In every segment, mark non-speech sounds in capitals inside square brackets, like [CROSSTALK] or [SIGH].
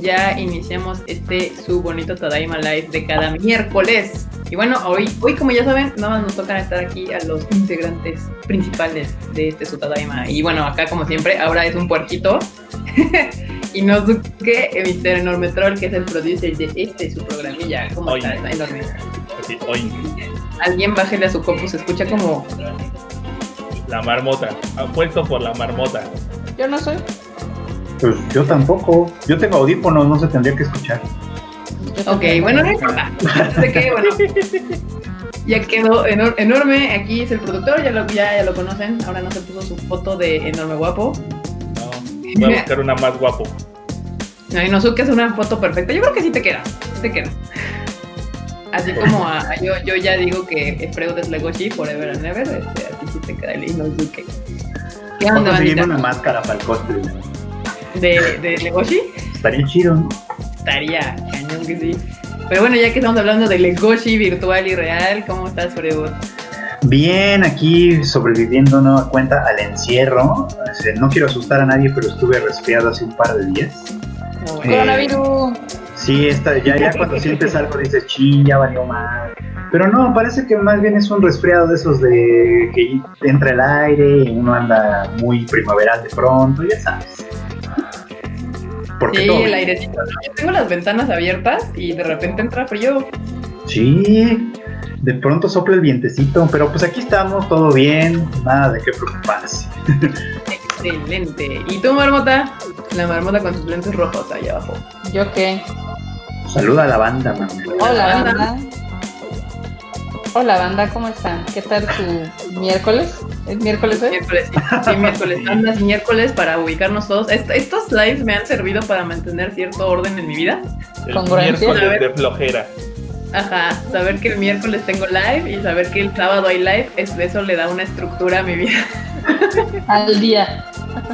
Ya iniciamos este su bonito Tadaima Live de cada miércoles. Y bueno, hoy, hoy como ya saben, nada más nos toca estar aquí a los integrantes principales de este su Tadaima. Y bueno, acá como siempre, ahora es un puerquito. [LAUGHS] y nos duque Mr. Enorme Troll, que es el producer de este su programilla. ¿Cómo está? Está enorme. Sí, hoy. Alguien bájele a su compu, se escucha como... La marmota. Apuesto por la marmota. Yo no soy. Pues yo tampoco. Yo tengo audífonos, no se tendría que escuchar. Ok, bueno, no importa. Así que, bueno, ya quedó enor- enorme. Aquí es el productor, ya lo, ya, ya lo conocen. Ahora no se puso su foto de enorme guapo. No. Voy a buscar una más guapo. No, Inosuke es una foto perfecta. Yo creo que sí te queda. Sí te queda. Así como a, a- yo, yo ya digo que Freud es Legoshi forever and ever. Este, así sí te queda el Inosuke. ¿Qué a onda, conseguirme bandita? una máscara para el cosplay. ¿De, de Legoshi? Estaría chido, ¿no? Estaría cañón que sí. Pero bueno, ya que estamos hablando de Legoshi virtual y real, ¿cómo estás, Freud? Bien, aquí sobreviviendo nueva cuenta al encierro. Este, No quiero asustar a nadie, pero estuve resfriado hace un par de días. No, Eh, Coronavirus. Sí, está, ya, ya cuando sientes algo dices, ching, ya valió mal. Pero no, parece que más bien es un resfriado de esos de que entra el aire y uno anda muy primaveral de pronto, ya sabes. Porque Sí, todo el airecito. ¿no? Yo tengo las ventanas abiertas y de repente entra frío. Sí, de pronto sopla el vientecito, pero pues aquí estamos, todo bien, nada de qué preocuparse. Excelente. ¿Y tú, Marmota? La marmota con sus lentes rojos ahí abajo. ¿Yo qué? Saluda a la banda, man. Hola, banda. Hola, banda, ¿cómo están? ¿Qué tal tu miércoles? ¿Es miércoles hoy? Miércoles. Sí, miércoles. Andas miércoles para ubicarnos todos. Est- estos lives me han servido para mantener cierto orden en mi vida. El Congruencia. Miércoles de flojera. Ajá, saber que el miércoles tengo live y saber que el sábado hay live, es- eso le da una estructura a mi vida. Al día.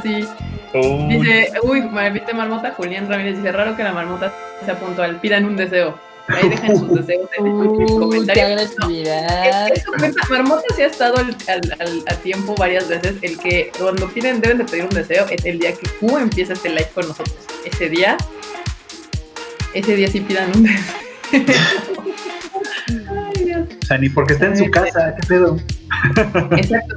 Sí. Uy, Dice, uy, mar- ¿viste marmota? Julián Ramírez dice, raro que la marmota sea puntual, pidan un deseo. Ahí dejen sus deseos en comentarios. agresividad. Es- eso cuenta, Marmota sí ha estado al, al- al- a tiempo varias veces. El que cuando piden, deben de pedir un deseo es el día que Q empieza este live con nosotros. Ese día, ese día sí pidan un deseo. Ay, Dios. O sea, ni porque está en su casa, ¿qué pedo? Exacto.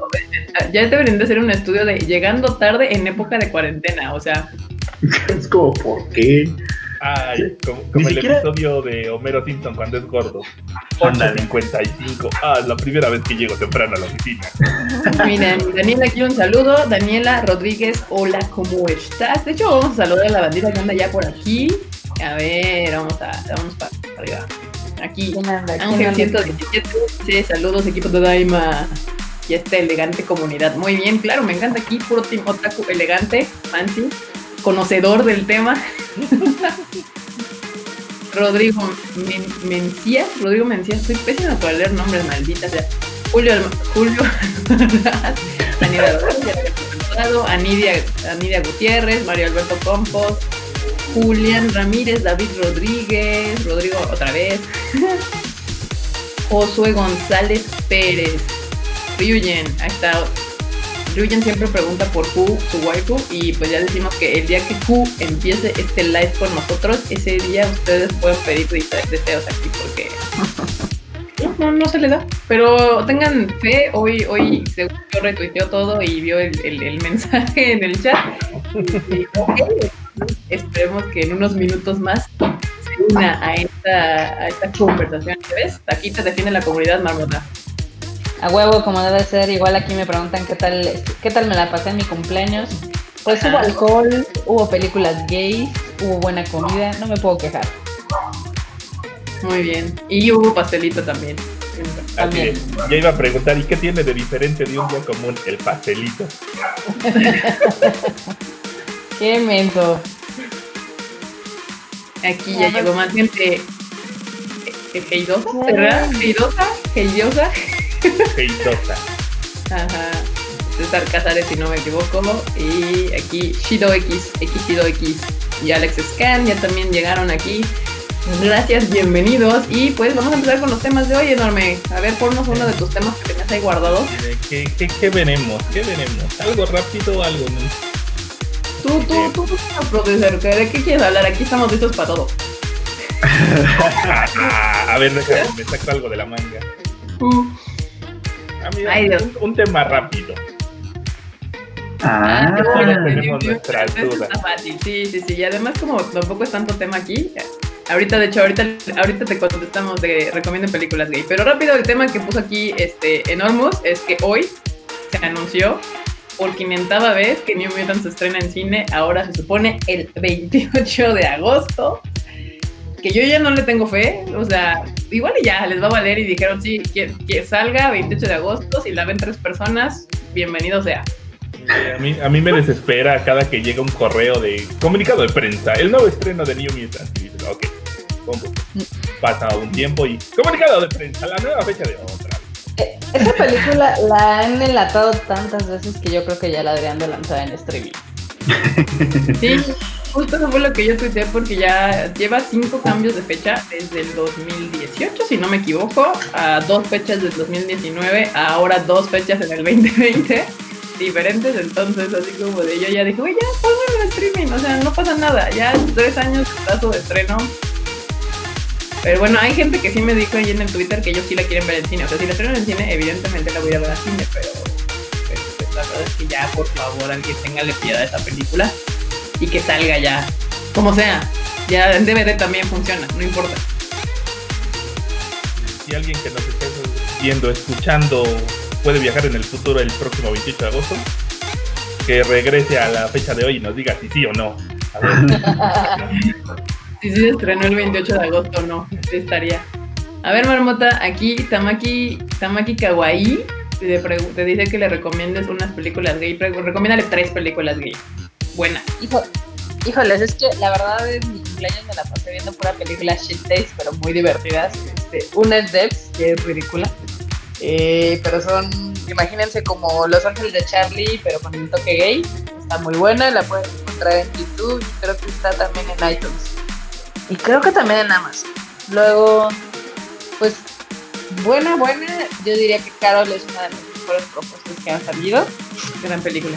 Ya deberían de hacer un estudio de llegando tarde en época de cuarentena. O sea, [LAUGHS] Es como, ¿por qué? Ay, como, el siquiera- episodio de Homero Simpson cuando es gordo. Ándale. 8.55. Ah, es la primera vez que llego temprano a la oficina. [LAUGHS] Miren, Daniela, aquí un saludo. Daniela Rodríguez, hola, ¿cómo estás? De hecho, vamos a saludar a la bandita que anda ya por aquí. A ver, vamos a, vamos para arriba. Aquí, ¿Quién anda? ¿Quién Ángel anda? 117 dice, saludos equipo de Daima. Y esta elegante comunidad. Muy bien, claro, me encanta aquí, puro team otaku elegante, fancy, conocedor del tema. [LAUGHS] Rodrigo Men Mencía, Rodrigo Mencía, soy pésima para leer nombres, maldita sea. Julio, Alma- Julio, [LAUGHS] Anidia, Anidia Gutiérrez, Mario Alberto Campos, Julián Ramírez, David Rodríguez, Rodrigo otra vez, [LAUGHS] Josué González Pérez, Ryuyen, ahí está. Ryuyen siempre pregunta por Q, su waifu, y pues ya decimos que el día que Q empiece este live con nosotros, ese día ustedes pueden pedir dese- deseos aquí porque [LAUGHS] no, no, se le da. Pero tengan fe, hoy, hoy yo retuiteó todo y vio el, mensaje en el chat. Y dijo, "Ok, esperemos que en unos minutos más se una a esta, a esta conversación. ¿Ves? Aquí te defiende la comunidad marmota. A huevo, como debe ser. Igual aquí me preguntan qué tal, qué tal me la pasé en mi cumpleaños. Pues hubo alcohol, hubo películas gays, hubo buena comida, no me puedo quejar. Muy bien. Y hubo pastelito también. También. Ya iba a preguntar, ¿y qué tiene de diferente de un día común? El pastelito. [LAUGHS] Qué mento. Aquí ya llegó más gente. eh, eh, Heidosa, ¿verdad? Heidosa, Heyosa. [LAUGHS] Feitosa. Ajá. César Casares, si no me equivoco. Y aquí Shido X, X X y Alex Scan ya también llegaron aquí. Gracias, bienvenidos. Y pues vamos a empezar con los temas de hoy, enorme. A ver, ponnos uno de tus temas que tenías ahí guardados. ¿Qué, qué, qué veremos? ¿Qué veremos? ¿Algo rápido o algo? no? Tú, tú, tú, tú, producer, ¿de qué quieres hablar? Aquí estamos listos para todo. [LAUGHS] Ah, a ver, déjame, me saco algo de la manga. Uh, Ah, mira, Ay, Dios. un, un tema rápido. Ah, bueno, tenemos sí, sí, está fácil, sí, sí, sí. Y además, como tampoco es tanto tema aquí, ahorita, de hecho, ahorita, ahorita te contestamos de recomiendo películas gay. Pero rápido, el tema que puso aquí este, Enormous es que hoy se anunció por quinientava vez que New Mutants se estrena en cine. Ahora se supone el 28 de agosto. Que yo ya no le tengo fe, o sea, igual y ya les va a valer y dijeron sí, que, que salga 28 de agosto, si la ven tres personas, bienvenido sea. A mí, a mí me desespera cada que llega un correo de comunicado de prensa, el nuevo estreno de New Mutants. Y dices, ok, pasa un tiempo y comunicado de prensa, la nueva fecha de otra. Eh, Esa película la han enlatado tantas veces que yo creo que ya la deberían de lanzar en streaming. Sí, justo eso fue lo que yo tuiteé porque ya lleva cinco cambios de fecha desde el 2018, si no me equivoco, a dos fechas del 2019, a ahora dos fechas en el 2020, diferentes, entonces así como de yo ya dije, güey, ya en streaming, o sea, no pasa nada, ya tres años plazo de estreno. Pero bueno, hay gente que sí me dijo ahí en el Twitter que ellos sí la quieren ver en cine, o sea, si la estrenan en cine, evidentemente la voy a ver al cine, pero pero, pues, la verdad es que ya, por favor, alguien tenga piedad a esta película y que salga ya, como sea. Ya en DVD también funciona, no importa. Si alguien que nos esté viendo, escuchando, puede viajar en el futuro el próximo 28 de agosto, que regrese a la fecha de hoy y nos diga si sí o no. A ver. [LAUGHS] Si sí se estrenó el 28 de agosto o no, estaría. A ver, Marmota, aquí Tamaki, Tamaki Kawaii pregu- te dice que le recomiendes unas películas gay. Recomiéndale tres películas gay. Buena. Hijo, híjoles, es que la verdad en mi cumpleaños me la pasé viendo pura película shit days, pero muy divertidas. Este, una es Devs, que es ridícula. Eh, pero son, imagínense como Los Ángeles de Charlie, pero con un toque gay. Está muy buena, la pueden encontrar en YouTube y creo que está también en iTunes. Y creo que también en Amazon. Luego, pues, buena, buena. Yo diría que Carol es una de las mejores propuestas que han salido. Gran película.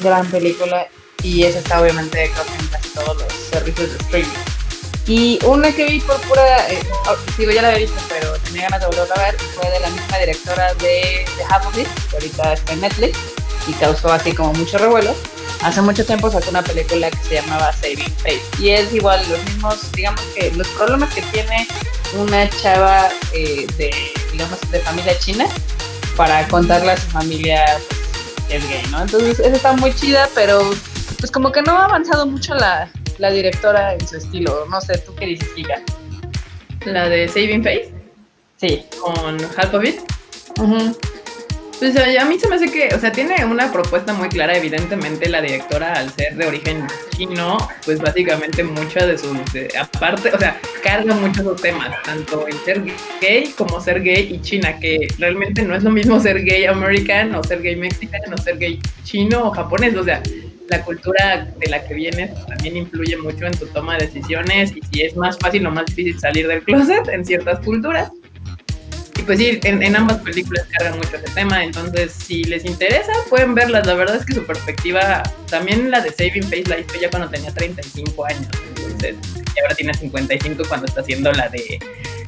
Gran película. Y esa está obviamente creo que en casi todos los servicios de streaming. Y una que vi por pura, eh, oh, digo ya la había visto, pero tenía ganas de volverla a ver, fue de la misma directora de The Half of It, que ahorita está en Netflix, y causó así como mucho revuelo. Hace mucho tiempo sacó una película que se llamaba Saving Face, y es igual los mismos, digamos que los problemas que tiene una chava eh, de, digamos, de familia china para contarle a su familia pues, que es gay, ¿no? Entonces, esa está muy chida, pero pues como que no ha avanzado mucho la, la directora en su estilo. No sé, ¿tú qué dices, Giga? La de Saving Face Sí. con Half of It. Ujú. Pues a mí se me hace que, o sea, tiene una propuesta muy clara, evidentemente la directora al ser de origen chino, pues básicamente muchas de sus, aparte, o sea, carga muchos esos temas, tanto el ser gay como ser gay y china, que realmente no es lo mismo ser gay american o ser gay mexicano o ser gay chino o japonés, o sea, la cultura de la que vienes también influye mucho en tu toma de decisiones y si es más fácil o más difícil salir del closet en ciertas culturas. Y pues sí, en, en ambas películas cargan mucho ese tema, entonces si les interesa pueden verlas. La verdad es que su perspectiva, también la de Saving Face la hizo ya cuando tenía 35 años, entonces y ahora tiene 55 cuando está haciendo la de,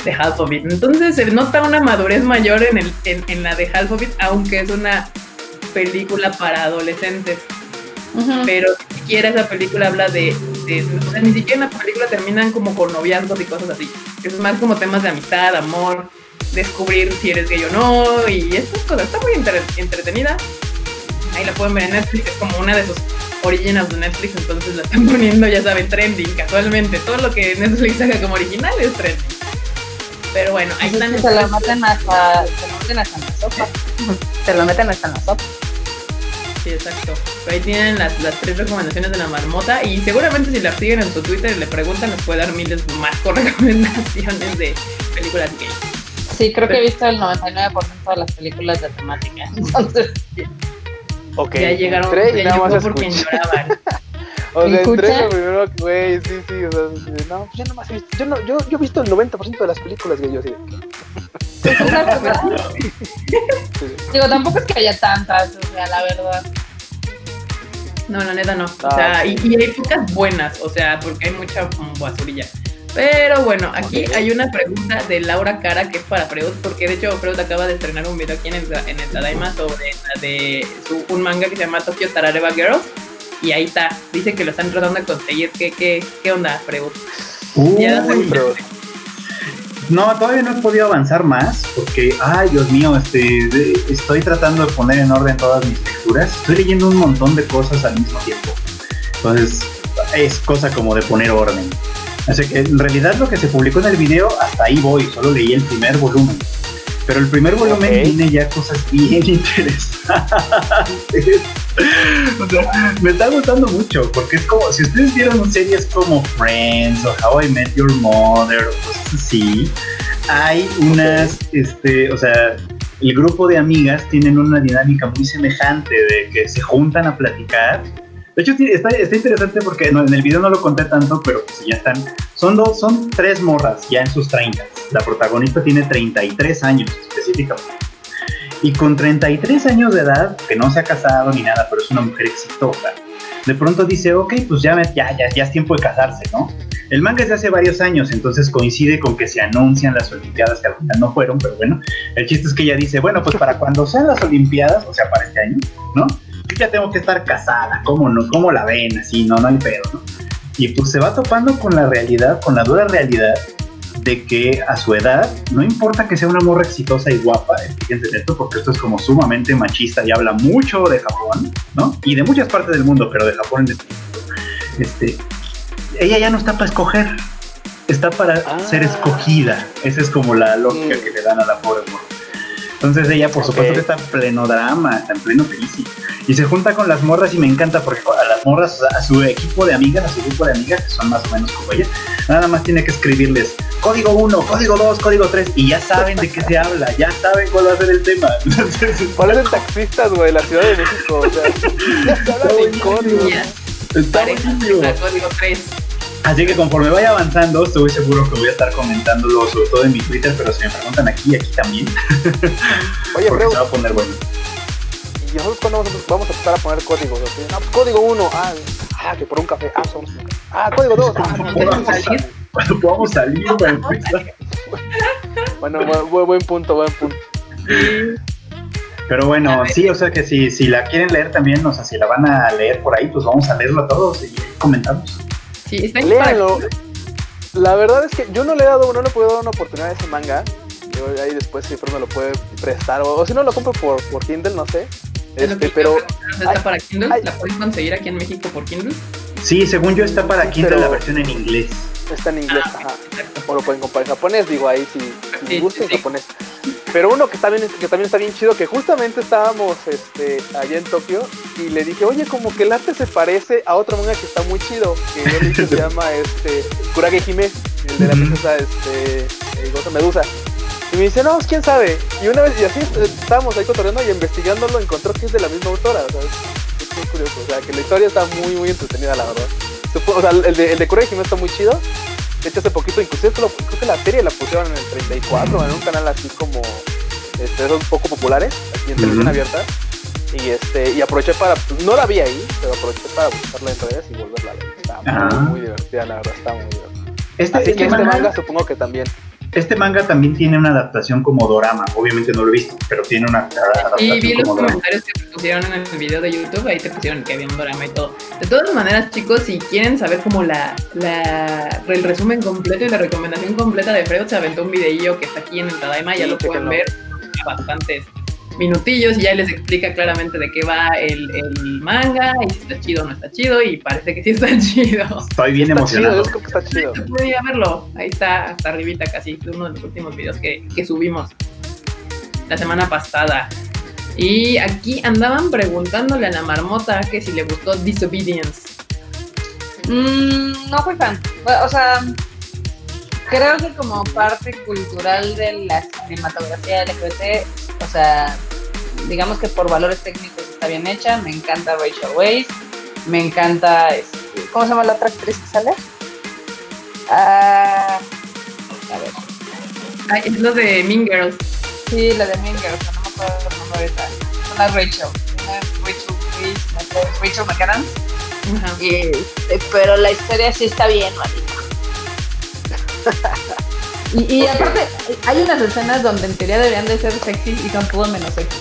de Half of It. Entonces se nota una madurez mayor en, el, en, en la de Half of It, aunque es una película para adolescentes pero ni siquiera esa película habla de, de- o sea, ni siquiera en la película terminan como con noviazgos y cosas así. Es más como temas de amistad, amor, descubrir si eres gay o no y estas cosas. Está muy entre- entretenida. Ahí la pueden ver en Netflix, es como una de sus originals de Netflix, entonces la están [LAUGHS] poniendo, ya saben, trending casualmente. Todo lo que Netflix saca como original es trending. Pero bueno, ahí Pues es están. se lo meten hasta, se lo meten hasta en la sopa. Se lo meten hasta en la sopa. Sí, exacto. Pero ahí tienen las, las tres recomendaciones de la marmota y seguramente si la siguen en su Twitter y le preguntan les puede dar miles más con [LAUGHS] recomendaciones de películas gay. Sí, creo que he visto el 99% de las películas de temática. [LAUGHS] Entonces, Ok. ya llegaron, entré y ya llegó por quien lloraban. [LAUGHS] O sea, entré lo primero que, güey, sí, sí, o sea, no, pues yo nomás he visto, yo, no, yo, yo he visto el 90% de las películas que yo así [LAUGHS] digo, tampoco es que haya tantas, o sea, la verdad. No, la neta no. O Ah, sea, sí. y, y hay pocas buenas, o sea, porque hay mucha como basurilla. Pero bueno, aquí hay una pregunta de Laura Cara que es para Freud, porque de hecho Freud acaba de estrenar un video aquí en el, en el Tadaima sobre la de su- un manga que se llama Tokyo Tarareba Girls. Y ahí está, dice que lo están tratando de conseguir. ¿Qué, qué, qué onda, Freud? No. Uy, No, todavía no he podido avanzar más porque, ay, Dios mío, este, estoy tratando de poner en orden todas mis lecturas. Estoy leyendo un montón de cosas al mismo tiempo. Entonces, es cosa como de poner orden. Así que en realidad lo que se publicó en el video, hasta ahí voy, solo leí el primer volumen. Pero el primer volumen tiene ya cosas bien [LAUGHS] interesantes. O sea, me está gustando mucho porque es como, si ustedes vieron series como Friends o How I Met Your Mother o cosas así, hay unas, este, o sea, el grupo de amigas tienen una dinámica muy semejante de que se juntan a platicar. De hecho, está, está interesante porque no, en el video no lo conté tanto, pero pues ya están. Son dos, son tres morras ya en sus 30. La protagonista tiene 33 años específicamente. Y con 33 años de edad, que no se ha casado ni nada, pero es una mujer exitosa, de pronto dice, ok, pues ya, ya, ya, ya es tiempo de casarse, ¿no? El manga es de hace varios años, entonces coincide con que se anuncian las Olimpiadas, que al final no fueron, pero bueno, el chiste es que ella dice, bueno, pues para cuando sean las Olimpiadas, o sea, para este año, ¿no? Ya tengo que estar casada, ¿cómo no? ¿Cómo la ven? Así, no, no hay pedo, ¿no? Y pues se va topando con la realidad, con la dura realidad de que a su edad, no importa que sea una morra exitosa y guapa, fíjense en esto, porque esto es como sumamente machista y habla mucho de Japón, ¿no? Y de muchas partes del mundo, pero de Japón en. Este, ella ya no está para escoger, está para Ah. ser escogida. Esa es como la lógica Mm. que le dan a la pobre morra. Entonces ella, por supuesto, que está en pleno drama, está en pleno crisis. Y se junta con las morras y me encanta porque a las morras, a su equipo de amigas, a su grupo de amigas, que son más o menos como ella, nada más tiene que escribirles código 1, código 2, código 3 y ya saben de qué se habla, ya saben cuál va a ser el tema. [LAUGHS] Entonces, parecen taxistas, güey, de la Ciudad de México. O sea, [LAUGHS] ya se hablan en código. Ya, está buenísimo. código 3. Así que conforme vaya avanzando, estoy seguro que voy a estar comentándolo, sobre todo en mi Twitter, pero si me preguntan aquí, aquí también, [LAUGHS] Oye, porque Freud, se va a poner bueno. ¿y nosotros cuándo vamos a, vamos a empezar a poner códigos? No, pues código 1, ah, ah, que por un café, ah, somos un café. Ah, código 2, ah, no, ¿Quieres Vamos a salir? Cuando podamos salir para empezar. Bueno, buen, buen- punto, buen punto. Pero bueno, sí, o sea que si, si la quieren leer también, o sea, si la van a leer por ahí, pues vamos a leerlo a todos y comentamos. Sí, está en Léanlo. La verdad es que yo no le he dado, no le he podido dar una oportunidad a ese manga. Yo ahí después siempre me lo puede prestar. O, o si no lo compro por, por Kindle, no sé. Este, pero ¿Está para Kindle? ¿La puedes conseguir aquí en México por Kindle? Sí, según yo está para Kindle Pero- la versión en inglés. está en inglés, Ah, ajá. O lo pueden comprar en japonés, digo ahí si, si Sí, gusta sí, en sí. japonés. Pero uno que también, que también está bien chido, que justamente estábamos este, allá en Tokio y le dije, oye, como que el arte se parece a otro manga que está muy chido, que yo le dije se llama este, Kurage Hime, el de la princesa este, eh, Gozo Medusa. Y me dice, no, pues, quién sabe. Y una vez, y así eh, estábamos ahí cotorreando y investigándolo, encontró que es de la misma autora. O sea, es, muy curioso. O sea, que la historia está muy, muy entretenida, la verdad. O sea, el de, el de Kurage Hime está muy chido. De hecho, hace poquito, inclusive creo que la serie la pusieron en el 34, en un canal así como este, esos poco populares, aquí en televisión abierta. Y este y aproveché para, no la vi ahí, pero aproveché para buscarla en redes y volverla a ver. Está muy, muy divertida, la verdad, está muy divertida. Este, Así que este manga supongo que también. Este manga también tiene una adaptación como dorama. Obviamente no lo he visto, pero tiene una adaptación Y vi los como dorama. comentarios que pusieron en el video de YouTube, ahí te pusieron que había un drama y todo. De todas maneras, chicos, si quieren saber como la, la el resumen completo y la recomendación completa de Freud, se aventó un videillo que está aquí en el Tadaima, ya Sí, lo pueden ver a bastantes minutillos y ya les explica claramente de qué va el, el manga y si está chido o no está chido y parece que sí está [LAUGHS] chido. Estoy bien Está chido, emocionado. yo creo que está chido. Se puede ir a verlo, ahí está hasta arribita casi, fue uno de los últimos videos que, que subimos la semana pasada. Y aquí andaban preguntándole a la marmota que si le gustó Disobedience. Mm, no fui fan. O sea, creo que como parte cultural de la cinematografía LGBT, o sea, digamos que por valores técnicos está bien hecha. Me encanta Rachel Weisz. Me encanta, este, ¿cómo se llama la otra actriz que sale? Ah, a ver. Ay, es lo de Mean Girls. Sí, la de Mean Girls, no me acuerdo el nombre ahorita. Una Rachel. Una Rachel actriz Rachel McAdams. Ajá. Este, pero la historia sí está bien. [LAUGHS] Y, y aparte, hay unas escenas donde en teoría deberían de ser sexy y son todo menos sexy.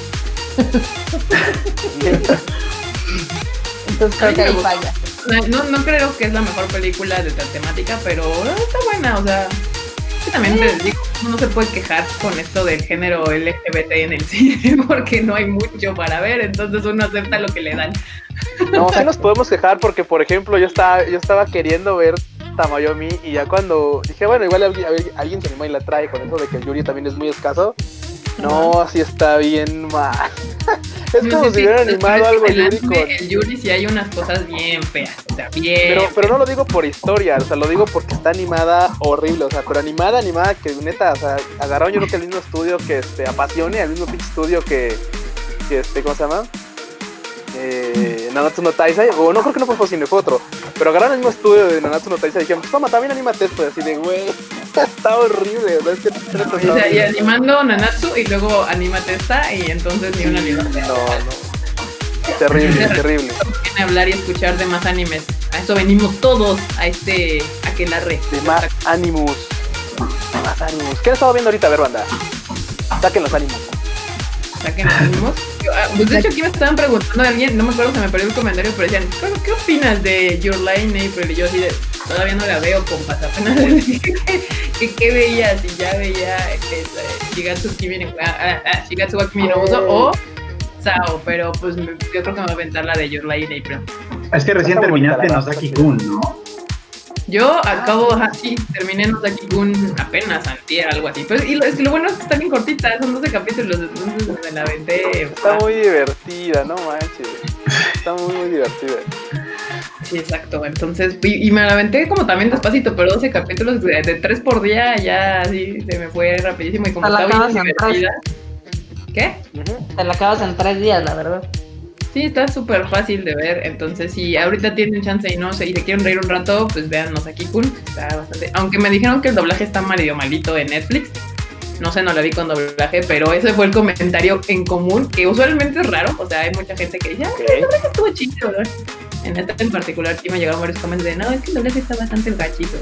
Entonces creo que ahí falla. No, no creo que es la mejor película de esta temática, pero está buena, o sea. que también les digo, uno no se puede quejar con esto del género LGBT en el cine [LAUGHS] porque no hay mucho para ver, entonces uno acepta lo que le dan. No, sí [LAUGHS] nos podemos quejar porque, por ejemplo, yo estaba, yo estaba queriendo ver Tamayomi y ya cuando dije, bueno, igual alguien, alguien se anima y la trae con eso de que el Yuri también es muy escaso. No, así está bien mal. [LAUGHS] es Sí, como sí, si sí, hubieran pero animado algo el Yuri con... El Yuri sí hay unas cosas bien feas, o sea, bien. Pero, pero no lo digo por historia, o sea, lo digo porque está animada horrible, o sea, pero animada, animada que neta, o sea, agarraron yo creo que el mismo estudio que este, apasione, el mismo estudio que, que este, ¿cómo se llama? Eh, Nanatsu no Taisai, o no creo que no fue Cine, fue otro, pero agarraron el mismo estudio de Nanatsu no Taisai y dijeron, toma, también anímate esto, y así de, güey, [LAUGHS] está horrible, o sea, es que O sea, y animando Nanatsu y luego anímate esta y entonces ni una ni No, no. Terrible, [LAUGHS] terrible. Hablar y escuchar de más animes. A eso venimos todos, a este, a que la re. De más Animus. De más Animus. ¿Qué han estado viendo ahorita? A ver, banda. Saquen los Animus. Saquen los ánimos. Ah, Pues de hecho aquí me estaban preguntando a alguien, no me acuerdo, se me perdió el comentario, pero decían, "¿Qué- ¿qué opinas de Your Line April? Y yo así de, todavía no la veo, compas, apenas les dije que qué veías y ya veía eh, Shigatsu Kimi no- ah, ah, Shigatsu wa Kimi no Uso o Sao, pero pues me- yo creo que me va a aventar la de Your Line April. Es que recién terminaste Nosaki Kun, ¿no? Yo acabo, ajá, sí, terminé Nosaki Kun apenas antier, algo así. Pero, y lo, es que lo bueno es que está bien cortita, son 12 capítulos, entonces me la aventé. Está muy divertida, no manches. Está muy, muy divertida. Sí, exacto. Entonces, y, y me la aventé como también despacito, pero 12 capítulos de, de 3 por día, ya así se me fue rapidísimo y como Te la está bien acabas en tres. divertida. ¿Qué? Te la acabas en tres días, la verdad. Sí, está súper fácil de ver. Entonces, si ahorita tienen chance y no sé, y se quieren reír un rato, pues vean Nosaki Kun. Está bastante. Aunque me dijeron que el doblaje está medio malito en Netflix. No sé, no la vi con doblaje, pero ese fue el comentario en común, que usualmente es raro. O sea, hay mucha gente que dice, ah, el doblaje estuvo chido, ¿no? En este en particular sí me llegaron varios comentarios de, no, es que el doblaje está bastante gachito.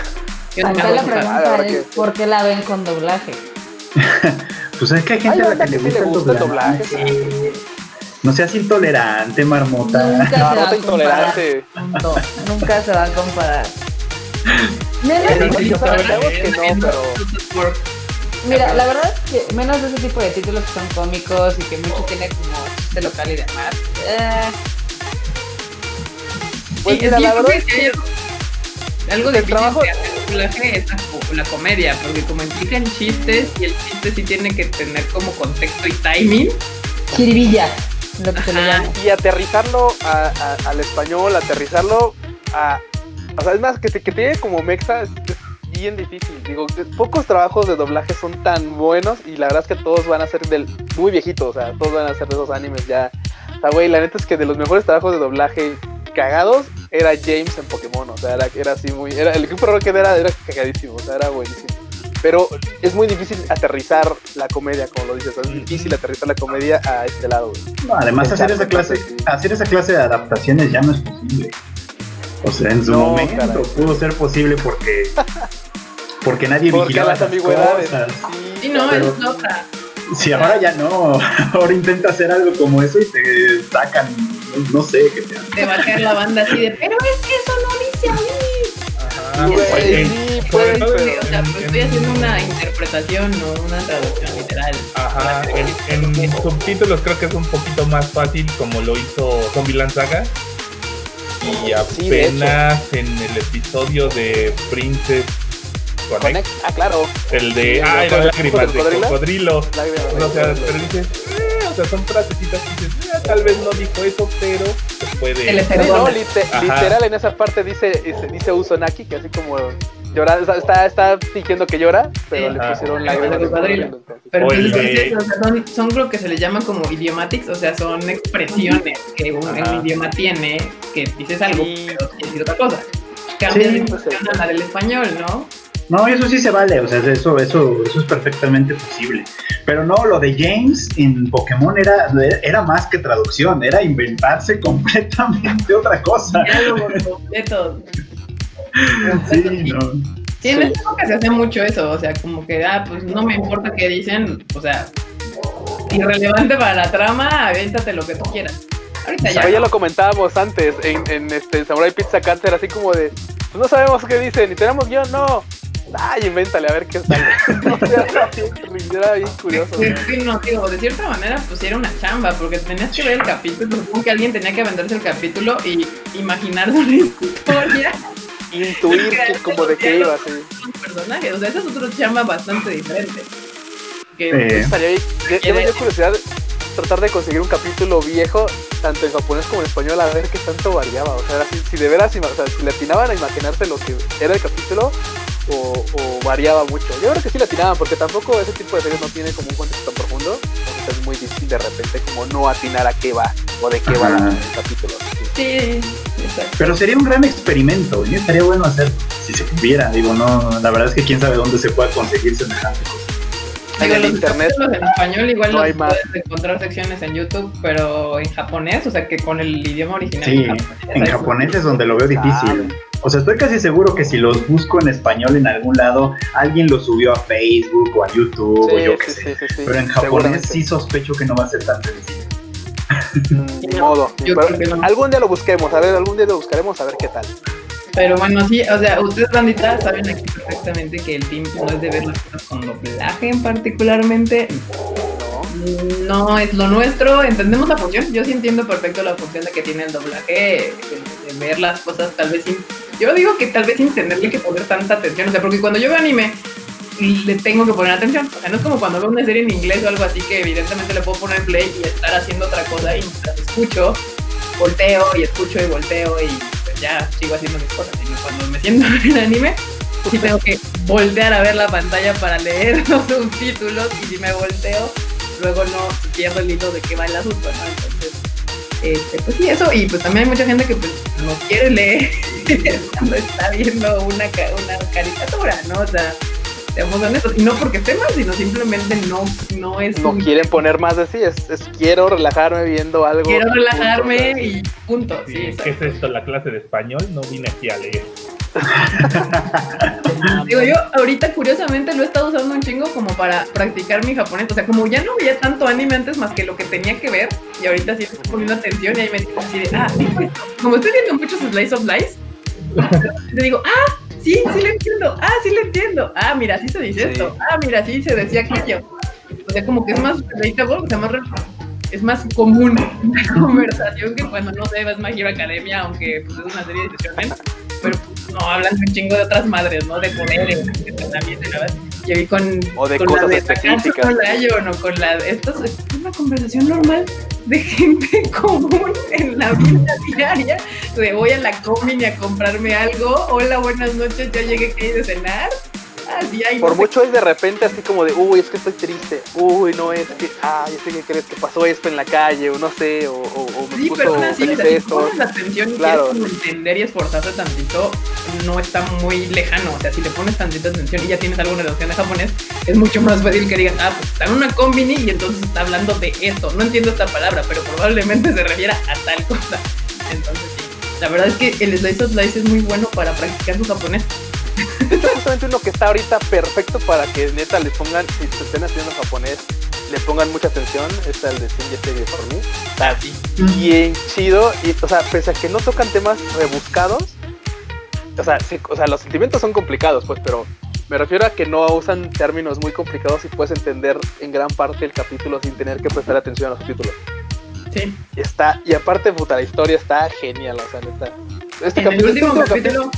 [LAUGHS] Yo no me Acá hago la enojar. pregunta ahora es, que- ¿por qué la ven con doblaje? [LAUGHS] Pues es que hay gente a la que le que sí le gusta el gusta el doblaje. doblaje, No seas intolerante, marmota. Nunca se No, va no a te comparar. intolerante. punto. Nunca se va a comparar. Menos Pero de sí, ese tipo de- sabemos que no, pero- Mira, la verdad es que menos de ese tipo de títulos que son cómicos y que mucho tiene como chiste local y demás. Eh, Pues Sí, mira, es la yo verdad creo que hay algo, trabajo- de es la, co- la comedia, porque como implican chistes y el chiste sí tiene que tener como contexto y timing. jiribilla, lo que se le Ajá. llama. y aterrizarlo a- a- al español, aterrizarlo a. O sea, es más, que te, que te llegue como mexa es, es bien difícil. Digo, pocos trabajos de doblaje son tan buenos y la verdad es que todos van a ser del muy viejitos, o sea, todos van a ser de esos animes ya. O sea, güey, la neta es que de los mejores trabajos de doblaje cagados era James en Pokémon, o sea, era, era así muy. Era, el equipo que era, era cagadísimo, o sea, era buenísimo. Pero es muy difícil aterrizar la comedia, como lo dices, es difícil aterrizar la comedia a este lado. No, además hacer esa clase, hacer esa clase de adaptaciones ya no es posible. O sea, en su No, momento caray. pudo ser posible porque porque nadie Porque vigilaba las cosas. Sí, no, pero- es otra. Si ahora ya no, [LAUGHS] ahora intenta hacer algo como eso y te sacan, no, no sé, qué te hacen. De bajar la banda así de, pero es que eso no dice a mí. Ajá, Güey, en- sí, pues, Sí, o sea, pues estoy haciendo una interpretación, no una traducción literal. Ajá, en, en subtítulos creo que es un poquito más fácil como lo hizo Zombieland Saga. Y Sí, apenas en el episodio de Princess Connect, Connect, ah, claro. el de ¿El Ah, era lágrimas de cocodrilo? cocodrilo. Lágrimas de O sea, cocodrilo. pero dices, eh, o sea, son frasecitas que dices, "Ah, tal vez no dijo eso, pero se puede. Sí, no, perdona. lite- Ajá. literal en esa parte dice, dice, dice Uzonaki que así como llora, está, está, está fingiendo que llora, pero Sí. le Ajá. pusieron de cocodrilo. cocodrilo, entonces. Pero O el es que de- es eso, o sea, son, son lo que se les llama como idiomatics, o sea, son expresiones que un, un idioma tiene, que dices algo, Sí. pero quiere decir otra cosa. Cambias Sí, de pues, la del español, ¿no? No, eso sí se vale, o sea, eso, eso, eso es perfectamente posible. Pero no, lo de James en Pokémon era, era más que traducción, era inventarse [LAUGHS] completamente otra cosa. Completos. Sí, no. Sí, en esta época se hace mucho eso, o sea, como que, ah, pues no me importa qué dicen, o sea, irrelevante para la trama, avéntate lo que tú quieras. Ahorita ya. Pero ya no. lo comentábamos antes en, en este Samurai Pizza Canter, así como de, pues no sabemos qué dicen, y tenemos guion, no. Ay, invéntale, a ver qué sale. [LAUGHS] [LAUGHS] O sea, era bien- era bien curioso. Sí, sí, no, digo, de cierta manera, pues era una chamba, porque tenías que ver el capítulo, supongo que alguien tenía que venderse el capítulo y imaginarse una [LAUGHS] historia Intuir que como de qué iba, sí. con personajes, o sea, esa es otra chamba bastante diferente. Que, Eh, Estaría ahí. Ya, ya me dio curiosidad tratar de conseguir un capítulo viejo, tanto en japonés como en español, a ver qué tanto variaba. O sea, era si, si de veras, o sea, si le atinaban a imaginarse lo que era el capítulo o, o variaba mucho. Yo creo que sí le atinaban, porque tampoco ese tipo de series no tiene como un contexto tan profundo. Entonces es muy difícil de repente como no atinar a qué va o de qué va el capítulo. Sí. exacto. Pero sería un gran experimento, y estaría bueno hacer si se pudiera. Digo, no, la verdad es que quién sabe dónde se pueda conseguir semejante cosa. En Digo, los internet en español igual no los hay más. puedes encontrar secciones en YouTube, pero en japonés, o sea que con el idioma original. Sí, japonés, en japonés es donde lo veo difícil. O sea, estoy casi seguro que si los busco en español en algún lado, alguien los subió a Facebook o a YouTube o yo qué sí, sé. sí, sí, sí, Pero en japonés sí sospecho que no va a ser tan sencillo. Mm, Ni modo. [LAUGHS] Pero. Algún día lo busquemos, a ver, algún día lo buscaremos a ver qué tal. Pero bueno, sí, o sea, ustedes bandita saben aquí perfectamente que el team no es de ver las cosas con doblaje en particularmente. ¿no? No es lo nuestro, entendemos la función. Yo sí entiendo perfecto la función de que tiene el doblaje, ver las cosas tal vez sin. Yo digo que tal vez sin tenerle que poner tanta atención, o sea, porque cuando yo veo anime le tengo que poner atención. O sea, no es como cuando veo una serie en inglés o algo así que evidentemente le puedo poner play y estar haciendo otra cosa y mientras escucho, volteo y escucho y volteo y pues ya sigo haciendo mis cosas. Y cuando me siento [LAUGHS] en anime, sí tengo que voltear a ver la pantalla para leer [LAUGHS] los subtítulos y si me volteo, luego no pierdo el hilo de qué va el asunto. Entonces, este, pues sí, eso. Y pues también hay mucha gente que pues no quiere leer [LAUGHS] cuando está viendo una, una caricatura, ¿no? O sea, seamos honestos. Y no porque esté mal, sino simplemente no, no es No un- quieren poner más de sí, es, es quiero relajarme viendo algo. quiero relajarme y punto. Sí, Sí, ¿Qué es esto? ¿La clase de español? No vine aquí a leer. [LAUGHS] Digo, yo ahorita curiosamente lo he estado usando un chingo como para practicar mi japonés. O sea, como ya no veía tanto anime antes más que lo que tenía que ver, y ahorita sí estoy poniendo atención y ahí me digo así de, ah, como estoy viendo muchos slice of life, [LAUGHS] te digo, ah, sí, sí lo entiendo, ah, sí lo entiendo, ah, mira, sí se dice Sí. esto, ah, mira, sí se decía aquello. O sea, como que es más relatable, o sea, más es más común [LAUGHS] una conversación que cuando no sé, ves My Hero Academia, aunque pues, es una serie de shonen, pero pues, no hablan un chingo de otras madres, ¿no? De poderes, y la verdad. Yo vi con, O de con cosas la de específicas. Nagatsu no Lion, o con la esto es una conversación normal de gente [LAUGHS] común en la vida diaria de voy a la comin a comprarme algo hola buenas noches ya llegué que de cenar [LAUGHS] así Por no sé mucho es de repente así como de, uy, es que estoy triste, uy, no es que, ah, ya sé que crees que pasó esto en la calle, o no sé, o, o, o me Sí, puso pero así, o sea, si pones atención y quieres entender y esforzarte tantito, no está muy lejano. O sea, si le pones tantita atención y ya tienes alguna noción de japonés, es mucho más fácil que digas, ah, pues está en una combini y entonces está hablando de esto. No entiendo esta palabra, pero probablemente se refiera a tal cosa. Entonces, sí. La verdad es que el Slice of Life es muy bueno para practicar su japonés. [LAUGHS] Hecho, justamente uno que está ahorita perfecto para que neta le pongan, si se estén haciendo japonés, le pongan mucha atención, es el de Yesterday for Me. Está bien chido, y, o sea, pese a que no tocan temas rebuscados, o sea, sí, o sea, los sentimientos son complicados, pues, pero me refiero a que no usan términos muy complicados y puedes entender en gran parte el capítulo sin tener que prestar atención a los subtítulos. Sí. Está, y aparte, puta, la historia está genial, o sea, neta. Este En el capítulo, último este último capítulo,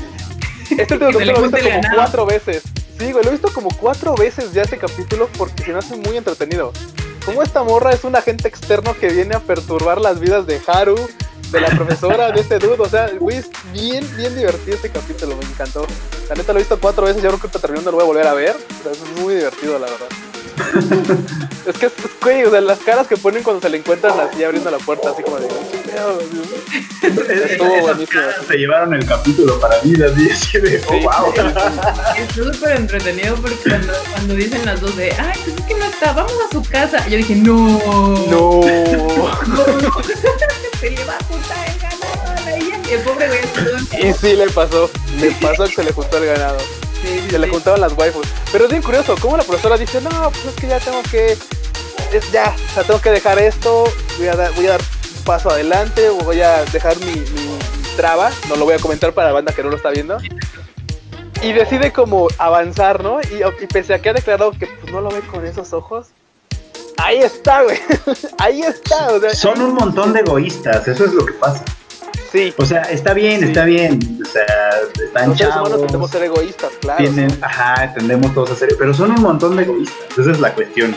este capítulo lo he visto como cuatro veces. Sí, güey, lo he visto como cuatro veces ya este capítulo porque se me hace muy entretenido. Como esta morra es un agente externo que viene a perturbar las vidas de Haru, de la profesora, de este dude. O sea, güey, es bien, bien divertido este capítulo, me encantó. La neta lo he visto cuatro veces, yo creo que ahorita terminando lo voy a volver a ver. O sea, es muy divertido, la verdad. [LAUGHS] Es que, güey, o sea, las caras que ponen cuando se le encuentran así abriendo la puerta, así como de. Estuvo buenísimo. se llevaron el capítulo para mí, así, así de, oh, Sí. wow. [LAUGHS] Es súper entretenido porque cuando, cuando dicen las dos de, ay, pues es que no está, vamos a su casa. Yo dije, no. No. no. [LAUGHS] Se le va a juntar el ganado a ella. Y el pobre güey estuvo- Y sí le pasó. Le pasó que se le juntó el ganado. Sí, sí, Se le juntaban las waifus. Pero es bien curioso, cómo la profesora dice, no, pues es que ya tengo que. Es ya, o sea, tengo que dejar esto, voy a dar, voy a dar un paso adelante, voy a dejar mi, mi- mi traba, no lo voy a comentar para la banda que no lo está viendo. Y decide como avanzar, ¿no? Y, y pese a que ha declarado que pues, no lo ve con esos ojos, ahí está, güey. [LAUGHS] ahí está, o sea, Son un montón de egoístas, eso es lo que pasa. Sí. O sea, está bien, Sí. está bien. O sea, están Los seres humanos chavos, tendemos a ser egoístas, claro. tienen, sí. ajá, tendemos todos a ser, pero son un montón de egoístas, esa es la cuestión.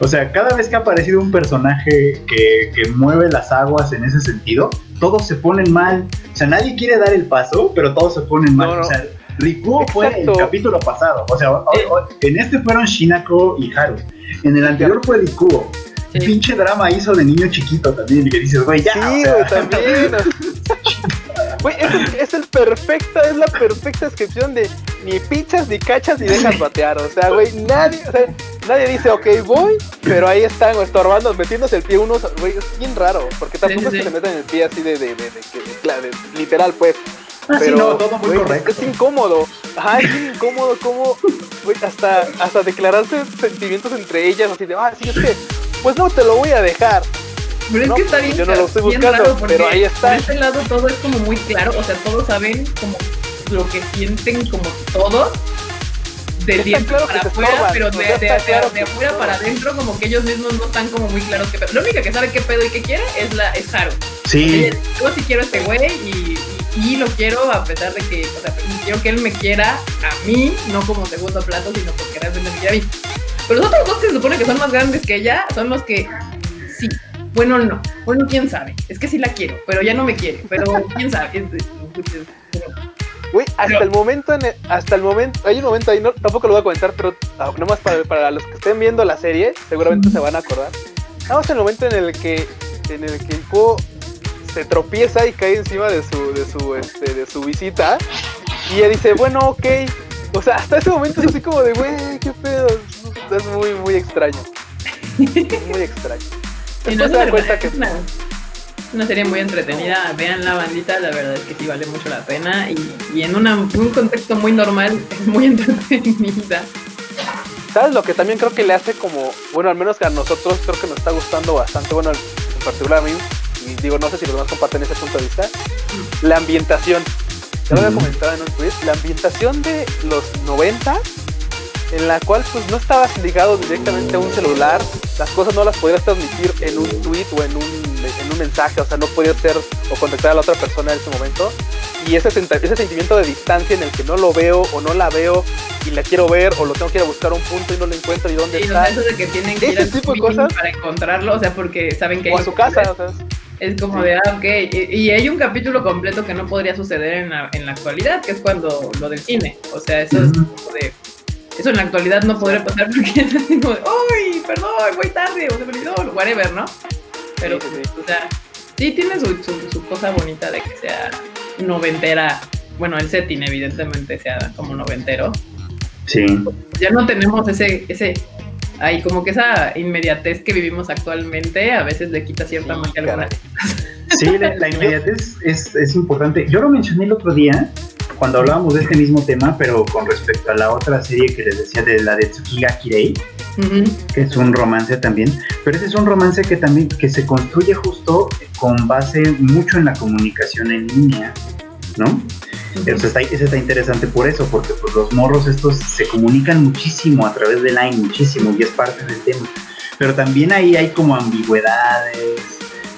O sea, cada vez que ha aparecido un personaje que, que mueve las aguas en ese sentido, todos se ponen mal. O sea, nadie quiere dar el paso, pero todos se ponen mal. No, no. O sea, Rikuo fue el capítulo pasado. O sea, o- o- en este fueron Shinako y Haru. En el anterior fue Rikuo. Sí. Pinche drama hizo de niño chiquito también. Y que dices, güey, ya. Sí, o sea, güey, también. Güey, es, el- es el perfecta, es la perfecta descripción de ni pichas, ni cachas, ni dejas batear. O sea, güey, nadie, o sea, nadie dice, ok, voy, pero ahí están, güey, estorbando, metiéndose el pie unos, güey, es bien raro, porque tampoco Sí, sí, es que se metan el pie así de, de, de, literal, pues. Ah, sí, Pero, no, todo muy correcto. Es incómodo. Ajá, es incómodo como, güey, hasta, hasta declararse sentimientos entre ellas, así de, ah, sí, es que, pues no te lo voy a dejar. Pero es No, que está bien, yo no lo estoy bien buscando, raro porque pero ahí está. Por este lado todo es como muy claro, o sea, todos saben como lo que sienten como todos de dentro claro para afuera, estorban, pero de, de, de- claro afuera para estorban. adentro como que ellos mismos no están como muy claros qué pedo. La única que sabe qué pedo y qué quiere es la es Haru. Sí, Yo sí quiero a este güey y, y, y lo quiero a pesar de que, o sea, quiero que él me quiera a mí, no como segundo plato, sino porque realmente me quiere a mí. Pero los otros dos que se supone que son más grandes que ella son los que sí. Bueno, no. Bueno, quién sabe. Es que sí la quiero, pero ya no me quiere. Pero quién sabe. Güey, hasta Pero- el momento, en el- hasta el momento, hay un momento ahí, no, tampoco lo voy a comentar, pero ah, nomás para, para los que estén viendo la serie, seguramente se van a acordar. Estamos en el momento en el que, en el que el Kuo se tropieza y cae encima de su, de su, este, de su visita, y ella dice, bueno, ok. O sea, hasta ese momento es así como de, güey, qué pedo. Es muy, muy extraño. Muy extraño. [LAUGHS] No, Después es se una- cuenta que una, una serie muy entretenida. Vean la bandita, la verdad es que sí vale mucho la pena. Y, y en una- un contexto muy normal, [LAUGHS] es muy entretenida. ¿Sabes lo que también creo que le hace como, bueno, al menos que a nosotros creo que nos está gustando bastante, bueno, en particular a mí, y digo, no sé si los demás comparten ese punto de vista, la ambientación. Ya lo había comentado en un tweet, la ambientación de los 90, en la cual pues no estabas ligado directamente a un celular, las cosas no las podías transmitir en un tweet o en un, en un mensaje, o sea, no podías ser o contactar a la otra persona en ese momento. Y ese, ese sentimiento de distancia en el que no lo veo o no la veo y la quiero ver o lo tengo que ir a buscar a un punto y no lo encuentro y dónde Y está. sea, eso de que tienen que ir Ese al tipo de cosas. para encontrarlo, o sea, porque saben que O a hay su un- casa, o sea, es- como de, ah, ok. Y, y hay un capítulo completo que no podría suceder en la, en la actualidad, que es cuando lo del cine. O sea, eso es como de. Eso en la actualidad no podría pasar porque [LAUGHS] es así como de, ¡Uy! Perdón, voy tarde, o se me olvidó, whatever, ¿no? Pero, Sí, sí, sí. o sea, sí tiene su, su, su cosa bonita de que sea noventera. Bueno, el setting, evidentemente, sea como noventero. sí. Ya no tenemos ese. ese Ay, como que esa inmediatez que vivimos actualmente a veces le quita cierta Sí, magia a algunas [LAUGHS] Sí, la, la inmediatez es, es importante. Yo lo mencioné el otro día cuando hablábamos de este mismo tema, pero con respecto a la otra serie que les decía de la de Tsukiga Kirei, que es un romance también, pero ese es un romance que también que se construye justo con base mucho en la comunicación en línea, ¿no? Eso está, interesante por eso, porque pues los morros estos se comunican muchísimo a través de Line, muchísimo, y es parte del tema. Pero también ahí hay como ambigüedades,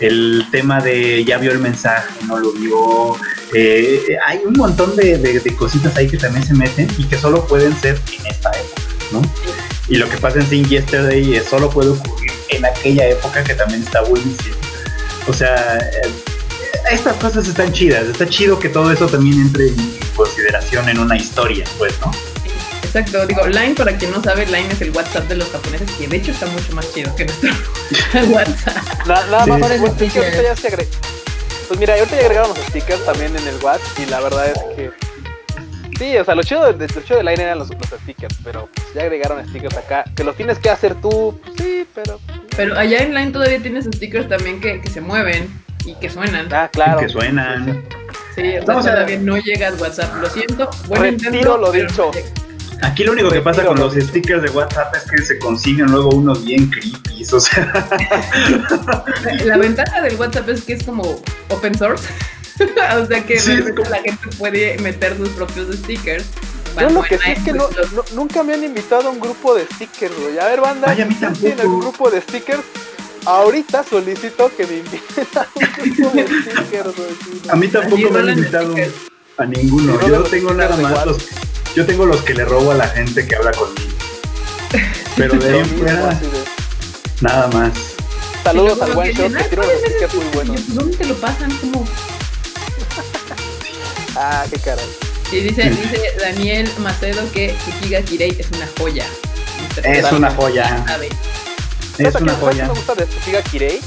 el tema de ya vio el mensaje, no lo vio, eh, hay un montón de, cositas ahí que también se meten y que solo pueden ser en esta época, ¿no? Y lo que pasa en Sin Yesterday es solo puede ocurrir en aquella época que también está buenísimo. O sea, eh, estas cosas están chidas. Está chido que todo eso también entre en consideración en una historia, pues, ¿no? exacto. Digo, Line, para quien no sabe, Line es el WhatsApp de los japoneses, que de hecho está mucho más chido que nuestro [LAUGHS] WhatsApp. Na- nada Sí. más, Mejores pues, stickers. ahorita ya se agre- Pues mira, ahorita ya agregaron los stickers también en el WhatsApp y la verdad es que... Sí, o sea, lo chido de, lo chido de Line eran los, los stickers, pero pues, ya agregaron stickers acá. Que los tienes que hacer tú, pues, sí, pero... Pero allá en Line todavía tienes stickers también que, que se mueven y que suenan. Ah, claro. Que suenan. Sí, o sea, No, o sea- todavía no llega al WhatsApp. Lo siento. Buen Retiro intento, lo dicho. Aquí lo único que pasa con lo los stickers de WhatsApp es que se consiguen luego unos bien creepy, o sea, La ventaja del WhatsApp es que es como open source. [LAUGHS] o sea que Sí, como- la gente puede meter sus propios stickers. Yo lo que sí es que no, nunca me han invitado a un grupo de stickers, güey. A ver, banda, Ay, a mí ¿ustedes ¿tienen tampoco. un grupo de stickers? Ahorita solicito que me inviten a un grupo de stickers, no. a mí tampoco me han invitado a ninguno. Y Yo los tengo nada de más los, yo tengo los que le robo a la gente que habla conmigo. [LAUGHS] Pero de ahí fuera, nada más. Saludos Y al One Shot que "Ay, tiene ¿cuál unos stickers muy sticker?" buenos. Y ¿Dónde te lo pasan? Como [LAUGHS] Ah, qué caray. Sí, dice, dice Daniel Macedo que Tsukiga Kirei es una joya. Es una joya. Es ¿Sabes una qué joya. me gusta de Tsukiga Kirei?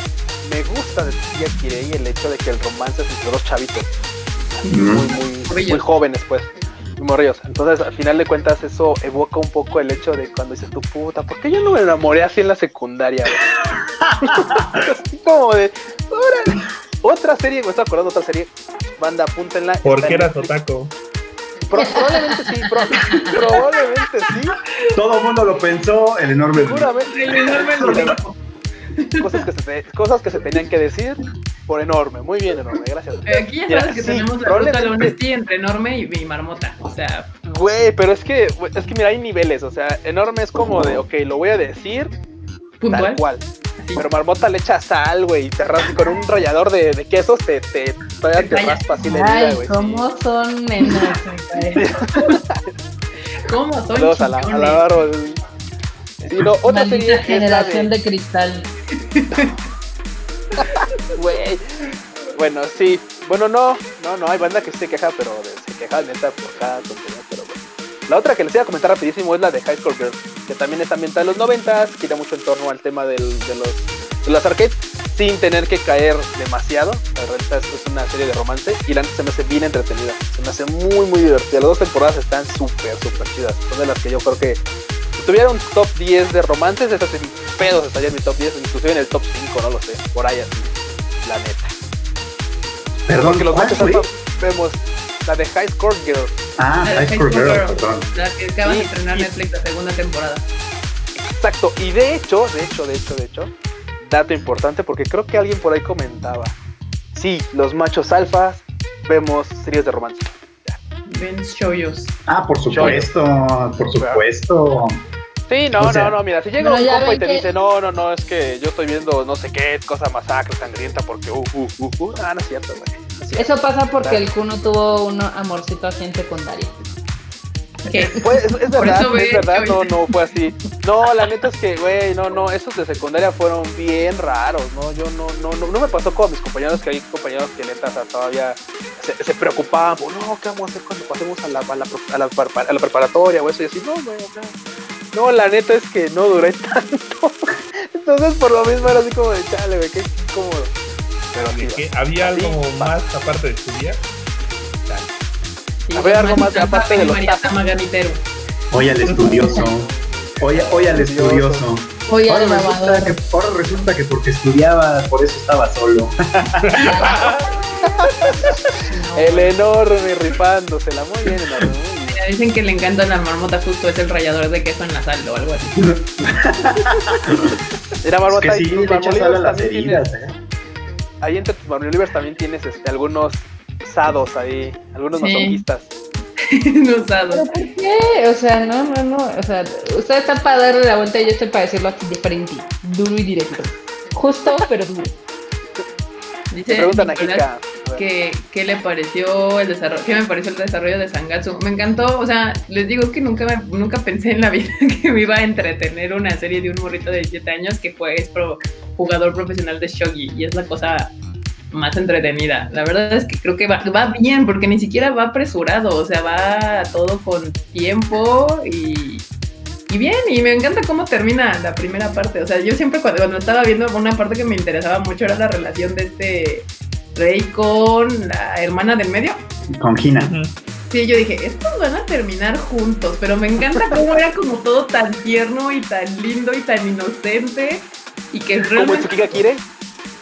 Me gusta de Tsukiga Kirei el hecho de que el romance es entre dos chavitos. Así, Mm. Muy, muy, muy jóvenes, pues. Muy morrillos. Entonces, al final de cuentas, eso evoca un poco el hecho de cuando dices tu puta, ¿por qué yo no me enamoré así en la secundaria? güey?" [LAUGHS] así como de, "Órale". Otra serie, me estoy acordando de otra serie. Banda, apúntenla. ¿Por está qué en eras otaku? Pro- probablemente sí, pro- probablemente sí. Todo el mundo lo pensó, el enorme. Seguramente. El enorme cosas que, se te- cosas que se tenían que decir por enorme. Muy bien, enorme, gracias. Eh, Aquí ya Mira, sabes que sí, tenemos la ruta honesty entre enorme y, y marmota. O sea, Güey, pero es que, es que mira, hay niveles. O sea, enorme es como de, ok, lo voy a decir tal puntual. cual. Pero marmota le echa sal, güey, y te raspa con un rallador de, de quesos, te, te, todavía Te raspa así la herida, güey. ¿cómo son nenas? me parece. [LAUGHS] ¿Cómo son Saludos a la, a la Bárbara. Sí, no, otra serie generación de, de cristal. [LAUGHS] güey. Bueno, sí. Bueno, no, no, no, hay banda que se queja, pero se queja neta por cada tontería. La otra que les iba a comentar rapidísimo es la de High School Girl, que también es ambientada en los 90, gira mucho en torno al tema del- de, los, de las arcades, sin tener que caer demasiado. La verdad es, es una serie de romance y la se me hace bien entretenida. Se me hace muy, muy divertida. Las dos temporadas están súper, súper chidas. Son de las que yo creo que si tuviera un top 10 de romances, esas sin pedos estaría en mi top 10, inclusive en el top 5, no lo sé, por ahí así, la neta. Perdón, Porque los ¿cuál machos vemos la de High Score Girl. Ah, La de High School Girl, Girl. perdón. La que acaban de estrenar Netflix la segunda temporada. Exacto, y de hecho, de hecho, de hecho, de hecho, dato importante porque creo que alguien por ahí comentaba. Sí, los machos alfas vemos series de romance. Ven shoyos. Ah, por supuesto, por supuesto. Sí, no, O sea- no, no, mira, si llega un compa y te que- dice, no, no, no, es que yo estoy viendo no sé qué cosa masacre sangrienta porque uh, uh, uh, uh, ah, no es cierto, güey. Eso pasa porque Claro. el Kuno tuvo un amorcito así en secundaria. ¿Qué? Pues, es, verdad, eso es verdad, no, no fue así. No, la neta es que, güey, no, no, esos de secundaria fueron bien raros, ¿no? Yo no, no, no, no me pasó con mis compañeros, que hay compañeros que neta o sea, todavía se, se preocupaban por, no, ¿qué vamos a hacer cuando pasemos a la, a la, a la, prepar- a la preparatoria o eso? Y así, no, güey, acá. No, la neta es que no duré [LAUGHS] tanto. Entonces, por lo mismo era así como de, chale, güey, qué incómodo. Pero ¿Qué? ¿Había Así algo va. más aparte de estudiar? Sí, A ver, algo más aparte de los. Oye al estudioso. Oye, oye al estudioso. Oye, Ahora al resulta, lavador. que, ahora resulta que porque estudiaba, por eso estaba solo. [LAUGHS] el enorme rifándosela, muy bien, enorme, muy bien. Mira, Dicen que le encanta la marmota justo es el rallador de queso en la sal o algo así. Mira, Es Barbota, que y sí, tus le echas sal a marmolivers las heridas. ¿eh? Ahí entre tus marmolivers también tienes este, algunos sados ahí, algunos Sí. masoquistas. [LAUGHS] no usado. ¿Pero por qué? O sea, no, no, no. O sea, usted está para darle la vuelta y yo estoy para decirlo así diferente. Duro y directo. Justo, pero duro. Dice preguntan a Kika. que qué le pareció el desarrollo, qué me pareció el desarrollo de Sangatsu. Me encantó, o sea, les digo que nunca me- nunca pensé en la vida [LAUGHS] que me iba a entretener una serie de un morrito de 17 años que fue es pro- jugador profesional de shogi y es la cosa más entretenida. La verdad es que creo que va, va bien, porque ni siquiera va apresurado, o sea, va todo con tiempo y, y bien, y me encanta cómo termina la primera parte. O sea, yo siempre cuando, cuando estaba viendo una parte que me interesaba mucho era la relación de este rey con la hermana del medio. Con Gina. Sí, yo dije, estos van a terminar juntos, pero me encanta cómo era como todo tan tierno y tan lindo y tan inocente y que Como realmente... Tsukika Kire.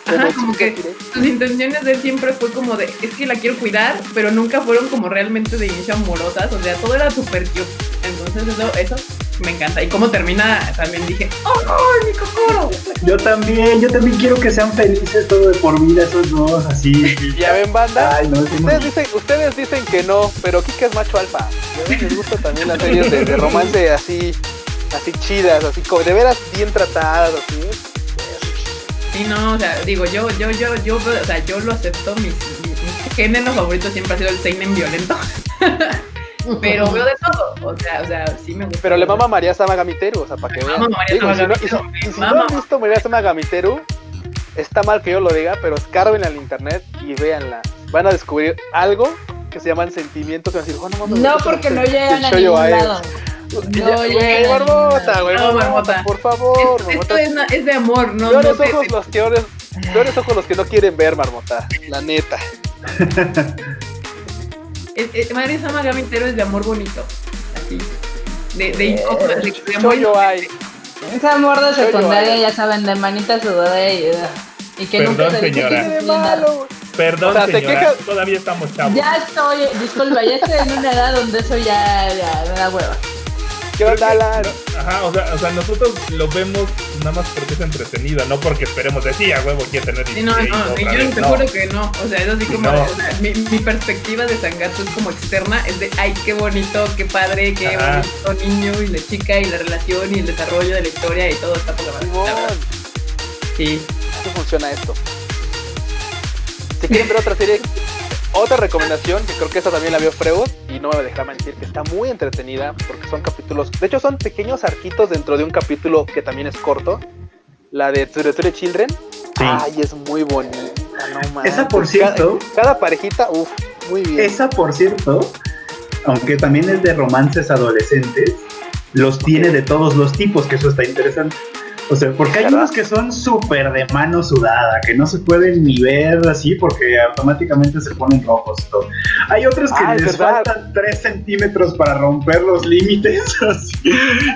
Ajá, como que sus intenciones de él siempre fue como de, es que la quiero cuidar, pero nunca fueron como realmente de inicio amorosas, o sea, todo era súper cute. Entonces eso, eso me encanta. Y cómo termina, también dije, ¡oh, no, mi Kokoro! Yo también, yo también quiero que sean felices todo de por vida esos dos, así. Ya ven, banda. Ay, no, es Ustedes dicen, ustedes dicen que no, pero Kika es macho alfa. A mí les gustan también las series de, de romance así, así chidas, así como de veras bien tratadas, así. Sí, no, o sea, digo, yo, yo, yo, yo, o sea, yo lo acepto, mi, mi, mi género favorito siempre ha sido el seinen violento. [LAUGHS] pero veo de todo, o sea, o sea, sí me gusta. Pero le mama a María Sama Gamiteru, o sea, para que vean. mama María Digo, Sama si no- y si- y me si no han visto María Sama Gamiteru, está mal que yo lo diga, pero escarben al internet y véanla. Van a descubrir algo que se llaman sentimientos. y van a decir, oh, no, mames, No, porque no llegan a ningún lado. No güey, a Marmota, güey, No, Marmota, por favor, Esto Marmota. es, es de amor, no, Peores no de- ojos los peores, peores ojos los que no quieren ver, Marmota. La neta. [LAUGHS] Es, es, María Sama Gamintero es de amor bonito. Así. De, de, de, de- de amor. Ese amor de secundaria, ya saben, de manita sudada y, y que Perdón, nunca se dice señora. que ¿Qué de es linda. malo? Perdón, O sea, se señora, queja- todavía estamos chavos. Ya estoy, disculpa, ya estoy en una edad donde eso ya, ya me da hueva. ¿Qué onda, Alan? Ajá, o sea, o sea, nosotros lo vemos nada más porque es entretenido, no porque esperemos decir, a huevo, quiere tener Sí, no, no, 16 y otra yo vez". te No. juro que no. O sea, es así como. No. o sea, mi, mi perspectiva de Sangatsu es como externa. Es de, ay, qué bonito, qué padre, qué Ajá. bonito niño y la chica y la relación y el desarrollo de la historia y todo está por la Sí. así funciona esto. Si quieren ver otra serie, otra recomendación, que creo que esta también la vio Freud, y no me dejará mentir, que está muy entretenida, porque son capítulos, de hecho son pequeños arquitos dentro de un capítulo que también es corto, la de Tsureture Children. Ay, es muy bonita, no mames. Esa, por cierto- Cada, cada parejita, uff, muy bien. Esa, por cierto, aunque también es de romances adolescentes, los tiene de todos los tipos, que eso está interesante. O sea, porque hay ¿Verdad? unos que son súper de mano sudada, que no se pueden ni ver así porque automáticamente se ponen rojos. y todo. Hay otros que Ah, es les verdad. faltan 3 centímetros para romper los límites [LAUGHS] así,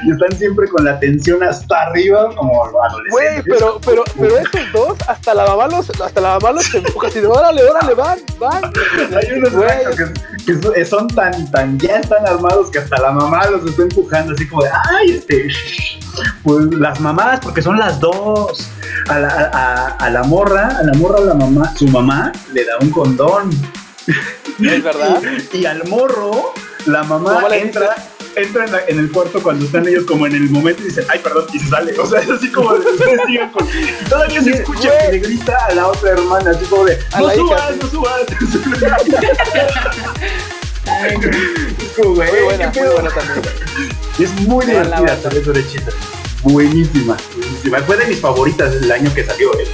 y están siempre con la tensión hasta arriba como adolescentes. Güey, pero, pero, pero esos dos, hasta la mamá los, hasta la mamá los empuja así de órale, órale, van, van. Hay unos exacto, que, que so- son tan, tan, ya están armados que hasta la mamá los está empujando así como de, ay, este, [LAUGHS] pues las mamás, porque son las dos. A la, a, a- la morra, a la morra, la mamá, su mamá le da un condón. es verdad. [LAUGHS] Y al morro, la mamá ¿Cómo le entra, en, la- en el cuarto cuando están ellos como en el momento y dice, ay, perdón, y se sale. O sea, es así como de, ustedes [LAUGHS] sigan con- y todavía se escucha que le grita a la otra hermana, así como de, no subas, no subas. Ay, como, Muy buena, qué muy pedo. buena también. Y es muy divertida, por eso de chita. Buenísima, buenísima. Fue de mis favoritas el año que salió. eh.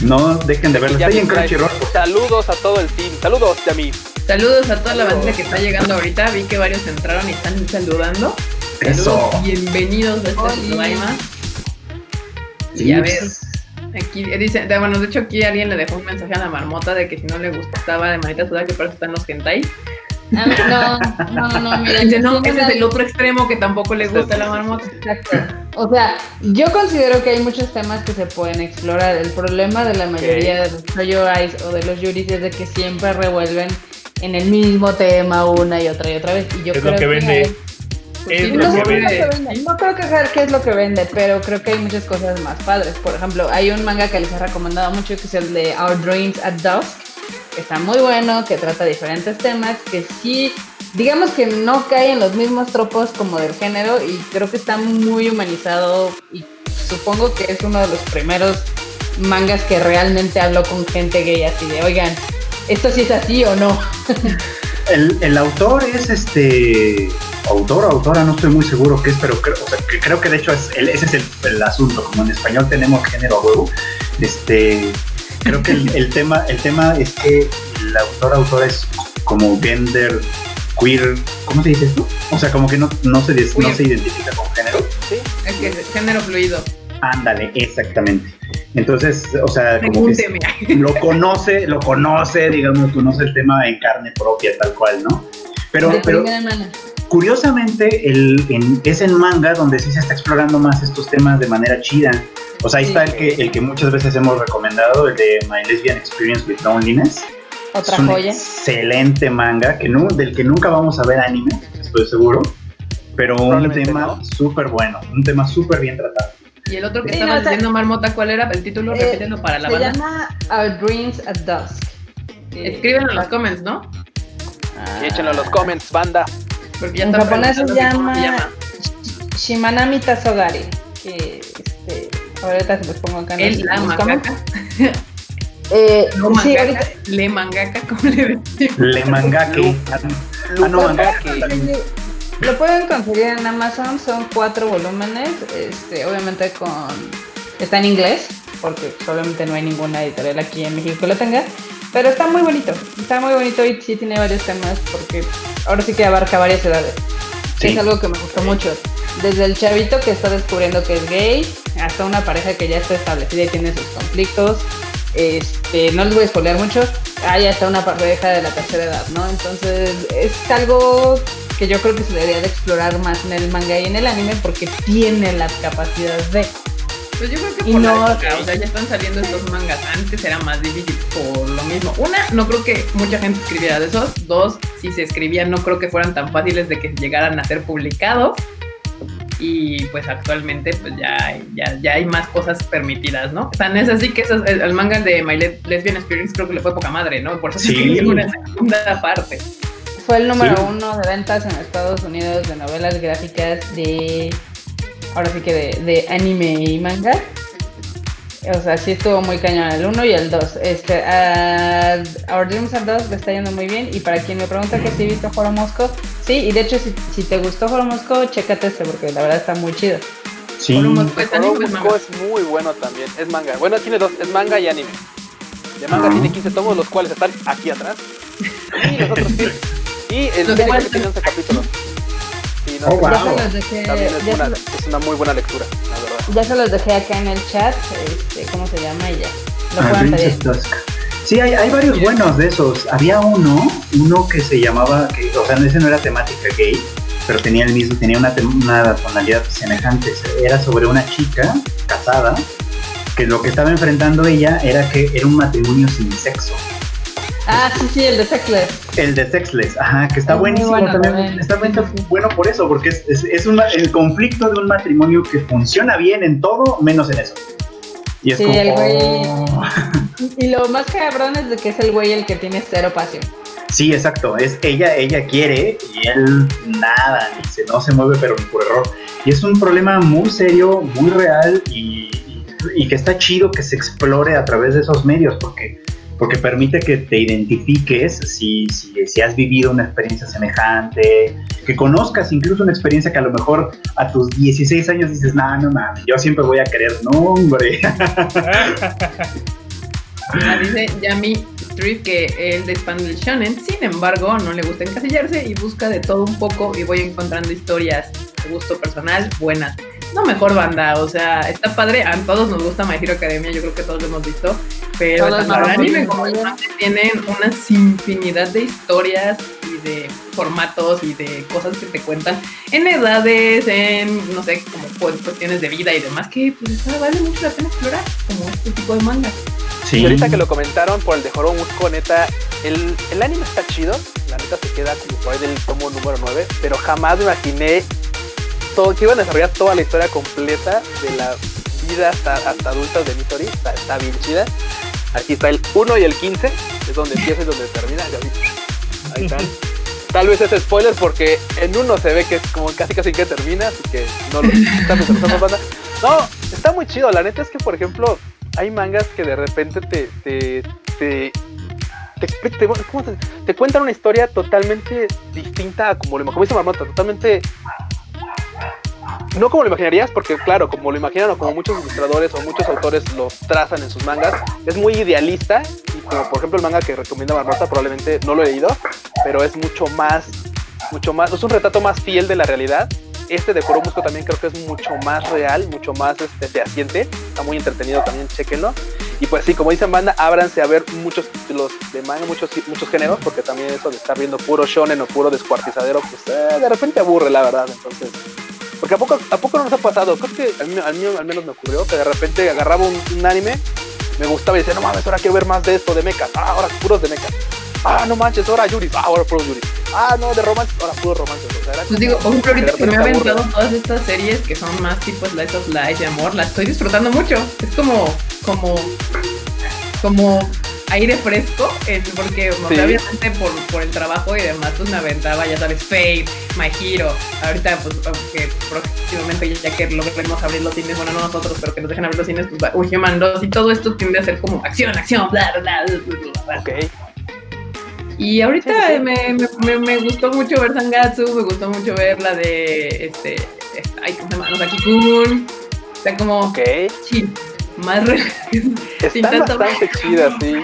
No dejen de ya Está en Crunchyroll. Saludos a todo el team. Saludos, Yami. Saludos a toda la bandita que está llegando ahorita. Vi que varios entraron y están saludando. Eso. Saludos, bienvenidos a este programa. Y a ver, aquí dice, de- bueno, de hecho aquí alguien le dejó un mensaje a la marmota de que si no le gustaba de manita sudada que para eso están los hentai. A ver, no, no, no, mira. [LAUGHS] Dice, no, ese es el otro extremo que tampoco le gusta a la marmota. Exacto. O sea, yo considero que hay muchos temas que se pueden explorar. El problema de la mayoría de los shoujo eyes o de los yuris es de que siempre revuelven en el mismo tema una y otra y otra vez. Y yo Es creo lo que vende. hay- Es Sí, lo no, que es lo vende. que vende. No creo que sea qué es lo que vende, pero creo que hay muchas cosas más padres. Por ejemplo, hay un manga que les he recomendado mucho que es el de Our Dreams at Dusk, que está muy bueno, que trata diferentes temas, que sí, digamos que no cae en los mismos tropos como del género y creo que está muy humanizado y supongo que es uno de los primeros mangas que realmente habló con gente gay así de, oigan, ¿esto sí es así o no? El, el autor es este. Autor o autora, no estoy muy seguro qué es, pero creo, o sea, que creo que de hecho es el- ese es el, el asunto. Como en español tenemos género a huevo, este. Creo que el, el tema, el tema es que el autor autor es como gender queer, ¿cómo se dice esto? O sea, como que no, no, se, des- no se identifica con género. Sí, Es que es género fluido. Ándale, exactamente. Entonces, o sea, como que lo conoce, lo conoce, digamos, conoce el tema en carne propia, tal cual, ¿no? Pero, de pero curiosamente, el, en- es en manga donde sí se está explorando más estos temas de manera chida. O sea, ahí Sí. está el que, el que muchas veces hemos recomendado, el de My Lesbian Experience with Loneliness. Otra es un joya. excelente manga que nu- del que nunca vamos a ver anime, estoy seguro. Pero un tema no. súper bueno, un tema súper bien tratado. Y el otro que Sí, estaba no, o sea, diciendo Marmota, ¿cuál era? El título, Eh, repítelo para la Se banda. llama Our Dreams at Dusk. Eh, Escríbenlo en los comments, ¿no? ah, y échenlo en los comments, banda. Porque ya En japonés se que cómo llama Shimanami Tasogari. Que este, ahorita se los pongo acá en El los- mangaka. Eh, No sí, mangaka. ahorita. Le mangaka, ¿cómo le decimos? Le mangake. Ah, no, también. Lo pueden conseguir en Amazon, son cuatro volúmenes, este, obviamente con está en inglés, porque obviamente no hay ninguna editorial aquí en México que lo tenga, pero está muy bonito, está muy bonito y sí tiene varios temas, porque ahora sí que abarca varias edades. Sí. Es algo que me gustó mucho. Desde el chavito que está descubriendo que es gay, hasta una pareja que ya está establecida y tiene sus conflictos. Este, no les voy a spoilear mucho. Hay hasta una pareja de la tercera edad, ¿no? Entonces, es algo que yo creo que se debería de explorar más en el manga y en el anime porque tiene las capacidades de. Pues yo creo que Y por la no- época, o sea, ya están saliendo estos mangas. Antes era más difícil por lo mismo. Una, no creo que mucha gente escribiera de esos. Dos, si se escribían, no creo que fueran tan fáciles de que llegaran a ser publicados. Y pues actualmente pues ya, hay- ya, ya hay más cosas permitidas, ¿no? Tan es así que esos- el, el manga de My Le- Lesbian Experience creo que le fue poca madre, ¿no? Por eso Sí. se escribió una segunda parte. Fue el número Sí. uno de ventas en Estados Unidos de novelas gráficas de. Ahora sí que de, de anime y manga. O sea, sí estuvo muy cañón el 1 y el 2. Este, a Our Dreams Are Dusk le está yendo muy bien. Y para quien me pregunta que si he visto Joro Mosco, sí, y de hecho, si, si te gustó Joro Mosco, chécate este porque la verdad está muy chido. Sí. Column- Pues, anime, pues, Oromusco manga. es muy bueno también, es manga. Bueno, tiene dos, es manga y anime. De manga Ah. tiene 15 tomos, los cuales están aquí atrás. Y los otros [LAUGHS] sí. Y el cuales- tiene 11 capítulos. Sí, no, Oh, wow. Ya se los dejé, También es ya una, se lo- es una muy buena lectura, la verdad. ya se los dejé acá en el chat. Este, ¿Cómo se llama? Ya. Lo Ah, pueden pedir. Sí, hay, hay varios buenos de esos. Había uno, uno que se llamaba, que, o sea, ese no era temática gay, pero tenía el mismo, tenía una, una tonalidad semejante. Era sobre una chica casada que lo que estaba enfrentando ella era que era un matrimonio sin sexo. Ah, sí, sí, el de Sexless. El de Sexless, ajá, que está Es buenísimo bueno también. también. Está bueno, Sí, sí. bueno por eso, porque es, es, es una- el conflicto de un matrimonio que funciona bien en todo, menos en eso. Y es Sí, como. el güey- oh. Y lo más cabrón es de que es el güey el que tiene cero pasión. Sí, exacto. Es ella, ella quiere y él nada, ni se, no se mueve, pero ni por error. Y es un problema muy serio, muy real y, y- y que está chido que se explore a través de esos medios, porque, porque permite que te identifiques si, si, si has vivido una experiencia semejante, que conozcas incluso una experiencia que a lo mejor a tus 16 años dices, no, no mames, yo siempre voy a querer, no, hombre. Dice Yami Street que él de fan del shonen, sin embargo, no le gusta encasillarse y busca de todo un poco y voy encontrando historias de gusto personal buenas. No mejor banda, o sea, está padre, a todos nos gusta My Hero Academia, yo creo que todos lo hemos visto, pero Todos tanto el anime como el manga tienen una infinidad de historias y de formatos y de cosas que te cuentan en edades, en, no sé, como cu- cuestiones de vida y demás, que pues está- vale mucho la pena explorar, como este tipo de manga. Sí. Y ahorita que lo comentaron por el de Joro Musco, neta, el, el anime está chido. La neta se queda como por ahí del tomo número 9. Pero jamás me imaginé todo, que iban a desarrollar toda la historia completa de la vida hasta, hasta adultas de Midori. Está, está bien chida. Aquí está el 1 y el 15, es donde empieza y donde termina. Ahí están. [LAUGHS] Tal vez es spoiler porque en uno se ve que es como casi casi que termina, así que no lo banda. No, está muy chido. La neta es que, por ejemplo, hay mangas que de repente te te te, te, expli- te- ¿cómo te- te cuentan una historia totalmente distinta a como, lo- como dice Marmota, totalmente no como lo imaginarías, porque claro, como lo imaginan o como muchos ilustradores o muchos autores lo trazan en sus mangas, es muy idealista y como por ejemplo el manga que recomienda Marmota probablemente no lo he leído, pero es mucho más, mucho más, es un retrato más fiel de la realidad. Este de Musco también creo que es mucho más real, mucho más este, fehaciente, está muy entretenido también, chequenlo. Y pues sí, como dicen banda, ábranse a ver muchos títulos de manga, muchos, muchos géneros, porque también eso de estar viendo puro shonen o puro descuartizadero, pues eh, de repente aburre, la verdad. Entonces, porque a poco, a poco no nos ha pasado, creo que al, mío, al menos me ocurrió que de repente agarraba un, anime, me gustaba y decía, no mames, ahora quiero ver más de esto, de mechas, ah, ahora puros de mechas. Ah, no manches, ahora Yuri, ah, ahora puros Yuri. Ah, no, de romance, ahora puro romance. O sea, pues digo, por ejemplo, ahorita que me ha aventado todas estas series que son más tipo Slice of Life y amor, las estoy disfrutando mucho. Es como, como, como aire fresco, porque obviamente por, por, el trabajo y demás, pues me aventaba, ya sabes, Fate, My Hero, ahorita pues que próximamente ya que lo queremos abrir los cines, bueno, no nosotros, pero que nos dejen abrir los cines, pues un Human 2 y todo esto tiende a ser como acción, acción, bla, bla, bla, bla. Ok. Y ahorita Me, me, me, gustó mucho ver Sangatsu, me gustó mucho ver la de este, ay, ¿cómo se llama? Nosaki-kun. O sea, como Ok chill, más Está bastante chida, sí.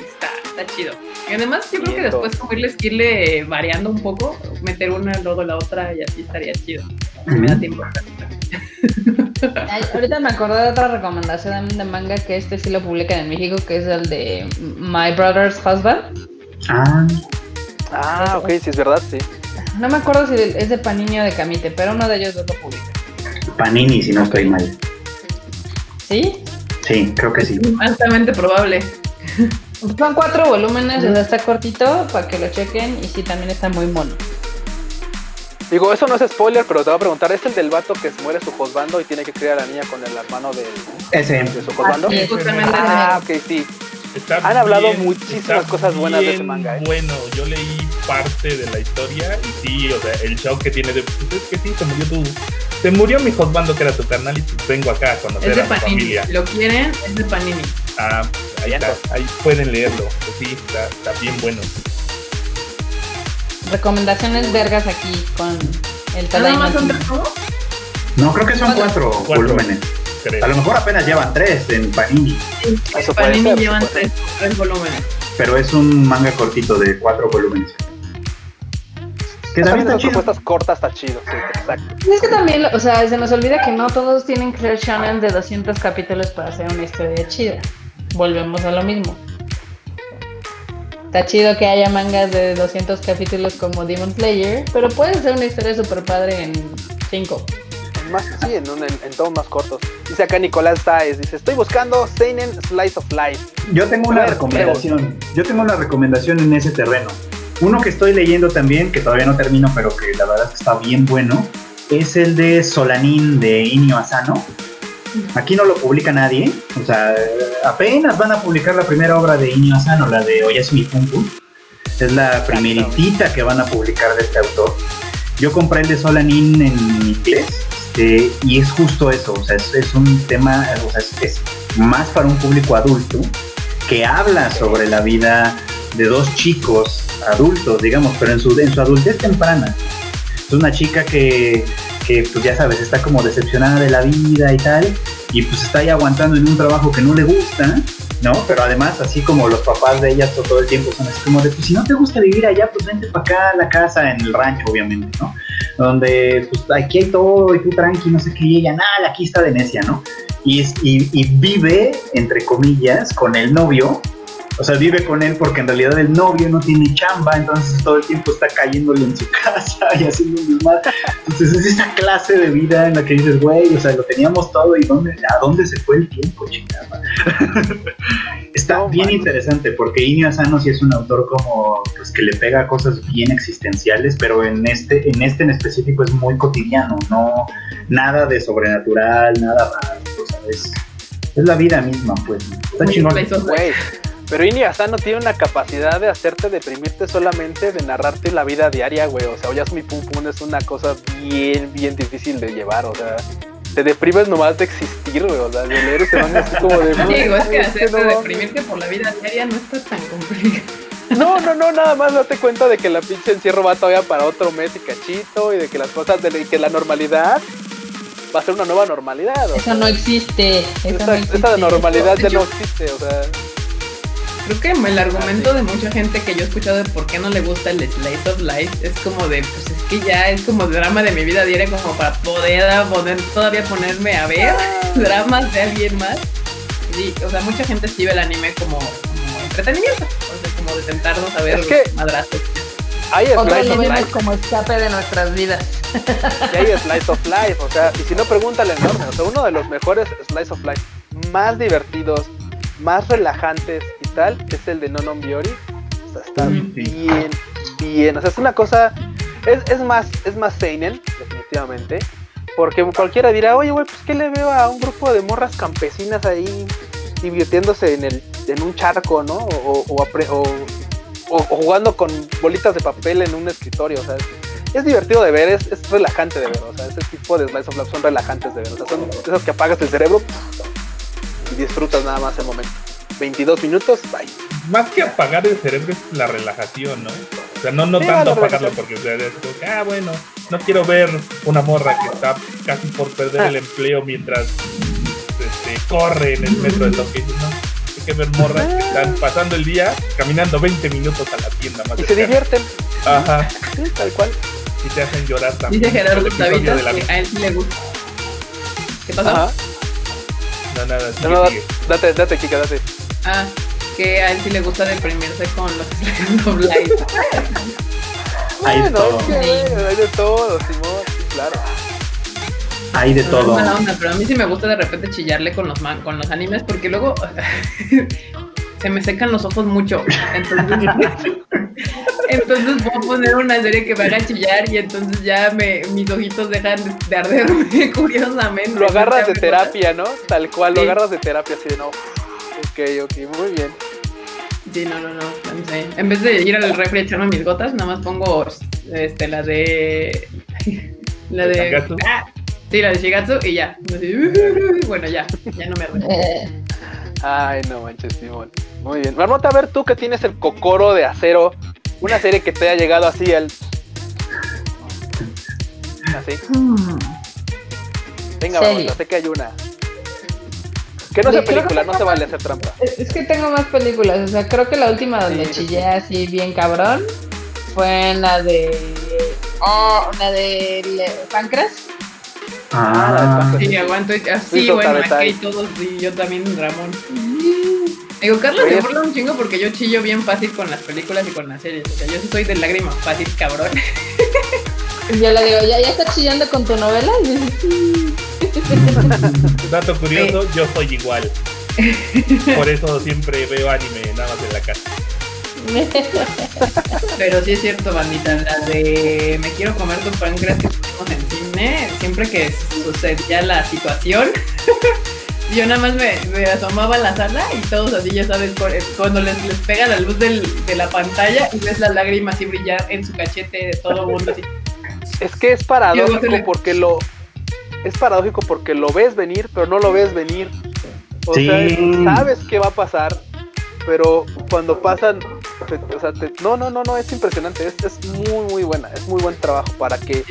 Está, está chido. Y además yo creo que después como irles irle variando un poco, meter una, luego la otra y así estaría chido. Si me da tiempo. ahorita me acordé de otra recomendación de manga que este sí lo publican en México, que es el de My Brother's Husband. Ah. Ah, ok, sí es verdad, sí. No me acuerdo si es de Panini o de Camite, pero uno de ellos dos lo publica. Panini, si no estoy mal. ¿Sí? Sí, creo que sí. Altamente probable. Son cuatro volúmenes, o sea, está cortito para que lo chequen y sí, también está muy mono. Digo, eso no es spoiler, pero te voy a preguntar, ¿es el del vato que se muere su josbando y tiene que criar a la niña con el hermano de, ese. de su josbando? Ah, ah, ok, sí. Han hablado muchísimas cosas buenas de ese manga. ¿eh? Bueno, yo leí parte de la historia y sí, o sea, el shock que tiene de. Pues es que sí, se murió tu. Se murió mi husbando que era tu carnal y pues vengo acá a conocer es de a mi Panini. familia. ¿Lo quieren? Es de Panini. Ah, ahí está, ahí pueden leerlo. Pues sí, está, está bien bueno. Recomendaciones vergas aquí con el ¿Nada más son tres No, creo que son cuatro, volúmenes. A lo mejor apenas llevan tres en Panini. En Panini llevan tres, tres volúmenes. Pero es un manga cortito de cuatro volúmenes. Que también las propuestas cortas está chido, sí, exacto. Es que también, o sea, se nos olvida que no todos tienen que ser shonen de 200 capítulos para hacer una historia chida. Volvemos a lo mismo. Está chido que haya mangas de 200 capítulos como Demon Slayer, pero puede ser una historia super padre en 5. Más, sí, en, un, en, todos más cortos. Dice acá Nicolás Saez, dice, estoy buscando Seinen Slice of Life. Yo tengo una recomendación, yo tengo una recomendación en ese terreno. Uno que estoy leyendo también, que todavía no termino, pero que la verdad es que está bien bueno, es el de Solanin de Inio Asano. Aquí no lo publica nadie, o sea, apenas van a publicar la primera obra de Inio Asano, la de Oyasumi Funku. Es la primeritita que van a publicar de este autor. Yo compré el de Solanin en inglés este, y es justo eso, o sea, es, un tema, o sea, es, más para un público adulto que habla sobre la vida de dos chicos adultos, digamos, pero en su, en su adultez temprana. Es una chica que, que, pues ya sabes, está como decepcionada de la vida y tal, y pues está ahí aguantando en un trabajo que no le gusta, ¿no? Pero además, así como los papás de ella todo el tiempo son así como de, pues si no te gusta vivir allá, pues vente para acá a la casa, en el rancho, obviamente, ¿no? Donde, pues aquí hay todo y tú tranqui, no sé qué, y ella, nada, aquí está de necia, ¿no? Y, y vive, entre comillas, con el novio, o sea, vive con él porque en realidad el novio no tiene chamba, entonces todo el tiempo está cayéndole en su [LAUGHS] casa y haciendo un desmadre. Entonces es esa clase de vida en la que dices, güey, o sea, lo teníamos todo y ¿dónde, ¿a dónde se fue el tiempo, chingada? [LAUGHS] está bien interesante porque Inio Asano sí es un autor como, pues que le pega cosas bien existenciales, pero en este, en este en específico es muy cotidiano, no nada de sobrenatural, nada más, o sea, es, es la vida misma, pues. Está chingón. Güey pero Ini Asano tiene una capacidad de hacerte deprimirte solamente de narrarte la vida diaria, güey. O sea, Oyasumi Pum Pum es una cosa bien, bien difícil de llevar, o sea. Te deprimes nomás de existir, güey. O sea, de leer ese manga así como de. Digo, es que hacerte deprimirte por la vida diaria no está tan complicado. No, no, no, nada más date cuenta de que la pinche encierro va todavía para otro mes y cachito y de que las cosas, de y que la normalidad va a ser una nueva normalidad. Eso sea, no existe. Eso esa, no esa existe. normalidad De ya hecho- no existe, o sea. Creo que el argumento de mucha gente que yo he escuchado de por qué no le gusta el slice of life es como de, pues es que ya es como drama de mi vida diaria como para poder, poder todavía ponerme a ver dramas de alguien más. Sí, o sea, mucha gente sí ve el anime como, como entretenimiento, o sea, como de sentarnos a ver Es que- madrazos. Hay slice of life como escape de nuestras vidas. y hay slice of life, o sea, y si no pregúntale enorme, o sea, uno de los mejores slice of life más divertidos, más relajantes tal, es el de Nonon Biori. O sea, está sí. bien, bien, o sea, es una cosa, es, es más, es más seinen, definitivamente, porque cualquiera dirá, oye, güey, pues, ¿qué le veo a un grupo de morras campesinas ahí divirtiéndose en, el, en un charco, ¿no? O, o, apre- o- o- o jugando con bolitas de papel en un escritorio, o sea, es, es divertido de ver, es, es relajante de ver, o sea, ese tipo de Slice of Life son relajantes de ver, o sea, son esas que apagas el cerebro y disfrutas nada más el momento. 22 minutos, bye. Más que apagar el cerebro es la relajación, ¿no? O sea, no, no Sí, tanto apagarlo porque o sea, es como que, ah, bueno, no quiero ver una morra que está casi por perder Ah. el empleo mientras este, corre en el metro de lo que no. Hay que ver morras que están pasando el día caminando 20 minutos a la tienda más Y se divierten, Ajá, sí, tal cual. y te hacen llorar también. Dice Gerardo El episodio Tavitas de la- que a él sí le gusta. ¿Qué pasó? Ajá. No, nada, sigue, No, no, sigue. date, date, Kika, date. Ah, que a él sí le gusta deprimirse con los [LAUGHS] life. Hay de todo. hay de todo, Simón, sí, claro. Hay de No, todo. es mala onda, pero a mí sí me gusta de repente chillarle con los man- con los animes porque luego [LAUGHS] se me secan los ojos mucho. Entonces, [LAUGHS] entonces voy a poner una serie que me haga chillar y entonces ya me, mis ojitos dejan de arderme curiosamente. Lo agarras de terapia, ¿no? Tal cual, lo agarras de terapia, así de no. Ok, ok, muy bien. Sí, no, no, no, no sé. En vez de ir al refri a echarme mis gotas, nada más pongo este, la de... [LAUGHS] La de... ¿Shigatsu? Ah, sí, la de Shigatsu y ya. [LAUGHS] Bueno, ya, ya no me. Eh, [LAUGHS] Ay, no manches, Simón. Muy bien. Marmota, a ver tú que tienes el cocoro de acero, una serie que te haya llegado así al. Así. hmm. Venga. Marmota, sé que hay una. Que no sea Sí, película, no se vale hacer trampa. Es es que tengo más películas. O sea, creo que la última donde Sí, sí, chillé así bien cabrón fue en la de. Oh, la de Le- Pancras. Ah, Sí, aguanto. ah, Sí, Hizo bueno, Tabetay. aquí hay todos, y yo también, Ramón. Digo, Carlos se burla un chingo porque yo chillo bien fácil con las películas y con las series. O sea, yo sí soy de lágrima fácil, cabrón. [LAUGHS] [LAUGHS] Y yo le digo, ¿ya, ya estás chillando con tu novela? Y dice, sí. [LAUGHS] Dato curioso, yo soy igual. Por eso siempre veo anime nada más en la casa. Pero sí es cierto, bandita. La de Me quiero comer tu páncreas que estuvimos en cine, siempre que sucedía la situación. [LAUGHS] Yo nada más me, me asomaba a la sala y todos así, ya sabes, por- cuando les, les pega la luz del- de la pantalla y ves la lágrima así brillar en su cachete de todo mundo así. Es que es paradójico porque lo. Es paradójico porque lo ves venir, pero no lo ves venir. O Sí. sea, sabes qué va a pasar, pero cuando pasan. te- o sea, te- no, no, no, no, es impresionante. Es, es muy, muy buena. Es muy buen trabajo para que,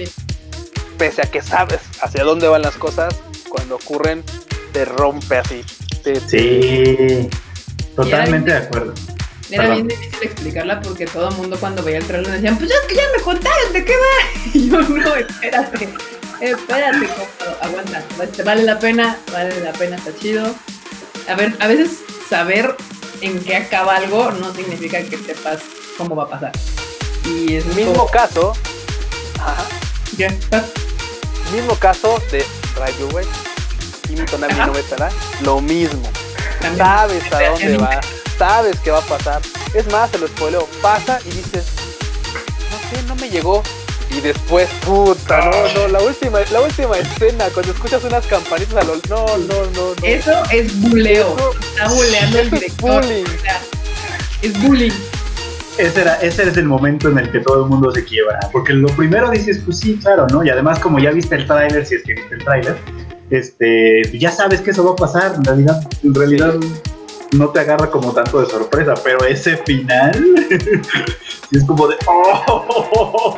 pese a que sabes hacia dónde van las cosas, cuando ocurren, te rompe así. Te- sí. Totalmente de acuerdo. Era Perdón. bien difícil explicarla porque todo el mundo cuando veía el trailer decían, pues es que ya me contaron de qué va. [LAUGHS] Y yo, no, espérate, espérate, aguanta, vale la pena, vale la pena, está chido. A ver, a veces saber en qué acaba algo no significa que sepas cómo va a pasar. Y es Mismo caso. Ajá. ¿Qué? Mismo caso de Your Way. Kimi Tonami no Betara, Lo mismo. También. Sabes a dónde va. Sabes qué va a pasar. Es más, te lo spoileo. Pasa y dices, no sé, no me llegó. Y después, puta, no, no, la última, la última escena, cuando escuchas unas campanitas a lo. No, no, no, no. Eso es buleo. Eso- Está buleando el eso es director. bullying. O sea, es bullying. Ese, era, ese es el momento en el que todo el mundo se quiebra. Porque lo primero dices, pues sí, claro, ¿no? Y además, como ya viste el tráiler, si es que viste el tráiler, este, ya sabes que eso va a pasar. En realidad, en realidad no te agarra como tanto de sorpresa, pero ese final [LAUGHS] sí es como de ¡oh!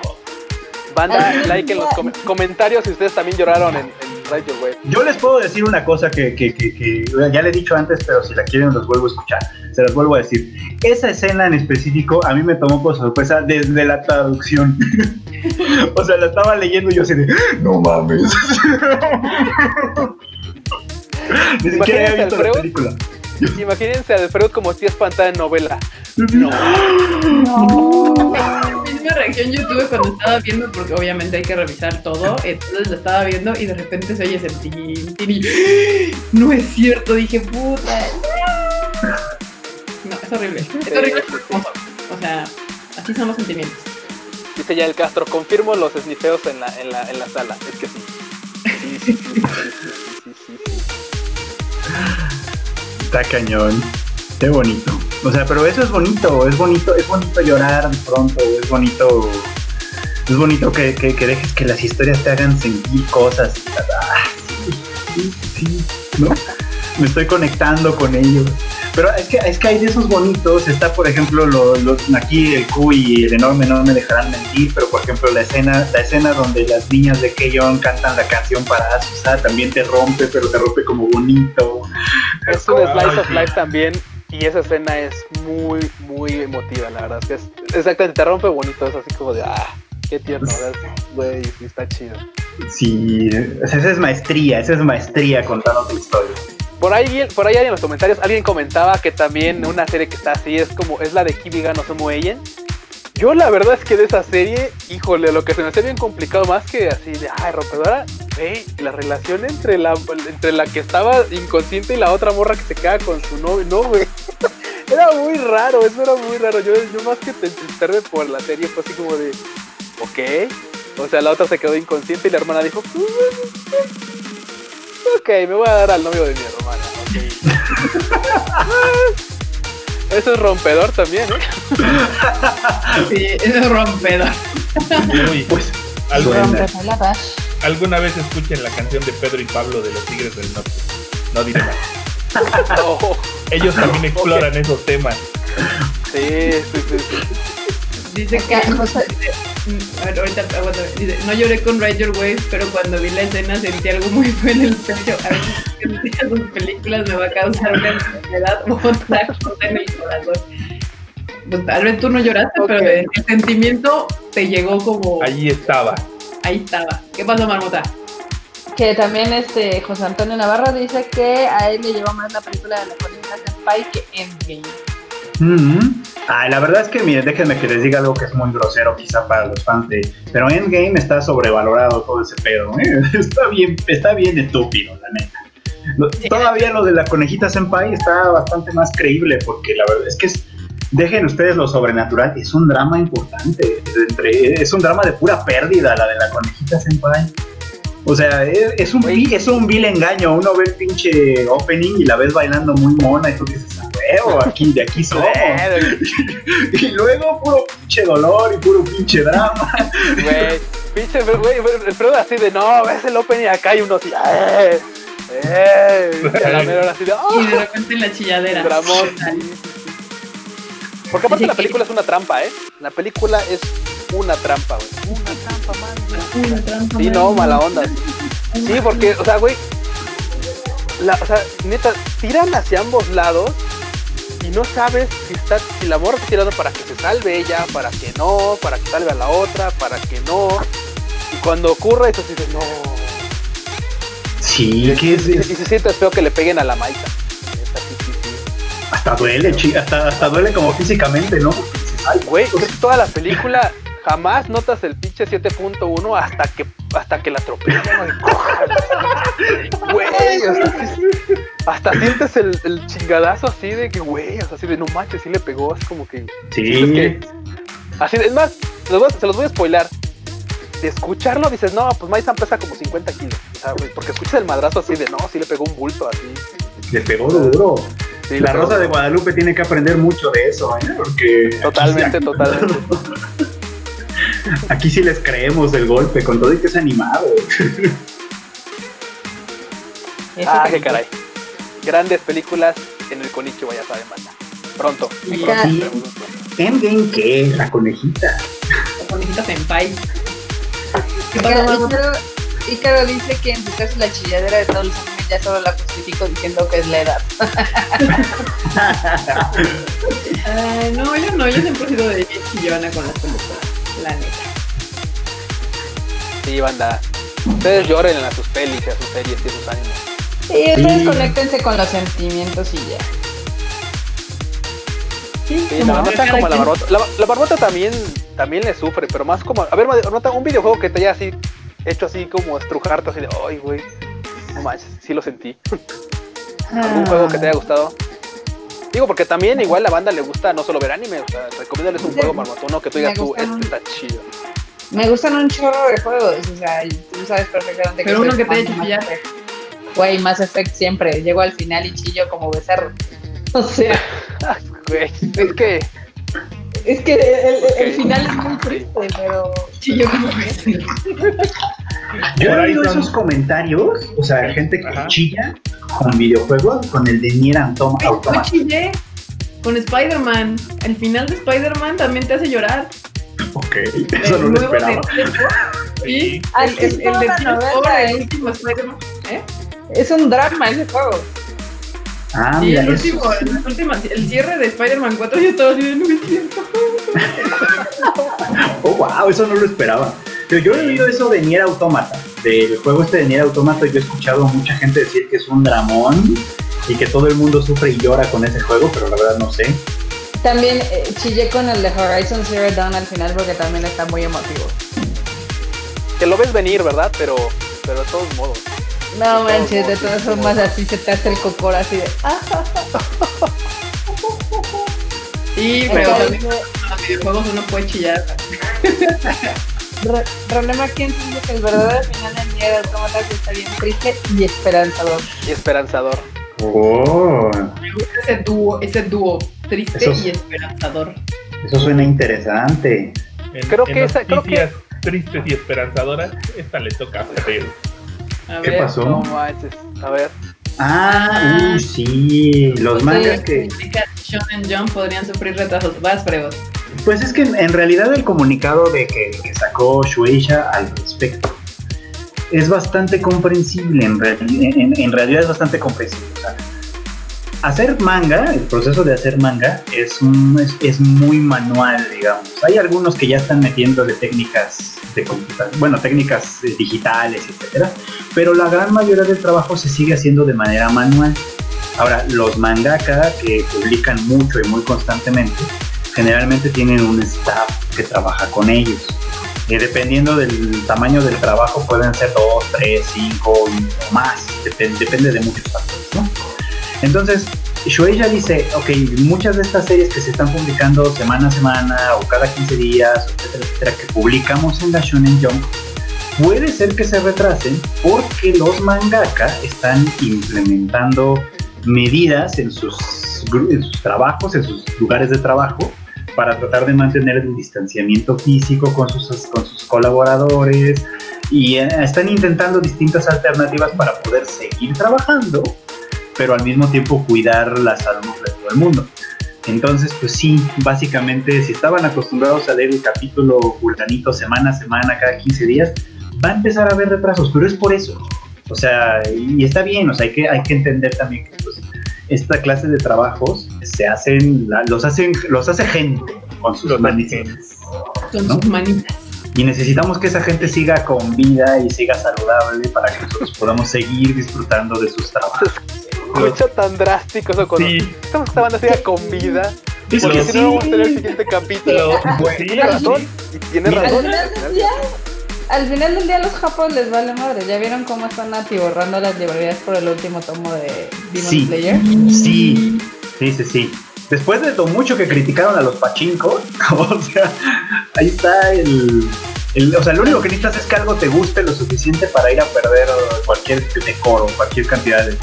Banda, Ah, like en los com- comentarios si ustedes también lloraron en, en Your Way. Yo les puedo decir una cosa que, que- que- que ya le he dicho antes, pero si la quieren los vuelvo a escuchar. Se las vuelvo a decir. Esa escena en específico a mí me tomó por sorpresa desde la traducción. [LAUGHS] o sea, la estaba leyendo y yo así de, no mames. [LAUGHS] Ni siquiera había visto la película. Imagínense a Alfredo como si espantada en novela. [LAUGHS] La misma reacción yo tuve cuando estaba viendo, porque obviamente hay que revisar todo. Entonces lo estaba viendo y de repente se oye ese tin, tin, y no es cierto. Dije, puta. No, es horrible. Es horrible. O sea, así son los sentimientos. Dice ya el Castro, confirmo los snifeos en la, en la, en la sala. Es que sí. Sí, sí, sí, sí, sí, sí, sí, sí. Está cañón. Qué bonito. O sea, pero eso es bonito, es bonito, es bonito llorar de pronto, es bonito. Es bonito que, que- que dejes que las historias te hagan sentir cosas. Ah, sí, sí, sí, ¿no? Me estoy conectando con ellos. Pero es que, es que hay de esos bonitos. Está, por ejemplo, lo- lo- aquí el Q y el enorme no me dejarán mentir. Pero, por ejemplo, la escena, la escena donde las niñas de Keyon cantan la canción para Asusa también te rompe, pero te rompe como bonito. Es un slice of life también. Y esa escena es muy, muy emotiva, la verdad. Es que es, exactamente, te rompe bonito. Es así como de, ah, qué tierno. Güey, sí, está chido. Sí, esa es maestría, esa es maestría contando tu historia. Por ahí, por ahí en los comentarios alguien comentaba que también una serie que está así es como es la de Kibiga no Somo Eien. Yo la verdad es que de esa serie, híjole, lo que se me hace bien complicado más que así de, ay, rompedora, la relación entre la, entre la que estaba inconsciente y la otra morra que se queda con su novio, no, güey. [LAUGHS] Era muy raro, eso era muy raro. Yo, yo más que te entristecerme por la serie fue así como de, ok. O sea, la otra se quedó inconsciente y la hermana dijo, "Pues, ok, me voy a dar al novio de mi hermana. [LAUGHS] Eso es rompedor también, ¿eh? [LAUGHS] Sí, es rompedor. Uy, Pues, ¿alguna, suena. Rompepeladas. Alguna vez escuchen la canción de Pedro y Pablo de los Tigres del Norte. No diré más. [LAUGHS] No. Ellos también exploran esos temas. Sí, sí, sí, sí. Dice que. Acá, ver, ahorita. Dice, no lloré con Your Wave, pero cuando vi la escena sentí algo muy [LAUGHS] feo en el pecho. A veces sus películas me va a causar una enfermedad [LAUGHS] o otra cosa en el corazón. Pues tal vez tú no lloraste, pero el sentimiento te llegó como Allí estaba. Ahí estaba. ¿Qué pasó, Marmota? Que también este José Antonio Navarro dice que a él le llevó más la película de la colina Senpai que Endgame. Mm. Ah, la verdad es que, miren, déjenme que les diga algo que es muy grosero quizá para los fans de... Pero Endgame está sobrevalorado todo ese pedo, ¿eh? [LAUGHS] Está bien, está bien estúpido, la neta. Lo- Todavía lo de la conejita senpai está bastante más creíble porque la verdad es que es... Dejen ustedes lo sobrenatural, es un drama importante, entre- es un drama de pura pérdida la de la conejita senpai. O sea, es, es un, vil- es un vil engaño. Uno ve el pinche opening y la ves bailando muy mona y tú dices, "A huevo, aquí, de aquí somos. [LAUGHS] [LAUGHS] Y luego puro pinche dolor y puro pinche drama. Güey, pinche, güey, el Fredo así de, no, ves el opening acá y uno así, ¡eh! ¡eh! Y a la mera hora así de, Y de ¡oh! repente en la chilladera. Porque aparte la película es una trampa, ¿eh? La película es una trampa, güey. Una trampa, man. Una trampa, Sí, man. no, mala onda. Sí, porque, o sea, güey, la, o sea, neta, tiran hacia ambos lados y no sabes si está, si la morra está tirando para que se salve ella, para que no, para que salve a la otra, para que no. Y cuando ocurre eso, de no. Sí, que es, Y, es- y se siente feo que le peguen a la maita. Hasta duele, chi, hasta, hasta duele como físicamente, ¿no? Ay, Güey, es que toda la película jamás notas el pinche 7.1 hasta que hasta que la atropellan. Güey, [LAUGHS] hasta sientes el, el chingadazo así de que, güey, o sea, así de no manches, sí le pegó, así como que. Sí. que- así es más, se los, voy a, se los voy a spoilar. De escucharlo dices, no, pues Maisan pesa como 50 kilos. O sea, güey, porque escuchas el madrazo así de, no, sí le pegó un bulto así. Le pegó duro. Sí, la. Rosa de Guadalupe tiene que aprender mucho de eso, ¿eh? Porque Totalmente, aquí, totalmente. [LAUGHS] aquí sí les creemos el golpe, con todo y que es animado. Ah, qué caray. Grandes películas en el Konichiwa, ya saben, banda. Pronto. Sí. Endgame, ¿qué? La conejita. la conejita senpai. ¿Qué pasa, Ícaro, Mago? Ícaro- dice que en su caso la chilladera de todos los animes ya solo la justifico diciendo que es la edad. Ay, no, yo no, yo siempre he sido de chillona con las películas, la neta. Sí, banda. Ustedes lloren en sus pelis, y a sus series y a sus animes. Y ustedes Sí. conéctense con los sentimientos y ya. Sí, Sí, como la barbota como la barbota. La, la barbota también, también le sufre, pero más como. A ver, barbota, un videojuego que te haya así hecho así como estrujarte así de, ay, güey. No manches, sí lo sentí. [LAUGHS] ¿Algún juego que te haya gustado? Digo, porque también igual la banda le gusta no solo ver anime, o sea, recomiéndales un Sí, juego marmotuno que tú digas tú, este está chido. Me gustan un chorro de juegos, o sea, tú sabes perfectamente Pero soy uno que te haya. Effect. Güey, Mass Effect siempre. Llego al final y chillo como becerro. [LAUGHS] O sea, [LAUGHS] güey, es que. Es que el, final es muy triste, pero. Sí, yo como que Yo he oído esos comentarios, o sea, gente que Ajá. chilla con videojuegos, con el de Nier Autom- Yo Automata. chillé con Spider-Man. El final de Spider-Man también te hace llorar. Ok, eso El no lo esperaba. [LAUGHS] Sí, el, de la tiempo, novela, el ¿eh? último Spider-Man. ¿Eh? Es un drama ese juego. Ah, Sí, mira, el último, el, último- el cierre de Spider-Man 4 yo estaba así de no es cierto. [LAUGHS] Oh, wow, eso no lo esperaba. Pero yo he oído eso de Nier Automata. Del juego este de Nier Automata, yo he escuchado a mucha gente decir que es un dramón y que todo el mundo sufre y llora con ese juego, pero la verdad no sé. También eh, chillé con el de Horizon Zero Dawn al final porque también está muy emotivo. Que lo ves venir, ¿verdad? Pero, pero de todos modos. No De manches, de todas formas así se te hace el cocor así de. Ah, Sí, pero Entonces, los videojuegos uno puede chillar. Problema aquí entiendo que el verdadero final del Nier Automata sí está bien triste y esperanzador. Y esperanzador. Oh, Me gusta ese dúo, ese dúo triste Eso y esperanzador. eso suena interesante. En, Creo en que esa- creo que- tristes y esperanzadoras, esta le toca a Ferrer. A ¿Qué ver, pasó? No manches. A ver. Ah, uy, sí, los mangas que... Shonen Jump podrían sufrir retrasos. Vas, Fregos. Pues es que en, en realidad el comunicado de que, que sacó Shueisha al respecto es bastante comprensible, en, reali- en- en realidad es bastante comprensible. o sea, hacer manga, el proceso de hacer manga es, es, muy manual, digamos. Hay algunos que ya están metiéndole técnicas de computación, bueno, técnicas digitales, etcétera, pero la gran mayoría del trabajo se sigue haciendo de manera manual. Ahora, los mangaka que publican mucho y muy constantemente, generalmente tienen un staff que trabaja con ellos. Eh, dependiendo del tamaño del trabajo, pueden ser dos, tres, cinco o más. Depen- depende de muchos factores, ¿no? Entonces, Shueisha dice, ok, muchas de estas series que se están publicando semana a semana o cada 15 días, etcétera, etcétera, que publicamos en la Shonen Jump, puede ser que se retrasen porque los mangaka están implementando medidas en sus, en sus trabajos, en sus lugares de trabajo, para tratar de mantener el distanciamiento físico con sus, con sus colaboradores y eh, están intentando distintas alternativas para poder seguir trabajando, pero al mismo tiempo cuidar la salud de todo el mundo. Entonces, pues sí, básicamente, si estaban acostumbrados a leer el capítulo fulanito semana a semana, cada 15 días, va a empezar a haber retrasos, pero es por eso. O sea, y está bien, o sea, hay que, hay que entender también que pues, esta clase de trabajos se hacen, los hacen, los hace gente con sus Los manitas. Con ¿No? sus manitas. Y necesitamos que esa gente siga con vida y siga saludable para que nosotros podamos seguir disfrutando de sus trabajos. Escucha tan drástico eso cuando Sí. estamos esta banda siga con vida. Es Porque que si no, no vamos a sí. tener el siguiente capítulo. Lo- sí, Tiene razón. Y tiene Mira, Al razón. final del día, al final del día a los japos les vale madre. ¿Ya vieron cómo están atiborrando las librerías por el último tomo de Demon Sí. Slayer? Sí, sí, sí, sí. Después de lo mucho que criticaron a los pachincos, [LAUGHS] o sea, ahí está el, el- O sea, lo único que necesitas es que algo te guste lo suficiente para ir a perder cualquier decoro, cualquier cantidad de.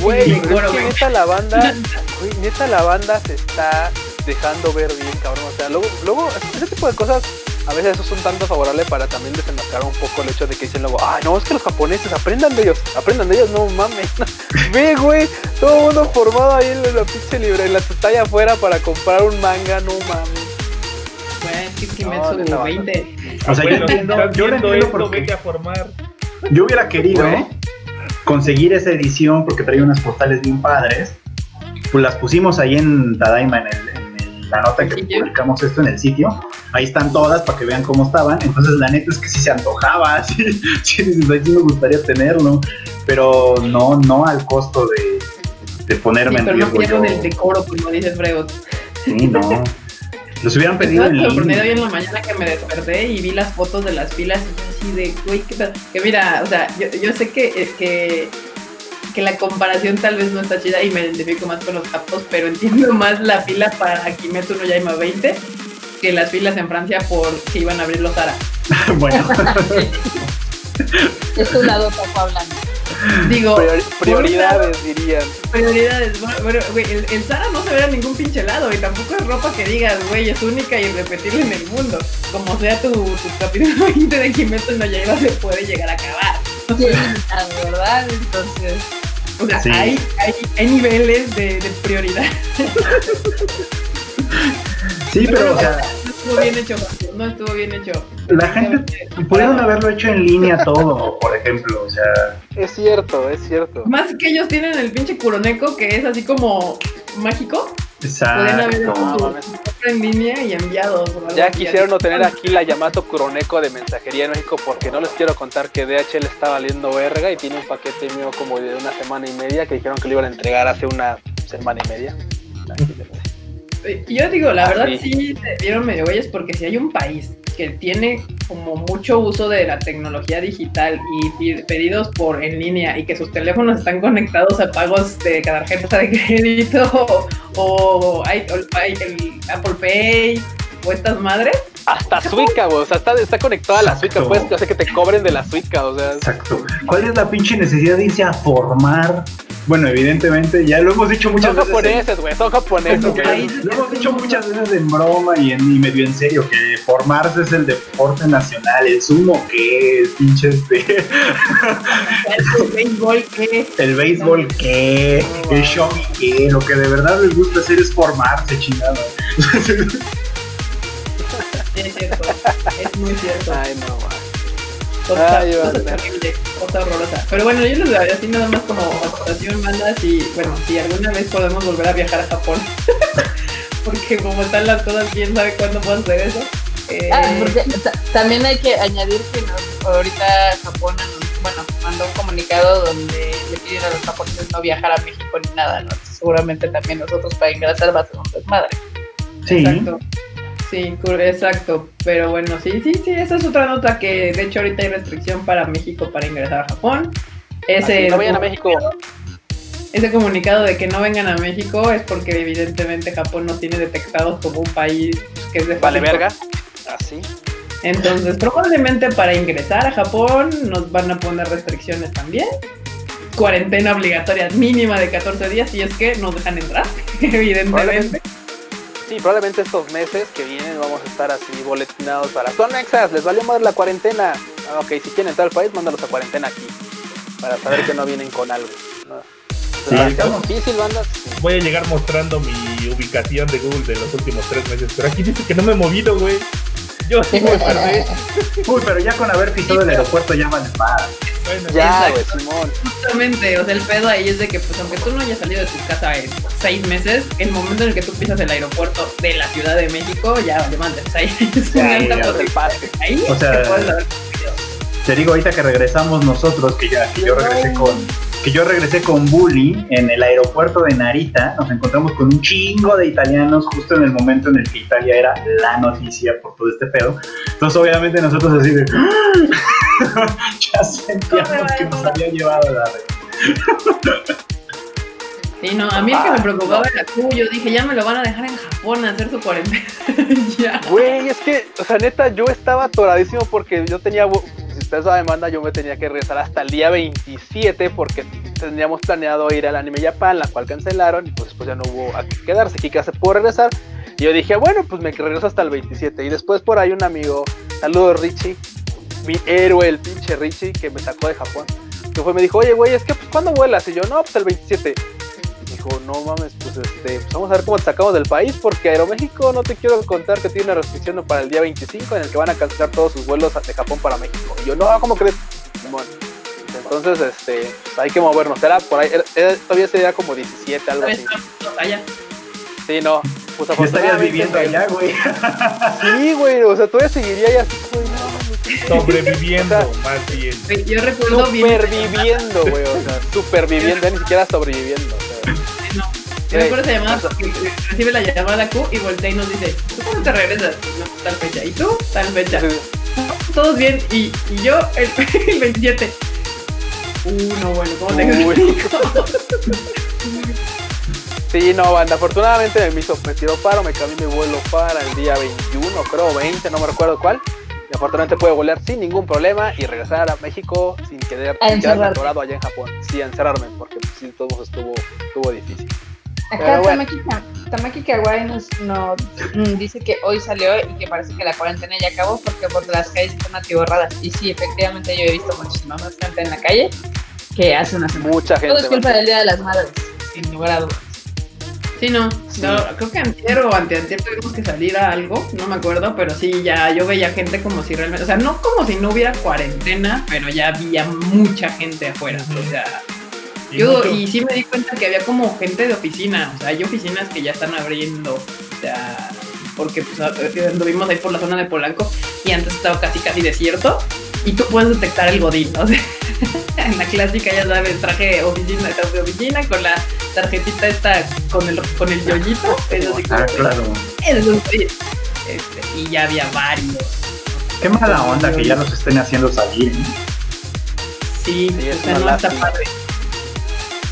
Güey, Sí, es coro, que neta la banda, [LAUGHS] güey, neta la banda se está dejando ver bien, cabrón. O sea, luego, luego ese tipo de cosas a veces eso es un tanto favorable para también desenmascarar un poco el hecho de que dicen luego, ah, no, es que los japoneses aprendan de ellos, aprendan de ellos, no mames. [LAUGHS] Ve, güey, todo el mundo formado ahí en la pinche libre, en la talla afuera para comprar un manga, no mames. Güey, es que No, Kimetsu neta, 20. O sea, yo Bueno, entiendo, yo entiendo esto, porque vete a formar. yo hubiera querido Güey. Conseguir esa edición porque traía unas postales bien padres. Pues las pusimos ahí en Tadaima, en, el- en el- la nota que publicamos esto en el sitio. Ahí están todas para que vean cómo estaban. Entonces, la neta es que sí se antojaba. [LAUGHS] Sí, sí, dices, "Ay, sí me gustaría tenerlo. Pero no, no al costo de, de ponerme Sí, en pero no riesgo. pierdan yo. el decoro, como dice Freud. Sí, no. [LAUGHS] Los hubieran pedido en sorprendida hoy en la mañana que me desperté y vi las fotos de las filas y así de, güey, ¿qué tal? Que mira, o sea, yo, yo sé que, eh, que, que la comparación tal vez no está chida y me identifico más con los capos, pero entiendo más la fila para Kimetsu no Yaima 20 que las filas en Francia por que iban a abrir los Zara. [LAUGHS] bueno, [LAUGHS] Es tu lado taco hablando. [LAUGHS] Digo, prioridades, dirían. prioridades. Bueno, güey, el, el Zara no se ve a ningún pinche lado y tampoco es ropa que digas, güey, es única y irrepetible en el mundo. Como sea tu, tu capítulo [LAUGHS] 20 de Kimetsu no Yaiba se puede llegar a acabar. Sí, ¿verdad? Entonces, O sea, Sí. hay, hay, hay niveles de, de prioridad. sí, pero o sea, [LAUGHS] estuvo bien hecho, no estuvo bien hecho. la gente pudieron haberlo hecho en línea todo, por ejemplo. O sea, Es cierto, es cierto. Más que ellos tienen el pinche Kuroneko que es así como mágico. Podrían haber hecho exacto. en línea y enviados. Ya quisieron no tener aquí la Yamato Kuroneko de mensajería en México porque no les quiero contar que DHL está valiendo verga y tiene un paquete mío como de una semana y media que dijeron que lo iban a entregar hace una semana y media. Y Yo digo, la Ah, verdad sí. sí se vieron medio güeyes porque si hay un país que tiene como mucho uso de la tecnología digital y pedidos por en línea y que sus teléfonos están conectados a pagos de tarjeta de crédito [LAUGHS] o, hay, o hay el Apple Pay o estas madres, Hasta Suica, güey. O sea, está, está conectada a la Exacto. Suica, pues, que hace que te cobren de la Suica, o sea. Exacto. ¿Cuál es la pinche necesidad de irse a formar? Bueno, evidentemente, ya lo hemos dicho muchas Son veces. en- japoneses, güey, son japoneses. Güey. Lo hemos dicho muchas veces en broma y, en, y medio en serio que formarse es el deporte nacional, el sumo que es, pinche este, el béisbol que el béisbol que, el shogi que, lo que de verdad les gusta hacer es formarse, chingada. es cierto, es muy cierto. Ay, no. Cosa, Ay, cosa banda. terrible, cosa horrorosa. Pero bueno, yo les así nada más como observación, bandas, y bueno, si alguna vez podemos volver a viajar a Japón, [LAUGHS] porque como están las cosas, quién sabe cuándo puedo hacer eso. Eh, ah, porque también hay que añadir que nos- ahorita Japón bueno, mandó un comunicado donde le piden a los japoneses no viajar a México ni nada, ¿no? Seguramente también nosotros para ingresar va a ser un desmadre. Sí, Exacto. Sí, exacto. Pero bueno, sí, sí, sí, esa es otra nota que de hecho ahorita hay restricción para México para ingresar a Japón. Ese, no vayan a México. ese comunicado de que no vengan a México es porque evidentemente Japón nos tiene detectados como un país que es de Vale, verga. Así. Entonces, probablemente para ingresar a Japón nos van a poner restricciones también. Cuarentena obligatoria mínima de 14 días si es que nos dejan entrar, [LAUGHS] evidentemente. Sí, probablemente estos meses que vienen vamos a estar así boletinados para. Son nexas, les valió más la cuarentena. Ah, ok, si quieren entrar al país, mándalos a cuarentena aquí. Para saber que no vienen con algo. ¿no? Sí, difícil, bandas. Voy a llegar mostrando mi ubicación de Google de los últimos tres meses. Pero aquí dice que no me he movido, güey. Yo sí me perdí. Uy, pero ya con haber pisado el aeropuerto ya vale más. Bueno, Ya, Exacto. güey, Simón. Justamente, o sea, el pedo ahí es de que, pues, aunque tú no hayas salido de tu casa en seis meses, el momento en el que tú pisas el aeropuerto de la Ciudad de México, ya vale madre. O sea, ahí es una Ya, alta ya, el posibilidad. pase. Ahí O sea, te puedes haber Te digo ahorita que regresamos nosotros, que ya que yo regresé con que yo regresé con Bully en el aeropuerto de Narita, nos encontramos con un chingo de italianos justo en el momento en el que Italia era la noticia por todo este pedo. Entonces obviamente nosotros así de [LAUGHS] ya sentíamos que nos había llevado la Sí, no, a mí el que me preocupaba era tú. Yo dije, ya me lo van a dejar en Japón a hacer su cuarentena. [LAUGHS] ya. Güey, es que, o sea, neta, yo estaba atoradísimo porque yo tenía, ustedes saben, demanda, yo me tenía que regresar hasta el día 27 porque teníamos planeado ir al Anime Japan, la cual cancelaron y pues después ya no hubo a qué quedarse. Kika se pudo regresar Y yo dije, bueno, pues me regreso hasta el 27. Y después por ahí un amigo, saludos Richie, mi héroe, el pinche Richie, que me sacó de Japón. Que fue, me dijo, oye, güey, es que, pues, ¿cuándo vuelas? Y yo, no, pues el 27. Dijo, no mames, pues, este, pues vamos a ver cómo te sacamos del país, porque Aeroméxico no te quiero contar que tiene una restricción para el día 25 en el que van a cancelar todos sus vuelos de Japón para México. Y yo, no, ¿cómo crees? Entonces, este, pues, hay que movernos. Era por ahí, era- era- todavía sería como 17, algo así. Allá. Sí, no. Pues estarías viviendo allá, güey. Sí, güey, o sea, todavía seguiría ahí así, güey, no mames. Sobreviviendo, O sea, más bien. Yo recuerdo bien. Superviviendo, güey, o sea, superviviendo, ya ni siquiera sobreviviendo, o sea. No. Yo recuerdo esa llamada o sea- porque recibe la llamada Q y voltea y nos dice, ¿tú cuándo te regresas? No, tal fecha. ¿Y tú? Tal fecha. Todos bien. Y, y yo el, [LAUGHS] el 27. Uh, no, bueno, ¿cómo te explico? [LAUGHS] Sí, no, banda, afortunadamente me hizo, me tiró paro, me cambié mi vuelo para el día 21, creo, 20, no me recuerdo cuál. Afortunadamente pude volar sin ningún problema y regresar a México sin quedar, sin atorado allá en Japón. Sí, a encerrarme, porque pues, sí, todo estuvo, estuvo difícil. Acá bueno. Tamaki, Tamaki nos, nos, mm, dice que hoy salió y que parece que la cuarentena ya acabó porque por las calles están atiborradas. Y sí, efectivamente yo he visto muchísima más gente en la calle que hace una semana. Mucha Todo es gente. culpa del Día de las Madres, sin lugar a dudas. Sí, no. Sí. no creo que antier o anteantier tuvimos que salir a algo, no me acuerdo, pero sí, ya yo veía gente como si realmente, o sea, no como si no hubiera cuarentena, pero ya había mucha gente afuera, o sea, Y yo mucho- y sí me di cuenta que había como gente de oficina, o sea, hay oficinas que ya están abriendo, o sea, porque pues anduvimos ahí por la zona de Polanco y antes estaba casi casi desierto y tú puedes detectar el godín, [LAUGHS] o sea, en la clásica ya sabes, traje oficina, de oficina con la tarjetita esta con el con el yoyito, es así como Ah, de, claro. Este, y ya había varios. Qué mala onda que ya nos estén haciendo salir. ¿eh? Sí, Sí, es o sea, una no está lástima. padre.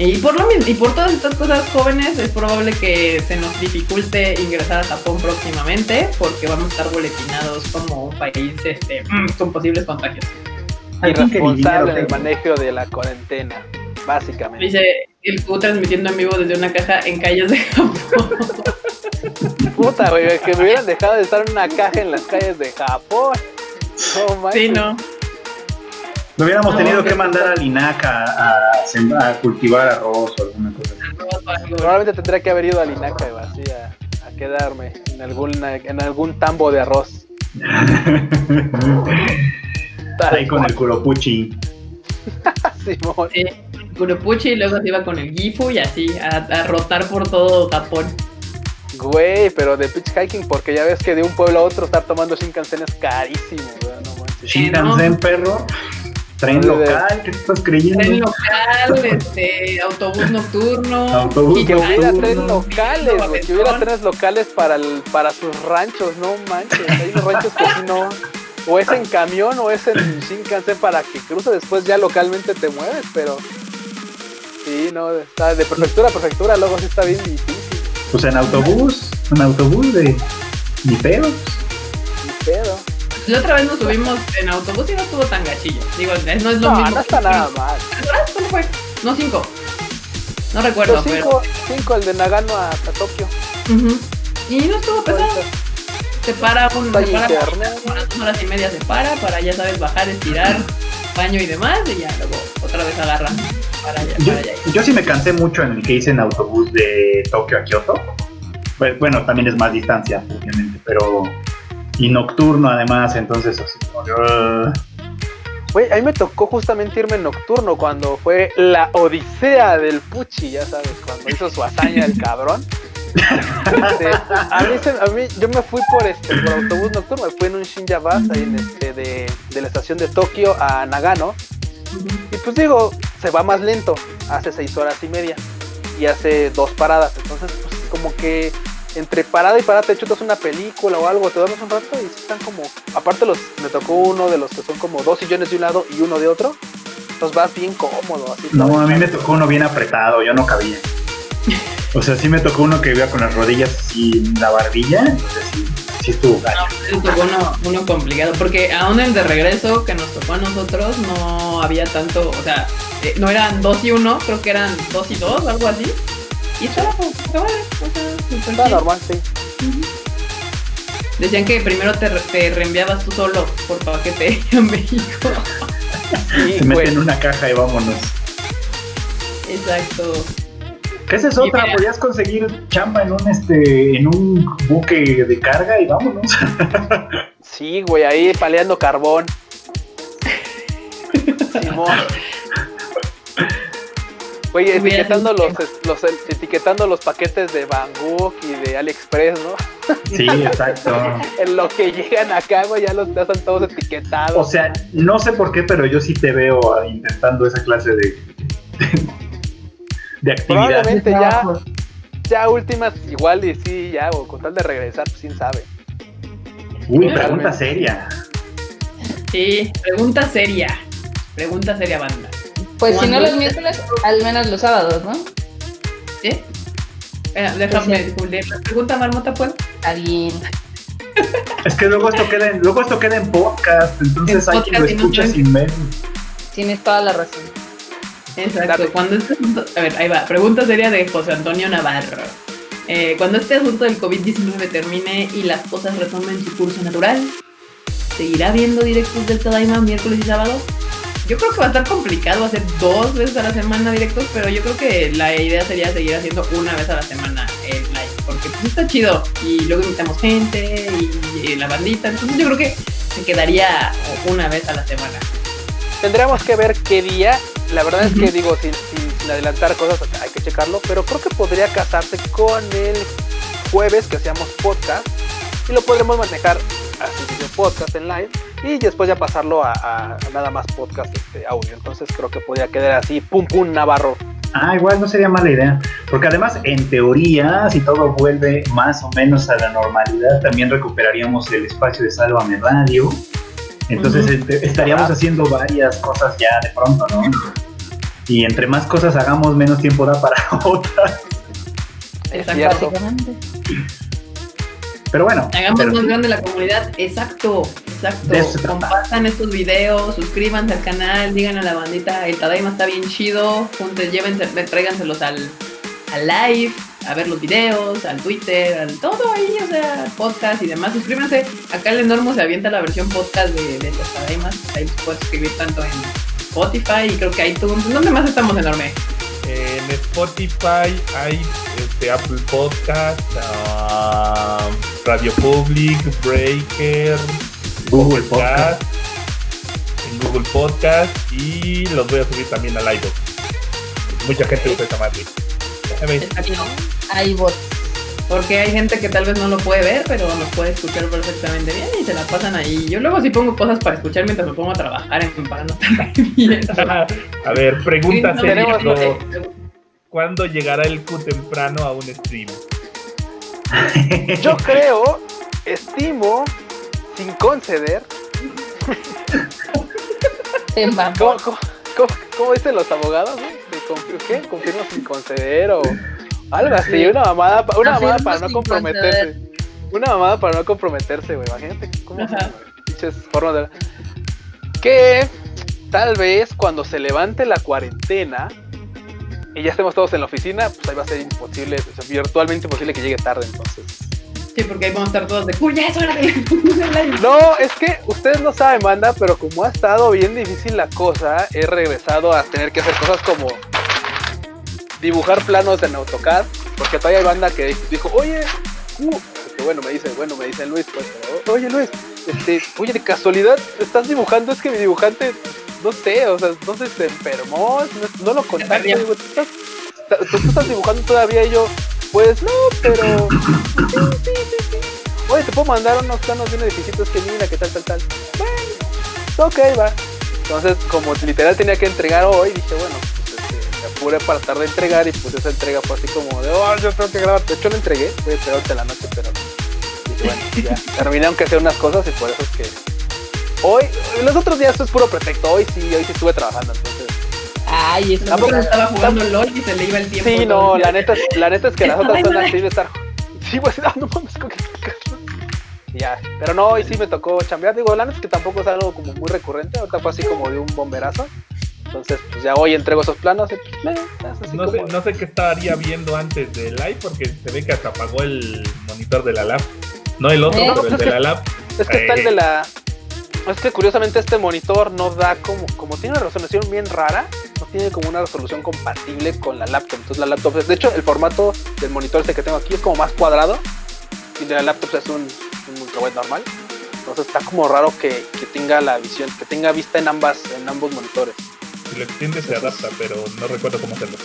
Y por lo mismo, y por todas estas cosas jóvenes, es probable que se nos dificulte ingresar a Japón próximamente, porque vamos a estar boletinados como un país este, con posibles contagios. Irresponsable en el manejo de la cuarentena, básicamente. Dice el Q transmitiendo en vivo desde una caja en calles de Japón. [LAUGHS] Puta, güey, que me hubieran dejado de estar en una caja en las calles de Japón. No. Sí, no. Lo hubiéramos No, tenido que- mandar a Linaca a, sem- a cultivar arroz o alguna cosa así. Probablemente tendría que haber ido a Linaca, güey, así a, a quedarme en algún, en algún tambo de arroz. [LAUGHS] Ahí con el curopuchi. [LAUGHS] Simón. Sí, Kuropuchi y luego se iba con el Gifu y así, a, a rotar por todo Japón. Güey, pero de pitch hiking, porque ya ves que de un pueblo a otro estar tomando Shinkansen es carísimo, güey, no. Shinkansen, perro. Tren de- local, ¿qué te estás creyendo? Tren local, este, autobús nocturno. Autobús Y que hubiera trenes locales, güey, que hubiera trenes locales para, el, para sus ranchos, no manches. Hay unos ranchos que sí no. O es en camión o es en Shinkansen para que cruce después ya localmente te mueves, pero. Sí, no, está de prefectura a prefectura, luego sí está bien difícil. Pues en autobús, en autobús de ni pedo. Ni pedo. La otra vez nos subimos en autobús y no estuvo tan gachillo. Digo, no es lo No, mismo. no está nada mal. No, cinco. No recuerdo, Los cinco, cinco, el de Nagano a, a Tokio. Y no estuvo pesado. Se para un. Se para unas horas y media se para, para ya sabes, bajar, estirar, baño y demás, y ya luego otra vez agarra para allá. Yo, Para allá. yo sí me cansé mucho en el que hice en autobús de Tokio a Kioto. Pues, bueno, también es más distancia, obviamente, pero. Y nocturno además, entonces así como "Ah". Güey, a mí me tocó justamente irme nocturno cuando fue la odisea del Puchi, ya sabes, cuando hizo su hazaña el cabrón. Este, a, mí yo me fui por este por autobús nocturno, me fui en un Shinja Bus ahí este de la estación de Tokio a Nagano. Y pues digo, se va más lento, hace seis horas y media y hace dos paradas. Entonces, pues como que entre parada y parada te chutas una película o algo, te duermes un rato y están como. Aparte, los me tocó uno de los que son como dos sillones de un lado y uno de otro. Entonces vas bien cómodo. Así No, a mí me tocó uno bien apretado, yo no cabía. O sea, sí me tocó uno que iba con las rodillas en la barbilla, entonces sí, sí estuvo gacho. No, nos tocó uno, uno complicado, porque aún el de regreso que nos tocó a nosotros no había tanto, o sea, eh, no eran dos y uno, creo que eran dos y dos, algo así. Y estaba como, estaba, súper Está chido. normal, sí. Decían que primero te, re- te reenviabas tú solo por paquete a [LAUGHS] México. Sí, Se mete en una caja y vámonos. Exacto. Que esa es otra, mira- podías conseguir chamba en un este, en un buque de carga y vámonos. Sí, güey, ahí paleando carbón. [LAUGHS] Simón. Güey, etiquetando los, los- etiquetando los paquetes de Bangkok y de AliExpress, ¿no? Sí, exacto. [LAUGHS] En lo que llegan acá, güey, ya los ya están todos etiquetados. O sea, no sé por qué, pero yo sí te veo ah, intentando esa clase de, de actividad. Probablemente ya, ya últimas, igual y sí, ya, o con tal de regresar, pues quién sabe. Uy, pregunta seria. Sí, pregunta seria. Pregunta seria, banda. Pues si no los miércoles, al menos los sábados, ¿no? ¿Sí? Eh, déjame leer la pregunta, Marmota, pues. Está bien. Es que luego esto queda en, luego esto queda en podcast, entonces En hay quien lo escucha sin ver. Tienes toda la razón. Exacto. Cuando este asunto- a ver, ahí va. Pregunta seria de José Antonio Navarro. Eh, cuando este asunto del COVID-19 termine y las cosas retomen su curso natural, ¿seguirá viendo directos del Tadaima miércoles y sábado? Yo creo que va a estar complicado hacer dos veces a la semana directos, pero yo creo que la idea sería seguir haciendo una vez a la semana el live, porque pues está chido y luego invitamos gente y, y la bandita, entonces yo creo que se quedaría una vez a la semana. Tendríamos que ver qué día. La verdad es que digo, sin, sin- sin adelantar cosas, hay que checarlo, pero creo que podría casarse con el jueves que hacíamos podcast y lo podremos manejar así video podcast en live y después ya pasarlo a, a- a nada más podcast este audio. Entonces creo que podría quedar así, pum pum Navarro. Ah, igual no sería mala idea. Porque además, en teoría, si todo vuelve más o menos a la normalidad, también recuperaríamos el espacio de Sálvame Radio. Entonces este, estaríamos Ah. haciendo varias cosas ya de pronto, ¿no? Y entre más cosas hagamos, menos tiempo da para [LAUGHS] otras. Es cierto. Pero bueno, Hagamos pero- más grande la comunidad. Exacto, exacto. Compartan estos videos, suscríbanse al canal, digan a la bandita, el Tadaima está bien chido. Juntos, llévense, tráiganselos al, al live, a ver los videos, al Twitter, al todo ahí, o sea, podcast y demás. Suscríbanse. Acá el enormo se avienta la versión podcast de, de los Tadaimas. Ahí puedes suscribir tanto en Spotify y creo que iTunes. ¿Dónde más estamos enorme? En Spotify hay este, Apple Podcast, Radio Public, Breaker, Google Podcast. en Google Podcast y los voy a subir también al iVoox. Mucha gente usa esa madre. Ya Porque hay gente que tal vez no lo puede ver, pero nos puede escuchar perfectamente bien y se la pasan ahí. Yo luego sí pongo cosas para escuchar mientras me pongo a trabajar en, para no [LAUGHS] estar. [LAUGHS] A ver, pregunta Sí, no, seria. tenemos- eh, ¿Cuándo llegará el Q temprano a un stream? [LAUGHS] Yo creo, estimo, sin conceder. ¿cómo, cómo, cómo- cómo dicen los abogados? confi- ¿Qué? Confirmo sin conceder o algo así, Sí. una mamada, una mamada para no comprometerse. Una mamada para no comprometerse, güey. Imagínate cómo son, pinches formas de. Que tal vez cuando se levante la cuarentena y ya estemos todos en la oficina, pues ahí va a ser imposible, o sea, virtualmente imposible que llegue tarde, entonces. Sí, porque ahí vamos a estar todos de ¡Uy, ya es hora de live! [LAUGHS] No, es que ustedes no saben, banda, pero como ha estado bien difícil la cosa, he regresado a tener que hacer cosas como dibujar planos en AutoCAD, porque todavía hay banda que dijo, oye, uh", bueno, me dice, bueno, me dice Luis, pues, pero, oye Luis, este, oye, de casualidad, estás dibujando, es que mi dibujante, no sé, o sea, no sé, se enfermó, no, no lo contaste, perdió. digo, ¿tú estás, está- tú estás dibujando todavía y yo, pues no, pero sí, sí, sí, sí. Oye, te puedo mandar unos planos de un edificio, es que mira, que tal, tal, tal. Bueno, ok, va. Entonces, como literal tenía que entregar hoy, dije, bueno, me apuré para tratar de entregar y pues esa entrega fue así como de, oh, yo tengo que grabar. De hecho, lo entregué, voy a la noche, pero dije, bueno, ya [LAUGHS] terminé aunque hacer unas cosas y por eso es que hoy, los otros días esto es puro pretexto. Hoy sí, hoy sí estuve trabajando, entonces. Ay, eso Tampoco estaba jugando LOL y se le iba el tiempo. Sí, no, la neta, es- la neta es que las otras son así de estar. Sí, pues, [LAUGHS] no, no mames, ¿con Y Ya, pero no, hoy sí me tocó chambear. Digo, la neta es que tampoco es algo como muy recurrente. Ahorita fue así como de un bomberazo. Entonces, pues ya hoy entrego esos planos. Y, pues, eh, es así No sé, como- no sé qué estaría viendo antes del live porque se ve que hasta apagó el monitor de la lab. No el otro, Eh, pero el de la [LAUGHS] lab. Es que está el Eh. de la. Es que curiosamente este monitor no da como. Como tiene una resolución bien rara, no tiene como una resolución compatible con la laptop. Entonces la laptop. De hecho, el formato del monitor este que tengo aquí es como más cuadrado. Y el de la laptop es un, un ultrawide normal. Entonces está como raro que, que tenga la visión, que tenga vista en ambas, en ambos monitores. Si lo se adapta, pero no recuerdo cómo hacerlo.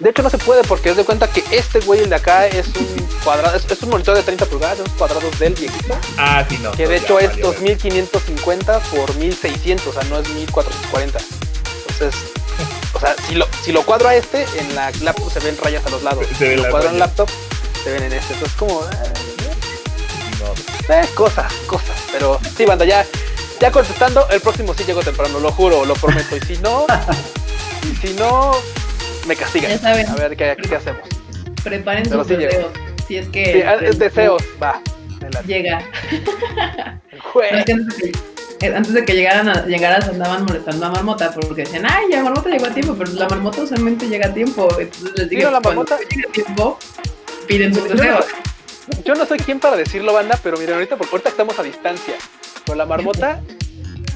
De hecho no se puede porque es de cuenta que este güey el de acá es un cuadrado, es, es un monitor de 30 pulgadas, cuadrados del viejito. Ah, sí, no. Que de ya hecho es valió, 2550 por 1600, o sea, no es 1440. Entonces, o sea, si lo, si lo cuadro a este, en la laptop se ven rayas a los lados. Se- se Si lo cuadro en laptop, se ven en este. Entonces, como, modo. eh, cosas, cosas. Pero sí, banda, ya, ya contestando, el próximo sí llego temprano, lo juro, lo prometo. Y si no, [LAUGHS] y si no, me castigan. Ya saben. A ver qué, qué hacemos. Preparen Pero sus sí deseos. Si es que. Sí, ah, es deseos, va. Llega. No, antes de que, antes de que llegaran a, llegaras andaban molestando a Marmota porque decían, ay, ya Marmota llegó a tiempo, pero la Marmota usualmente llega a tiempo. Entonces les digo, ¿Vino la Marmota? llega a tiempo, piden sus Yo no, deseos. yo no soy quien para decirlo, banda, pero miren, ahorita porque ahorita estamos a distancia. Con la marmota,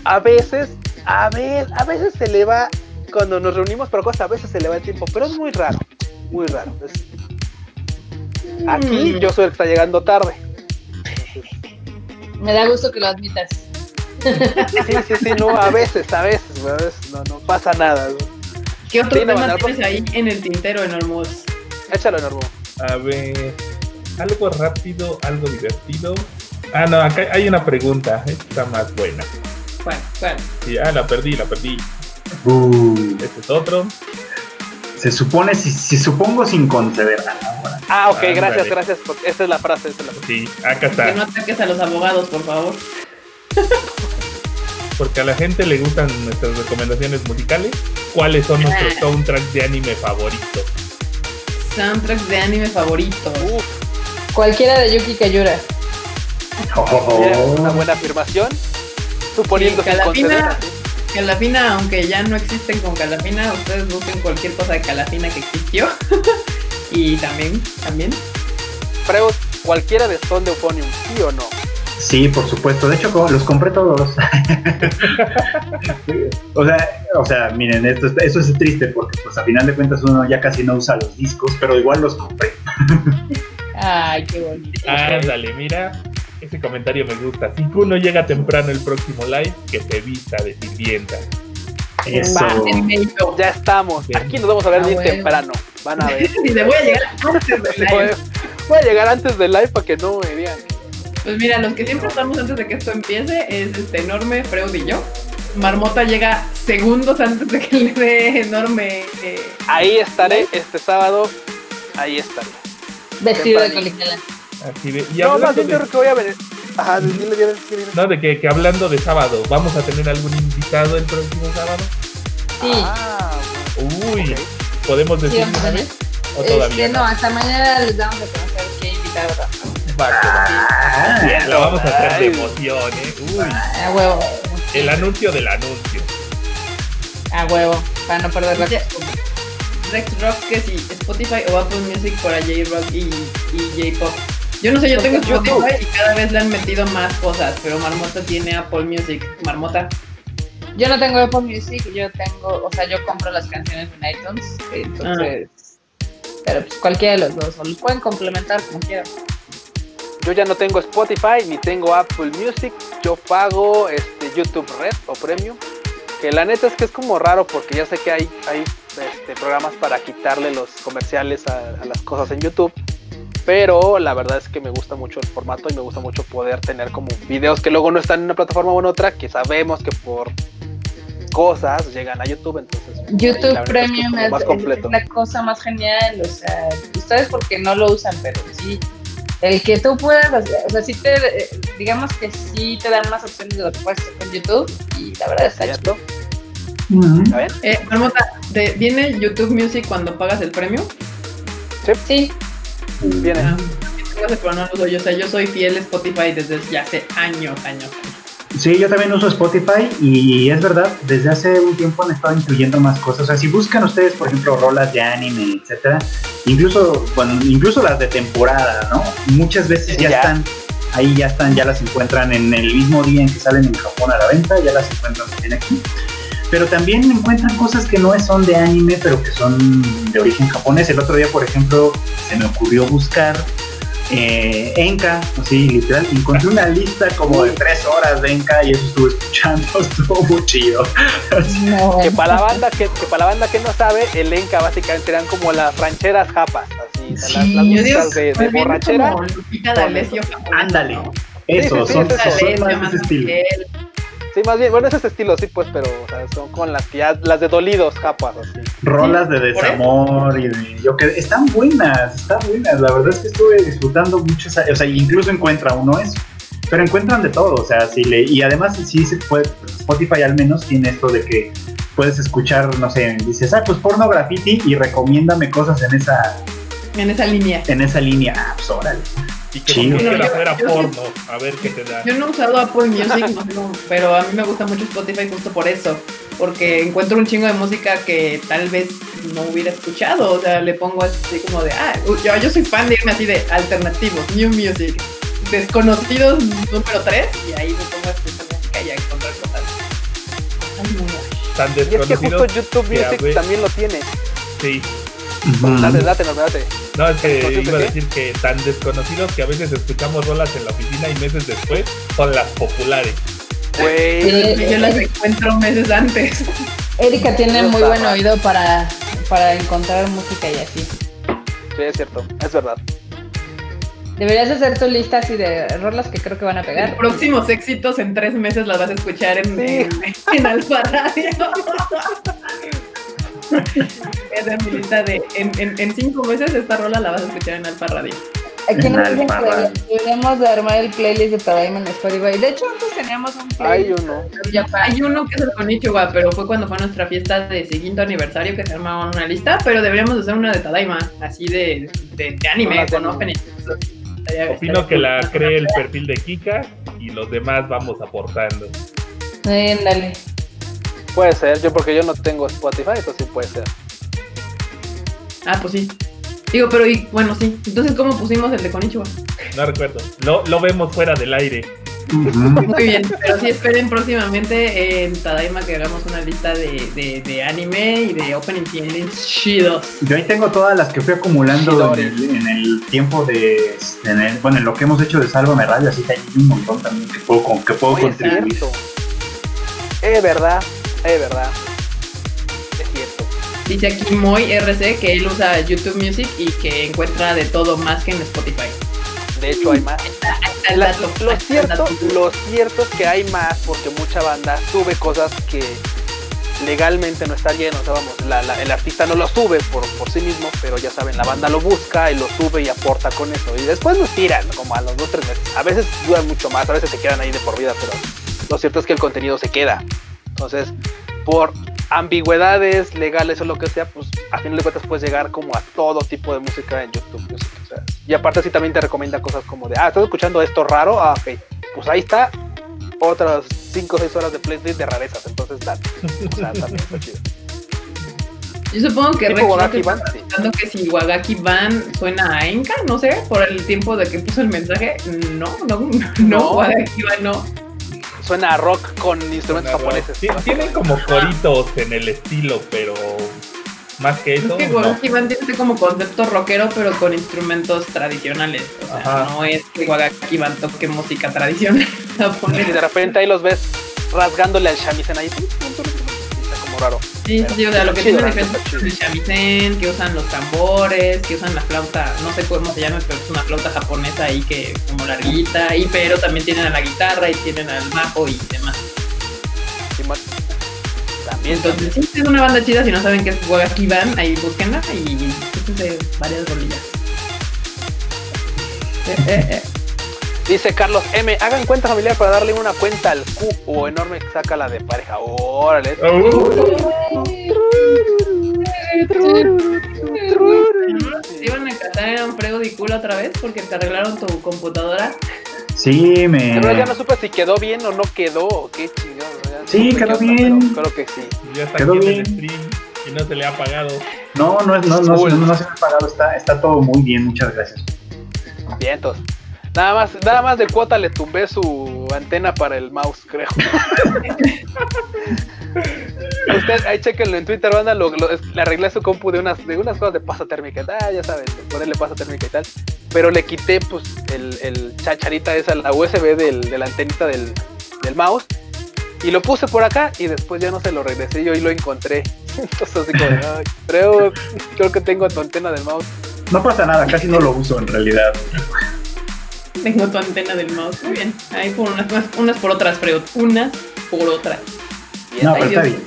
a veces, a veces, a veces se le va, cuando nos reunimos para cosas, a veces se le va el tiempo, pero es muy raro, muy raro. Es- aquí Mm. yo soy el que está llegando tarde. Me da gusto que lo admitas. Sí, sí, sí, no, a veces, a veces, a veces no, no pasa nada. güey. ¿Qué otro Sí, no, tema no, tienes ahí en el tintero, Enormous? Échalo, Normo. A ver, algo rápido, algo divertido. Ah, no, acá hay una pregunta. Esta más buena. ¿Cuál? ¿Cuál? Sí, ah, la perdí, la perdí. Uh, Este es otro. se supone, si, si supongo sin conceder. Ah, bueno. Ah, ok, gracias, gracias, porque esa es la frase, esa es la frase. Sí, acá Que está. no ataques a los abogados, por favor. Porque a la gente le gustan nuestras recomendaciones musicales. ¿Cuáles son nuestros Ah. soundtracks de anime favoritos? Soundtracks de anime favoritos. Uf, Cualquiera de Yuki Kayura. Oh, mira, una buena afirmación. Suponiendo Sí. Calafina. Calafina, aunque ya no existen con Calafina, ustedes busquen cualquier cosa de Calafina que existió. [LAUGHS] y también, también. Freud, cualquiera de Son de Euphonium, ¿sí o no? Sí, por supuesto. De hecho, los compré todos. [LAUGHS] o sea, o sea, miren, esto, es- eso es triste porque, pues, a final de cuentas uno ya casi no usa los discos, pero igual los compré. [LAUGHS] Ay, qué bonito. Ándale, mira. Ese comentario me gusta. Si Kuno llega temprano el próximo live, que se vista de sirvienta. Eso. Va. Ya estamos. Bien. Aquí nos vamos a ver Ah, bien bueno. temprano. Van a [LAUGHS] ver. Voy a llegar antes del Voy live. voy a llegar antes del live para que no me vean. Pues mira, los que siempre estamos antes de que esto empiece es este enorme Freud y yo. Marmota llega segundos antes de que le dé enorme. eh, Ahí estaré este sábado. Ahí estaré. Vestido de Tempranito. Así de, y No, más bien yo de, creo que voy a venir. Ajá, dile bien, dile bien. no, de que, que hablando de sábado, ¿vamos a tener algún invitado el próximo sábado? Sí. Ah, Uy. ¿podemos Sí, decir una ver. vez? ¿O todavía Este, no, hasta mañana les damos a conocer qué invitado. Va. Ah, La vamos a hacer de emoción, ¿eh? Uy, A huevo. el anuncio del anuncio. A huevo. Para no perder la costumbre. Rex Rock, que si Spotify o Apple Music para J-Rock y, y J-Pop. Yo no sé, yo tengo YouTube. Spotify y cada vez le han metido más cosas, pero Marmota tiene Apple Music. Marmota. Yo no tengo Apple Music, yo tengo, o sea, yo compro las canciones en iTunes, entonces, pero pues cualquiera de los dos, o los pueden complementar como quieran. Yo ya no tengo Spotify ni tengo Apple Music. Yo pago este YouTube Red o Premium. Que la neta es que es como raro porque ya sé que hay, hay este, programas para quitarle los comerciales a, a las cosas en YouTube. Pero la verdad es que me gusta mucho el formato y me gusta mucho poder tener como videos que luego no están en una plataforma o en otra, que sabemos que por cosas llegan a YouTube. Entonces, YouTube Premium es, más completo. es la cosa más genial, o sea, ustedes porque no lo usan, pero sí, el que tú puedas, o sea, sí te, eh, digamos que sí te dan más opciones de lo que puedes hacer con YouTube, y la verdad está chido. Eh, Marmota, ¿te ¿viene YouTube Music cuando pagas el premio? Sí, Viene. Ah, yo. O sea, yo soy fiel Spotify desde ya hace años, años. Sí, yo también uso Spotify y es verdad, desde hace un tiempo han estado incluyendo más cosas. O sea, si buscan ustedes, por ejemplo, rolas de anime, etcétera, incluso, bueno, incluso las de temporada, ¿no? Muchas veces ya, Ya. están, ahí ya están, ya las encuentran en el mismo día en que salen en Japón a la venta, ya las encuentran también aquí. Pero también encuentran cosas que no son de anime, pero que son de origen japonés. El otro día, por ejemplo, se me ocurrió buscar eh, Enka, así literal, encontré una lista como de tres horas de Enka y eso estuve escuchando, [LAUGHS] estuvo muy chido. No. Que para la banda que, que para la banda que no sabe, el Enka básicamente eran como las rancheras japas, así, las, las de, de más borrachera. Ándale, ¿no? eso, sí, son, sí, son D'Alessio, más de ese estilo. Miguel. Sí, más bien, bueno, es ese estilo, sí, pues, pero o sea, son con las que ya, las de dolidos japas, así. Rolas de desamor y de yo que están buenas, están buenas. La verdad es que estuve disfrutando mucho, esa- o sea, incluso encuentra uno eso. Pero encuentran de todo, o sea, si le y además sí se puede Spotify al menos tiene esto de que puedes escuchar, no sé, dices, "Ah, pues porno graffiti y recomiéndame cosas en esa En esa línea. en esa línea." Ah, pues órale. Y que No, porno, a ver qué te da. Yo no he usado Apple Music, no pero a mí me gusta mucho Spotify justo por eso. Porque encuentro un chingo de música que tal vez no hubiera escuchado. O sea, le pongo así como de, ah, yo, yo soy fan de irme así de alternativos, new music, desconocidos número 3, y ahí me pongo a escuchar música y a encontrar cosas. Ay, no, no. Tan Y es que justo desconocidos. YouTube Music también lo tiene. Sí. Date, date, no, date. No, es que ¿Desconocidos iba a decir que tan desconocidos que a veces escuchamos rolas en la oficina y meses después son las populares. Güey. Eh, yo las encuentro meses antes. [LAUGHS] Erika tiene muy buen oído para, para encontrar música y así. Sí, es cierto, es verdad. Deberías hacer tu lista así de rolas que creo que van a pegar. Próximos éxitos en tres meses las vas a escuchar en, Sí. en, en Alfa Radio. [LAUGHS] [LAUGHS] Esa es mi lista de. En, en, en cinco meses esta rola la vas a escuchar en Alfa Radio. Aquí nos En dicen que deberíamos de armar el playlist de Tadaima en Spotify. De hecho, antes teníamos un Hay playlist. uno. Ya, hay uno que es el Konichiwa, pero fue cuando fue nuestra fiesta de quinto aniversario que se armaban una lista, pero deberíamos hacer una de Tadaima, así de, de, de anime, con opening. Opino que la cree el perfil de Kika y los demás vamos aportando. Sí, ándale. Puede ser, yo porque yo no tengo Spotify, eso sí puede ser. Ah, pues sí. Digo, pero y, bueno, sí. Entonces, ¿cómo pusimos el de Konichiwa? No recuerdo. Lo, lo vemos fuera del aire. Muy bien, pero sí esperen próximamente en Tadaima que hagamos una lista de, de, de anime y de opening endings chidos. Yo ahí tengo todas las que fui acumulando en el, en el tiempo de, en el- bueno, en lo que hemos hecho de Sálvame Radio, así que hay un montón también que puedo, con- que puedo Oye, contribuir. Es verdad, es verdad. Es cierto. Dice aquí Moy RC que él usa YouTube Music y que encuentra de todo más que en Spotify. De hecho, hay más. La- lo, cierto, lo cierto es que hay más porque mucha banda sube cosas que legalmente no está lleno. O sea, vamos, la- la- el artista no lo sube por, por sí mismo, pero ya saben, la banda lo busca y lo sube y aporta con eso. Y después los tiran, como a los dos, tres meses. A veces duran mucho más, a veces se quedan ahí de por vida, pero lo cierto es que el contenido se queda. Entonces, por ambigüedades legales o lo que sea, pues a final de cuentas puedes llegar como a todo tipo de música en YouTube Music. o sea, y aparte así también te recomienda cosas como de, ah, ¿estás escuchando esto raro? Ah, ok. Pues ahí está otras 5 o 6 horas de playlist de rarezas, entonces date. O sea, también [LAUGHS] está chido. Yo supongo que Rex sí. que si Wagaki Van suena a Enka, no sé, por el tiempo de que puso el mensaje. No, no, [LAUGHS] no, No. Wagaki Van no. Suena a rock con instrumentos japoneses. Ti- Tienen como coritos en el estilo, pero más que Es eso. que no. Wagaki Van tiene como concepto rockero, pero con instrumentos tradicionales. O sea, Ajá. no es que Wagaki Van toque música tradicional [LAUGHS] Y japonesa. de repente ahí los ves rasgándole al shamisen ahí. Como raro. Sí, sí, o sea, lo que tiene es el shamisen, que usan los tambores, que usan la flauta, no sé cómo se llama, pero es una flauta japonesa ahí que como larguita, y pero también tienen a la guitarra y tienen al bajo y demás. También, Entonces, sí, es una banda chida, si no saben qué es Wagaki Van, ahí búsquenla y escúchense varias rolillas. Eh, eh, eh. Dice Carlos M, hagan cuenta familiar para darle una cuenta al Q o enorme saca la de pareja. Órale. Uh, ¿Te iban a casar en un frego de culo otra vez porque te arreglaron tu computadora? Sí, me. Pero ya no supe si quedó bien o no quedó, o qué no Sí, quedó bien. pero Creo que sí. Ya está Quedó aquí en bien. el stream y no se le ha pagado. No, no, es- no, no, Cool. no, no se me ha pagado, está, está todo muy bien, muchas gracias. Bien, entonces. Nada más, nada más de cuota le tumbé su antena para el mouse, creo. [LAUGHS] Usted, ahí chequenlo en Twitter, banda, lo, lo- le arreglé su compu de unas, de unas cosas de pasta térmica. Ah, ya saben, ponerle pasta térmica y tal. Pero le quité, pues, el, el chacharita esa, la USB del, de la antenita del, del mouse. Y lo puse por acá y después ya no se lo regresé yo y lo encontré. [LAUGHS] Entonces así como, de, "Ay, creo, creo que tengo tu antena del mouse. No pasa nada, casi no lo uso en realidad. Tengo tu antena del mouse. Muy bien. Ahí por unas, unas, unas por otras, Freud. Unas por otras. No, pero está bien.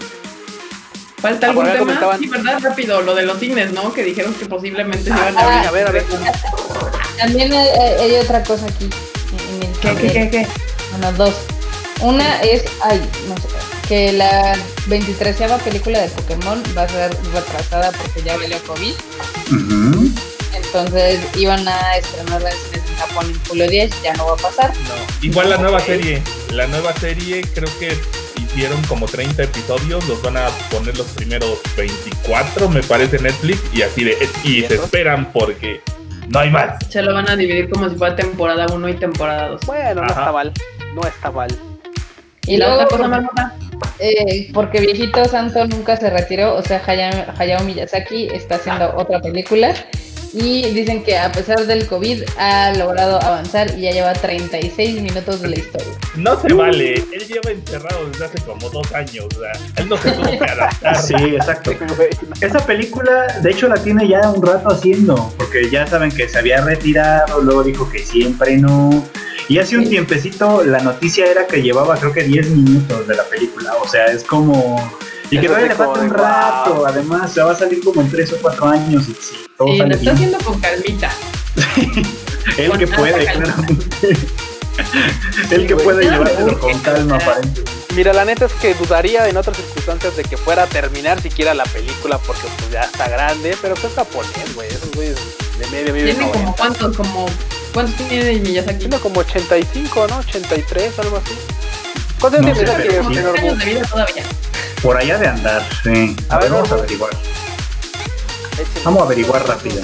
¿Falta Ah, algún tema? comentaban- Sí, ¿verdad? Rápido, lo de los cines, ¿no? Que dijeron que posiblemente se iban a Ah, abrir. a ver, a ver. También hay, otra cosa aquí. ¿Qué, qué, qué, qué? Bueno, dos. Una es, ay, no sé, que la 23 película de Pokémon va a ser retrasada porque ya valió COVID. Entonces iban a estrenarla en cines en Japón en julio 10, ya no va a pasar. No. Igual la nueva Ok. serie. La nueva serie creo que hicieron como 30 episodios. Los van a poner los primeros 24, me parece, Netflix. Y así de. Y se esperan porque no hay más. Se lo van a dividir como si fuera temporada 1 y temporada 2. Bueno, no Ajá. está mal. No está mal. Y la luego, otra cosa más eh, porque Viejito Santo nunca se retiró, o sea, Hayao, Hayao Miyazaki está haciendo otra película. Y dicen que a pesar del COVID ha logrado avanzar y ya lleva 36 minutos de la historia. No se vale. Él lleva encerrado desde hace como dos años. O sea, él no se tuvo que adaptar. [LAUGHS] Sí, exacto. Esa película, de hecho, la tiene ya un rato haciendo, porque ya saben que se había retirado, luego dijo que siempre no. Y hace un Sí. tiempecito la noticia era que llevaba creo que 10 minutos de la película, o sea, es como... Y que todavía le falta un rato, wow. además, se va a salir como en 3 o 4 años y sí, todo Sí, lo está bien. haciendo con calmita. El [LAUGHS] con que puede, calma. claramente. El que puede urge, con calma, aparentemente. Mira, la neta es que dudaría en otras circunstancias de que fuera a terminar siquiera la película porque pues ya está grande, pero pues japonés, güey, esos güeyes de medio medio Tiene como cuántos, como. ¿Cuántos tiene Miyazaki? Tiene como 85, ¿no? 83, algo así. ¿Cuántos No años sé, tiene sí. años de vida todavía. Por allá de andar, sí. A, A ver, ver, vamos a averiguar. Vamos a averiguar rápido.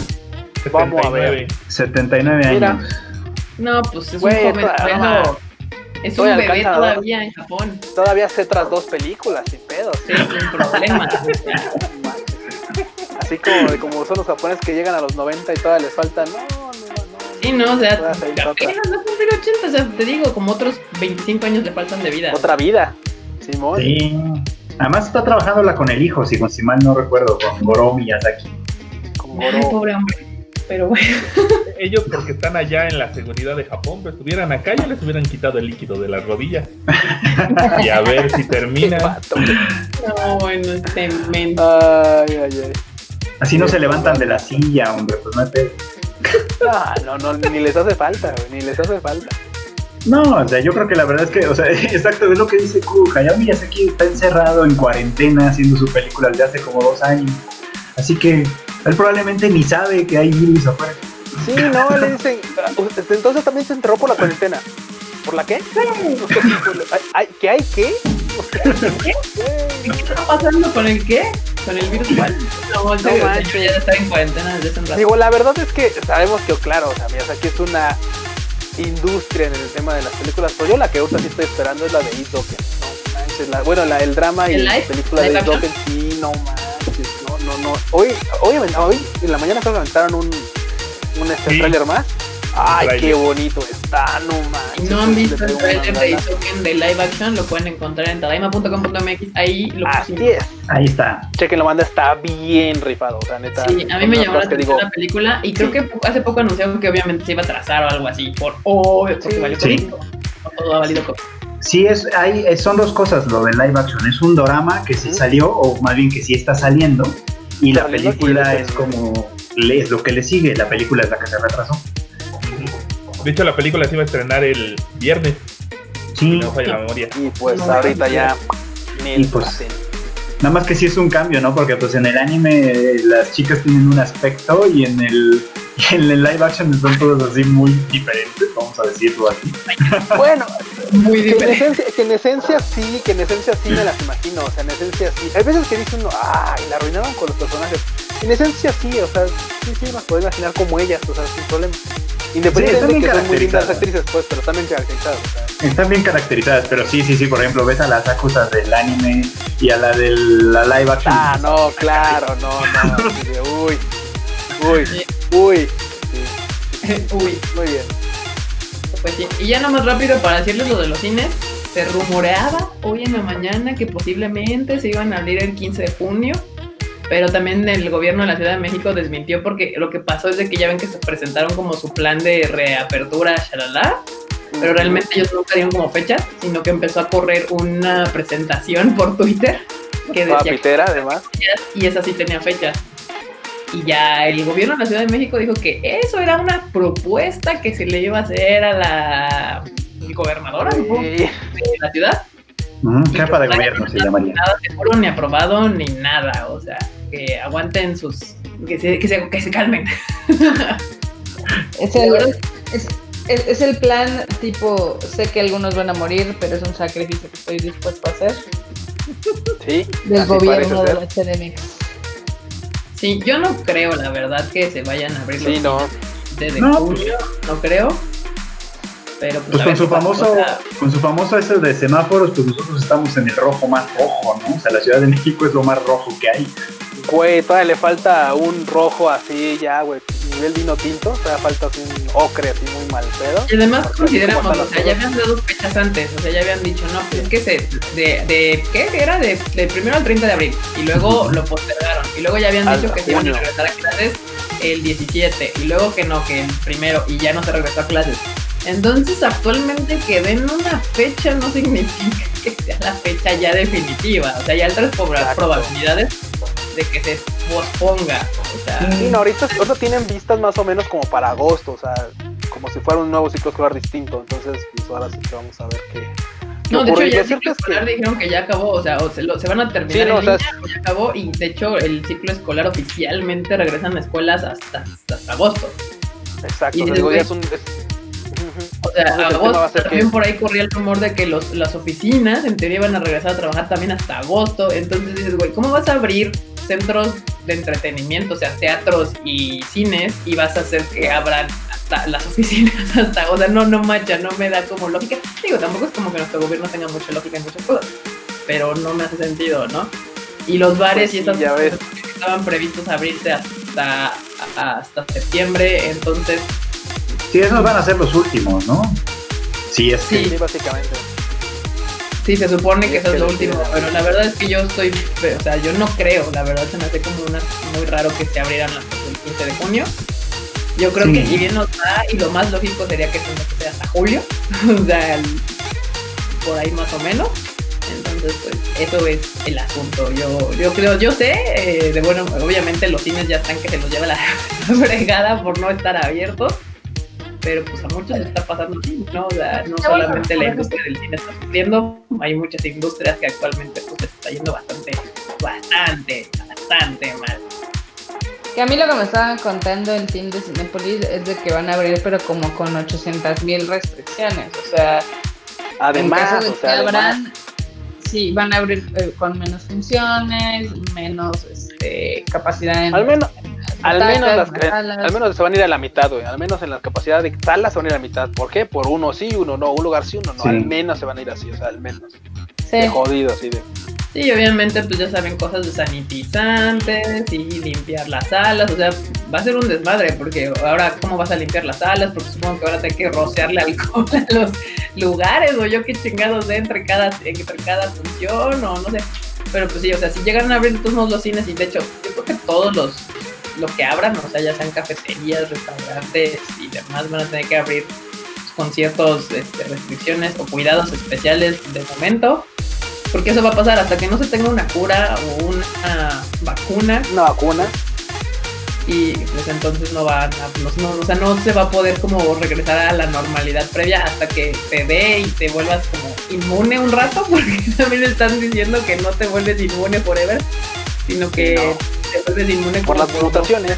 Vamos a ver. 79 Mira. años. No, pues es un joven. todavía bueno, no. es un bebé todavía en Japón. Todavía hace otras dos películas, sin pedos. Sí, sin sea, Así como, como son los japoneses que llegan a los 90 y todavía les falta. No, no, no. Sí, no, o sea, apenas va a cumplir 80, o sea, te digo, como otros 25 años le faltan de vida. Otra vida. Simón. Sí. Además está trabajándola con el hijo, si, si mal no recuerdo, con Goro Miyazaki. Como Ay, Goro. pobre hombre. Pero bueno, [LAUGHS] Ellos porque están allá en la seguridad de Japón, pero estuvieran acá ya les hubieran quitado el líquido de las rodillas. [LAUGHS] y a ver si Qué termina. no, bueno, este men. Ay, ay, ay. Así no se levantan de la silla, hombre, pues no hay pedo. No, no, no, ni les hace falta, güey, ni les hace falta. No, o sea, yo creo que la verdad es que, o sea, [LAUGHS] exacto, es lo que dice Q. Hayao Miyazaki está encerrado en cuarentena haciendo su película desde hace como dos años. Así que él probablemente ni sabe que hay virus afuera. Sí, no, le dicen. ah, Entonces también se enteró por la cuarentena. ¿Por la qué? [LAUGHS] ¿Qué hay qué? ¿Qué está pasando con el qué? ¿Con el virus cuál? No, manches. yo ya estar en cuarentena desde hace un rato. Digo, la verdad es que sabemos que, claro, o sea, Miyazaki es una industria en el tema de las películas, pero yo la que ahorita sí estoy esperando es la de. No manches, la- bueno, la, el drama y ¿El la película de ¿Live Eat Doken, sí, no manches, no, no, no. Hoy, hoy, hoy en la mañana creo que aventaron un, un este, Sí. más. Ay, qué bonito está, no Si manches. no han visto el trailer de. Isoken de live action, lo pueden encontrar en tadaima.com.mx. Ahí lo Así pusimos. es. Ahí está. Chequen, la banda está bien rifado, o sea, neta. Sí, a mí me llamó la atención la película y creo Sí. que hace poco anunciaron que obviamente se iba a trazar o algo así, por obvio, porque Sí. valió Sí. Todo ha valido. Sí, es, hay, son dos cosas lo de live action. Es un drama que sí Ujú. salió, o más bien que sí está saliendo, y la película es como, es lo que le sigue. La película es la que se retrasó. De hecho, la película se iba a estrenar el viernes, si Sí, no falla la memoria. Y pues No, ahorita no, ya. Y pues, Nada más que sí es un cambio, ¿no? Porque pues en el anime eh, las chicas tienen un aspecto y en el [LAUGHS] Y en el live action son todos así muy diferentes, vamos a decirlo así. [LAUGHS] Bueno, Muy que en, diferente. esencia, que en esencia sí, que en esencia sí me las imagino, o sea, en esencia sí. Hay veces que dice uno, ay, la arruinaron con los personajes. En esencia sí, o sea, sí, sí, las puedo imaginar como ellas, o sea, sin problema. Independientemente bien de que son muy lindas caracterizadas. actrices, pues, pero también caracterizadas, o sea. Están bien caracterizadas, pero sí, sí, sí, por ejemplo, ves a las acusas del anime y a la de la live action. Ah, no, claro, no, no. uy, uy, uy. Sí, Uy, muy bien. pues sí. Y ya nomás rápido para decirles lo de los cines. Se rumoreaba hoy en la mañana que posiblemente se iban a abrir el 15 de junio. Pero también el gobierno de la Ciudad de México desmintió porque lo que pasó es de que ya ven que se presentaron como su plan de reapertura, shalala. Pero realmente ellos nunca dieron como fecha, sino que empezó a correr una presentación por Twitter que decía pitera, además. y esa sí tenía fecha. Y ya el gobierno de la Ciudad de México dijo que eso era una propuesta que se le iba a hacer a la gobernadora supongo, Sí. de la ciudad. Jefa de gobierno se llamaría. Nada seguro, ni aprobado, ni nada. O sea, que aguanten sus. que se, que se, que se calmen. Es el, es, es- es el plan tipo, sé que algunos van a morir, pero es un sacrificio que estoy dispuesto a hacer Sí, del así gobierno de la CDMX. Sí, yo no creo, la verdad, que se vayan a abrir. Sí, los no. de No, julio. No creo. Pero pues, Pues con su pasa. famoso, con su famoso ese de semáforos, pues nosotros estamos en el rojo más rojo, ¿no? O sea, la Ciudad de México es lo más rojo que hay. Güey, todavía le falta un rojo así ya, güey. Nivel vino tinto, todavía falta así un ocre así muy mal pedo. Y además Porque consideramos, o sea, ya habían dado fechas antes, o sea, ya habían dicho, no, pues es que se, de, de ¿qué era? De, del primero al 30 de abril, y luego lo postergaron, y luego ya habían dicho que se iban a regresar a clases el 17, y luego que no, que el primero, y ya no se regresó a clases. Entonces, actualmente que den una fecha no significa [LAUGHS] que sea la fecha ya definitiva, o sea, ya hay otras probabilidades de que se posponga, o sea, Sí, no, ahorita, ahorita tienen vistas más o menos como para agosto, o sea, como si fuera un nuevo ciclo escolar distinto. Entonces, pues ahora sí que vamos a ver qué. No, de hecho ya el ciclo que- escolar dijeron que ya acabó, o sea, o se, lo- se van a terminar Sí, no, en sea, línea, ya acabó, y de hecho el ciclo escolar oficialmente regresan a escuelas hasta, hasta agosto. Exacto, y o sea, digo, ya es un. es- sea, Entonces, agosto también que- por ahí corría el rumor de que los, las oficinas en teoría iban a regresar a trabajar también hasta agosto. Entonces dices, güey, ¿cómo vas a abrir centros de entretenimiento, o sea, teatros y cines, y vas a hacer que abran hasta las [LAUGHS] oficinas hasta, o sea, no, no macha, no me da como lógica. Digo, tampoco es como que nuestro gobierno tenga mucha lógica en muchas cosas, pero no me hace sentido, ¿no? Y los bares Pues y sí, esas cosas estaban previstos abrirse hasta, hasta septiembre, entonces Sí, esos van a ser los últimos, ¿no? Sí, es que Sí. Sí, básicamente. Sí, se supone que es eso es lo último, pero la verdad es que yo estoy, o sea, yo no creo, la verdad se me hace como una, muy raro que se abrieran hasta el 15 de junio. Yo creo Sí. que si bien nos da, y lo más lógico sería que tendría que ser hasta julio, [LAUGHS] o sea, el- por ahí más o menos. Entonces, pues, eso es el asunto. Yo, yo creo, yo sé, eh, de bueno, obviamente los cines ya están que se los lleva la [LAUGHS] fregada por no estar abiertos. Pero pues a muchos les está pasando así, ¿no? O sea, no solamente la industria del cine está sufriendo, hay muchas industrias que actualmente pues les está yendo bastante, bastante, bastante mal. Que a mí lo que me estaban contando el team de Cinepolis es de que van a abrir, pero como con 800 mil restricciones. O sea, en Además, caso de o que sea, además, sí, van a abrir eh, con menos funciones, menos este, capacidad en. al menos, al menos, las, al menos se van a ir a la mitad, güey. Al menos en la capacidad de salas se van a ir a la mitad. ¿Por qué? Por uno sí, uno no. Un lugar sí, uno no. Sí. Al menos se van a ir así, o sea, al menos. Sí. De jodido, así de. Sí, obviamente pues ya saben cosas de sanitizantes y limpiar las salas, o sea, va a ser un desmadre porque ahora cómo vas a limpiar las salas, porque supongo que ahora te hay que rociarle alcohol a los lugares o yo qué chingados de entre cada, entre cada función o no sé. Pero pues sí, o sea, si llegan a abrir todos los cines y de hecho yo creo que todos los lo que abran, o sea, ya sean cafeterías, restaurantes y demás van a tener que abrir con ciertas restricciones o cuidados especiales de momento. Porque eso va a pasar hasta que no se tenga una cura o una vacuna Una vacuna. y pues entonces no va a, no, no- o sea, no se va a poder como regresar a la normalidad previa hasta que te dé y te vuelvas como inmune un rato, [LAUGHS] porque también están diciendo que no te vuelves inmune forever, sino que No. vuelves inmune Por las mutaciones.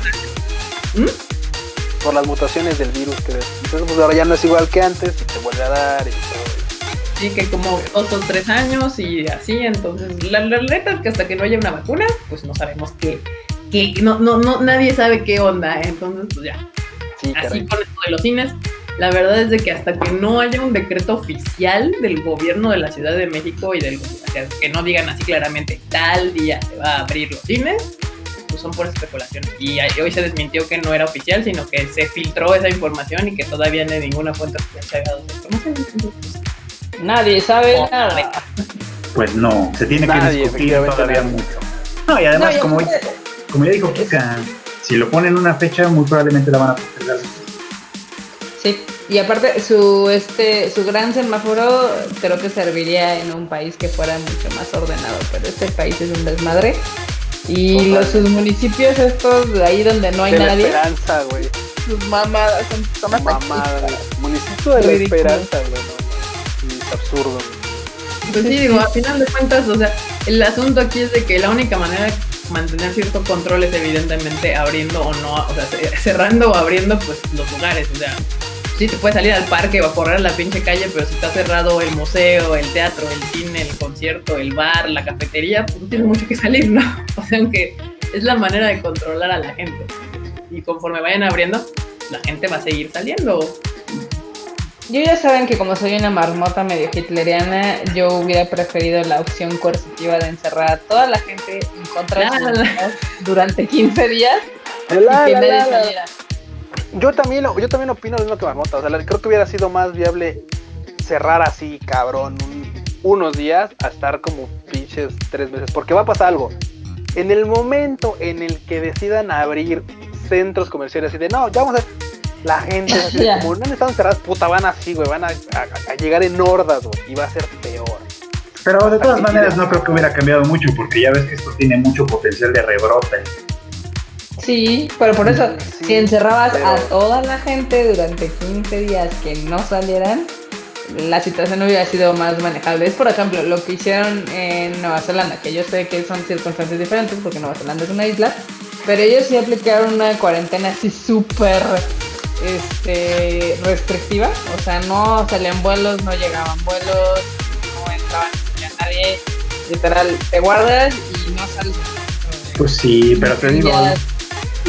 ¿Mm? por las mutaciones del virus que entonces pues ahora ya no es igual que antes y te vuelve a dar y todo. Sí, que como dos o tres años y así, entonces la, la neta es que hasta que no haya una vacuna, pues no sabemos qué, qué no, no, no, nadie sabe qué onda, entonces pues ya. Sí, Así caray. con esto de los cines, la verdad es de que hasta que no haya un decreto oficial del gobierno de la Ciudad de México y del o sea, que no digan así claramente tal día se va a abrir los cines, pues son por especulaciones. Y hoy se desmintió que no era oficial, sino que se filtró esa información y que todavía no hay ninguna fuente oficial se haya dado Nadie sabe Oh, nada. Pues no, se tiene que discutir todavía mucho. No, y además, No, como, como ya dijo Kika, si lo ponen una fecha, muy probablemente la van a postergar. Sí, y aparte su este su gran semáforo creo que serviría en un país que fuera mucho más ordenado, pero este país es un desmadre. Y los sus municipios estos de ahí donde no hay de la nadie, esperanza, güey. sus mamadas son, son hasta Mamada, chistes. güey. Municipio de la Ridículo. esperanza, güey. No, es absurdo, güey. Pues sí, digo, a final de cuentas, o sea, el asunto aquí es de que la única manera de mantener cierto control es evidentemente abriendo o no, o sea, ce- cerrando o abriendo pues los lugares, o sea, sí te puedes salir al parque o a correr a la pinche calle, pero si está cerrado el museo, el teatro, el cine, el concierto, el bar, la cafetería, pues no tienes mucho que salir, ¿no? [LAUGHS] O sea, aunque es la manera de controlar a la gente. Y conforme vayan abriendo, la gente va a seguir saliendo. Yo ya saben que como soy una marmota medio hitleriana, yo hubiera preferido la opción coercitiva de encerrar a toda la gente en contra de La, la, durante 15 días y La, que la, nadie la, la. saliera. Yo también, lo- yo también opino lo mismo que Marmota. O sea, creo que hubiera sido más viable cerrar así, cabrón, un- unos días a estar como pinches tres meses. Porque va a pasar algo. En el momento en el que decidan abrir centros comerciales y de no, ya vamos a. La gente, va a decir, [LAUGHS] Ya. como no han estado encerradas, puta, van así, güey, van a, a- a llegar en hordas, güey, y va a ser peor. Pero de todas Así maneras no creo que hubiera cambiado mucho, porque ya ves que esto tiene mucho potencial de rebrote. Sí, pero por eso, Sí, si encerrabas a toda la gente durante 15 días que no salieran, la situación hubiera sido más manejable. Es, por ejemplo, lo que hicieron en Nueva Zelanda, que yo sé que son circunstancias diferentes porque Nueva Zelanda es una isla, pero ellos sí aplicaron una cuarentena así súper este, restrictiva. O sea, no salían vuelos, no llegaban vuelos, no entraban a nadie. Literal, te guardas y no sales. Pues sí, pero te digo, Ya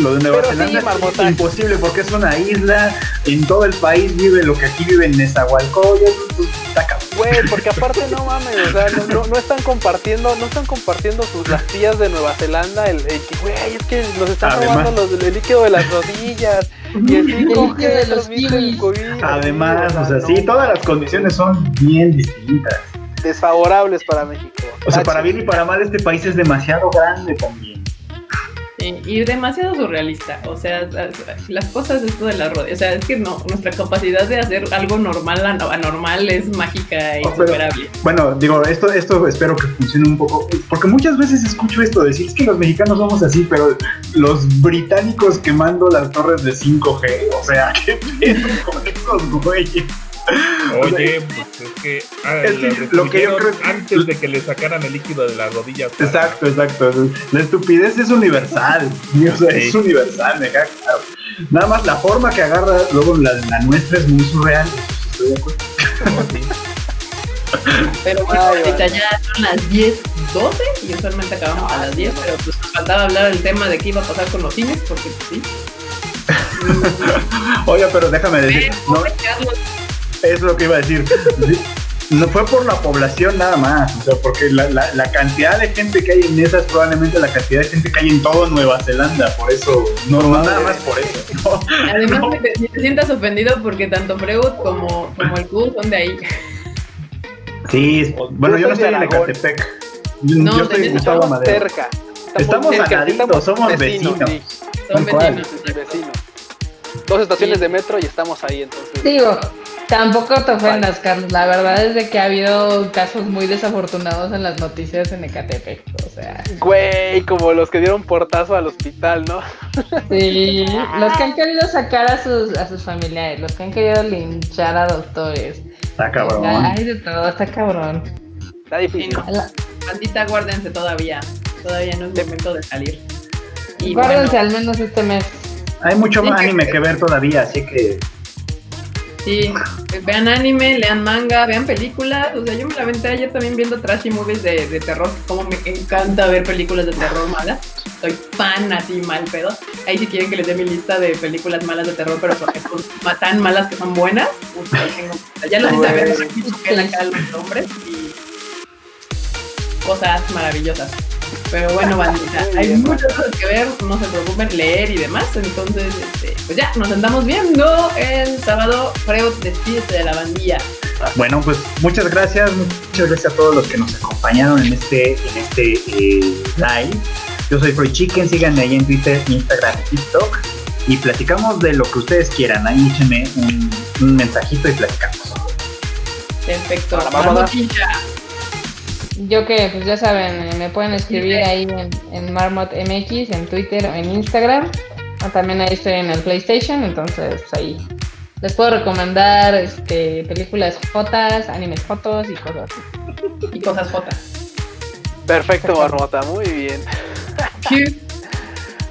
lo de Nueva Pero sí, Zelanda es Marmota. imposible porque es una isla, en todo el país vive lo que aquí vive en Nezahualcóyotl, está cabrón. Güey, porque aparte no mames, o sea, no, no, no están compartiendo, no están compartiendo sus las tías de Nueva Zelanda, el, güey, es que nos están Además- robando los, el líquido de las rodillas, [LAUGHS] y el El 5G líquido de los kiwis. Además, o sea, no, sí, todas las condiciones son bien distintas. Desfavorables para México. O sea, Tache. para bien y para mal, este país es demasiado grande también. Sí, y demasiado surrealista. O sea, las cosas esto de la rodilla. O sea, es que no, nuestra capacidad de hacer algo normal anormal es mágica e Oh, pero-. Bueno, digo, esto, esto espero que funcione un poco, porque muchas veces escucho esto decir, es que los mexicanos somos así, pero los británicos quemando las torres de 5G, o sea, [LAUGHS] ¿qué pedo con esos güeyes? Oye, pues es que, ah, Es que lo que yo creo- antes de que le sacaran el líquido de las rodillas. para- Exacto, exacto. La estupidez es universal, [LAUGHS] o sea, es universal, me claro. Nada más la forma que agarra luego la, la nuestra es muy surreal, eso sí estoy de acuerdo. Pero bueno, Ay, ahorita vale. ya son las 10, 12 y usualmente acabamos a las 10, pero pues nos faltaba hablar el tema de qué iba a pasar con los cines, porque pues sí. [LAUGHS] Oye, pero déjame decir, no, Pobre Carlos, es lo que iba a decir. No fue por la población nada más, o sea, porque la, la, la cantidad de gente que hay en esa es probablemente la cantidad de gente que hay en toda Nueva Zelanda, por eso, no, no nada más por eso. ¿no? Además, No. te, te sientas ofendido porque tanto Freud como, como el Q son de ahí. Sí, bueno, yo no estoy en. Ecatepec. No, yo estoy en Gustavo Estamos Madero. cerca. Estamos cerca, ladito, somos vecinos. sí, Son vecinos. vecinos. Dos estaciones Sí. de metro y estamos ahí, entonces. Digo, tampoco te ofendas, Carlos. La verdad es de que ha habido casos muy desafortunados en las noticias en Ecatepec. O sea, Güey, como los que dieron portazo al hospital, ¿no? sí, [LAUGHS] los que han querido sacar a sus, a sus familiares, los que han querido linchar a doctores. Está cabrón. Hay de todo, está cabrón. Está difícil. Sí, no. Maldita, guárdense todavía. Todavía no es momento de salir. Y Guárdense bueno, al menos este mes. Hay mucho Sí, más anime que ver todavía, así que Sí, vean anime, lean manga, vean películas. O sea, yo me la aventé ayer también viendo trashy movies de, de terror. Como me encanta ver películas de terror malas. Soy fan así, mal pedo. Ahí si quieren que les dé mi lista de películas malas de terror, pero son, tan malas que son buenas. Uf, ahí tengo- ya los hice ver aquí, busqué acá los nombres y cosas maravillosas. Pero bueno, [LAUGHS] bandita, hay bien. muchas cosas que ver, no se preocupen, leer y demás. Entonces, este, pues ya, nos andamos viendo el sábado. Freud, despídete de la bandilla. Bueno, pues muchas gracias, muchas gracias a todos los que nos acompañaron en este, en este eh, live. Yo soy Freud Chicken, síganme ahí en Twitter, Instagram y TikTok y platicamos de lo que ustedes quieran. Ahí échenme un, un mensajito y platicamos. Perfecto. Vamos a. Yo que, pues ya saben, me pueden escribir ahí en, en Marmot MX, en Twitter o en Instagram. O también ahí estoy en el PlayStation, entonces pues, ahí les puedo recomendar este, películas fotos, animes fotos y cosas así. Y cosas J. Perfecto, Marmota, muy bien.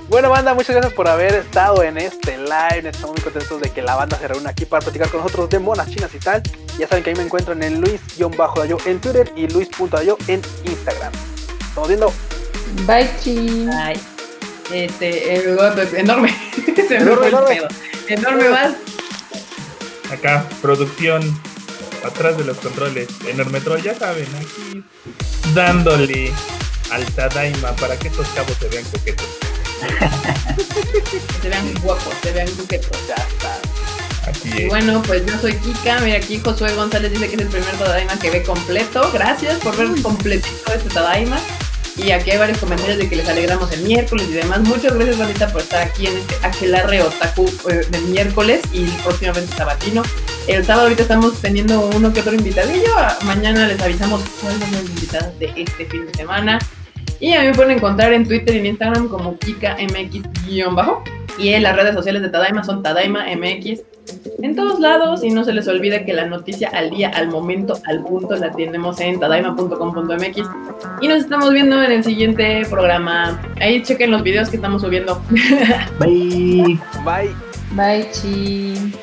Bueno, banda, muchas gracias por haber estado en este live. Estamos muy contentos de que la banda se reúna aquí para platicar con nosotros de monas chinas y tal. Ya saben que ahí me encuentran en Luis-Dayo en Twitter y Luis.dayo en Instagram. Estamos viendo. Bye, chi. Ay. Este, enorme. [LAUGHS] Se me Enorme, el enorme. Enorme más. Acá, producción atrás de los controles. Enorme Troll, ya saben, aquí dándole al Tadaima para que estos cabos se vean coquetos. [LAUGHS] Se vean guapos, se vean coquetos. Ya está. Así Y bueno, pues yo soy Kika. Mira, aquí Josué González dice que es el primer Tadaima que ve completo. Gracias por ver completito este Tadaima. Y aquí hay varios comentarios de que les alegramos el miércoles y demás. Muchas gracias, Bandita, por estar aquí en este Aquelarre Otaku eh, de miércoles y próximamente sabatino. El sábado ahorita estamos teniendo uno que otro invitadillo. Mañana les avisamos cuáles son los invitados de este fin de semana. Y a mí me pueden encontrar en Twitter y en Instagram como KikaMX-bajo. Y en las redes sociales de Tadaima son Tadaima MX en todos lados y no se les olvide que la noticia al día, al momento, al punto la tenemos en tadaima.com.mx y nos estamos viendo en el siguiente programa. Ahí chequen los videos que estamos subiendo. [LAUGHS] Bye. Bye. Bye, chi.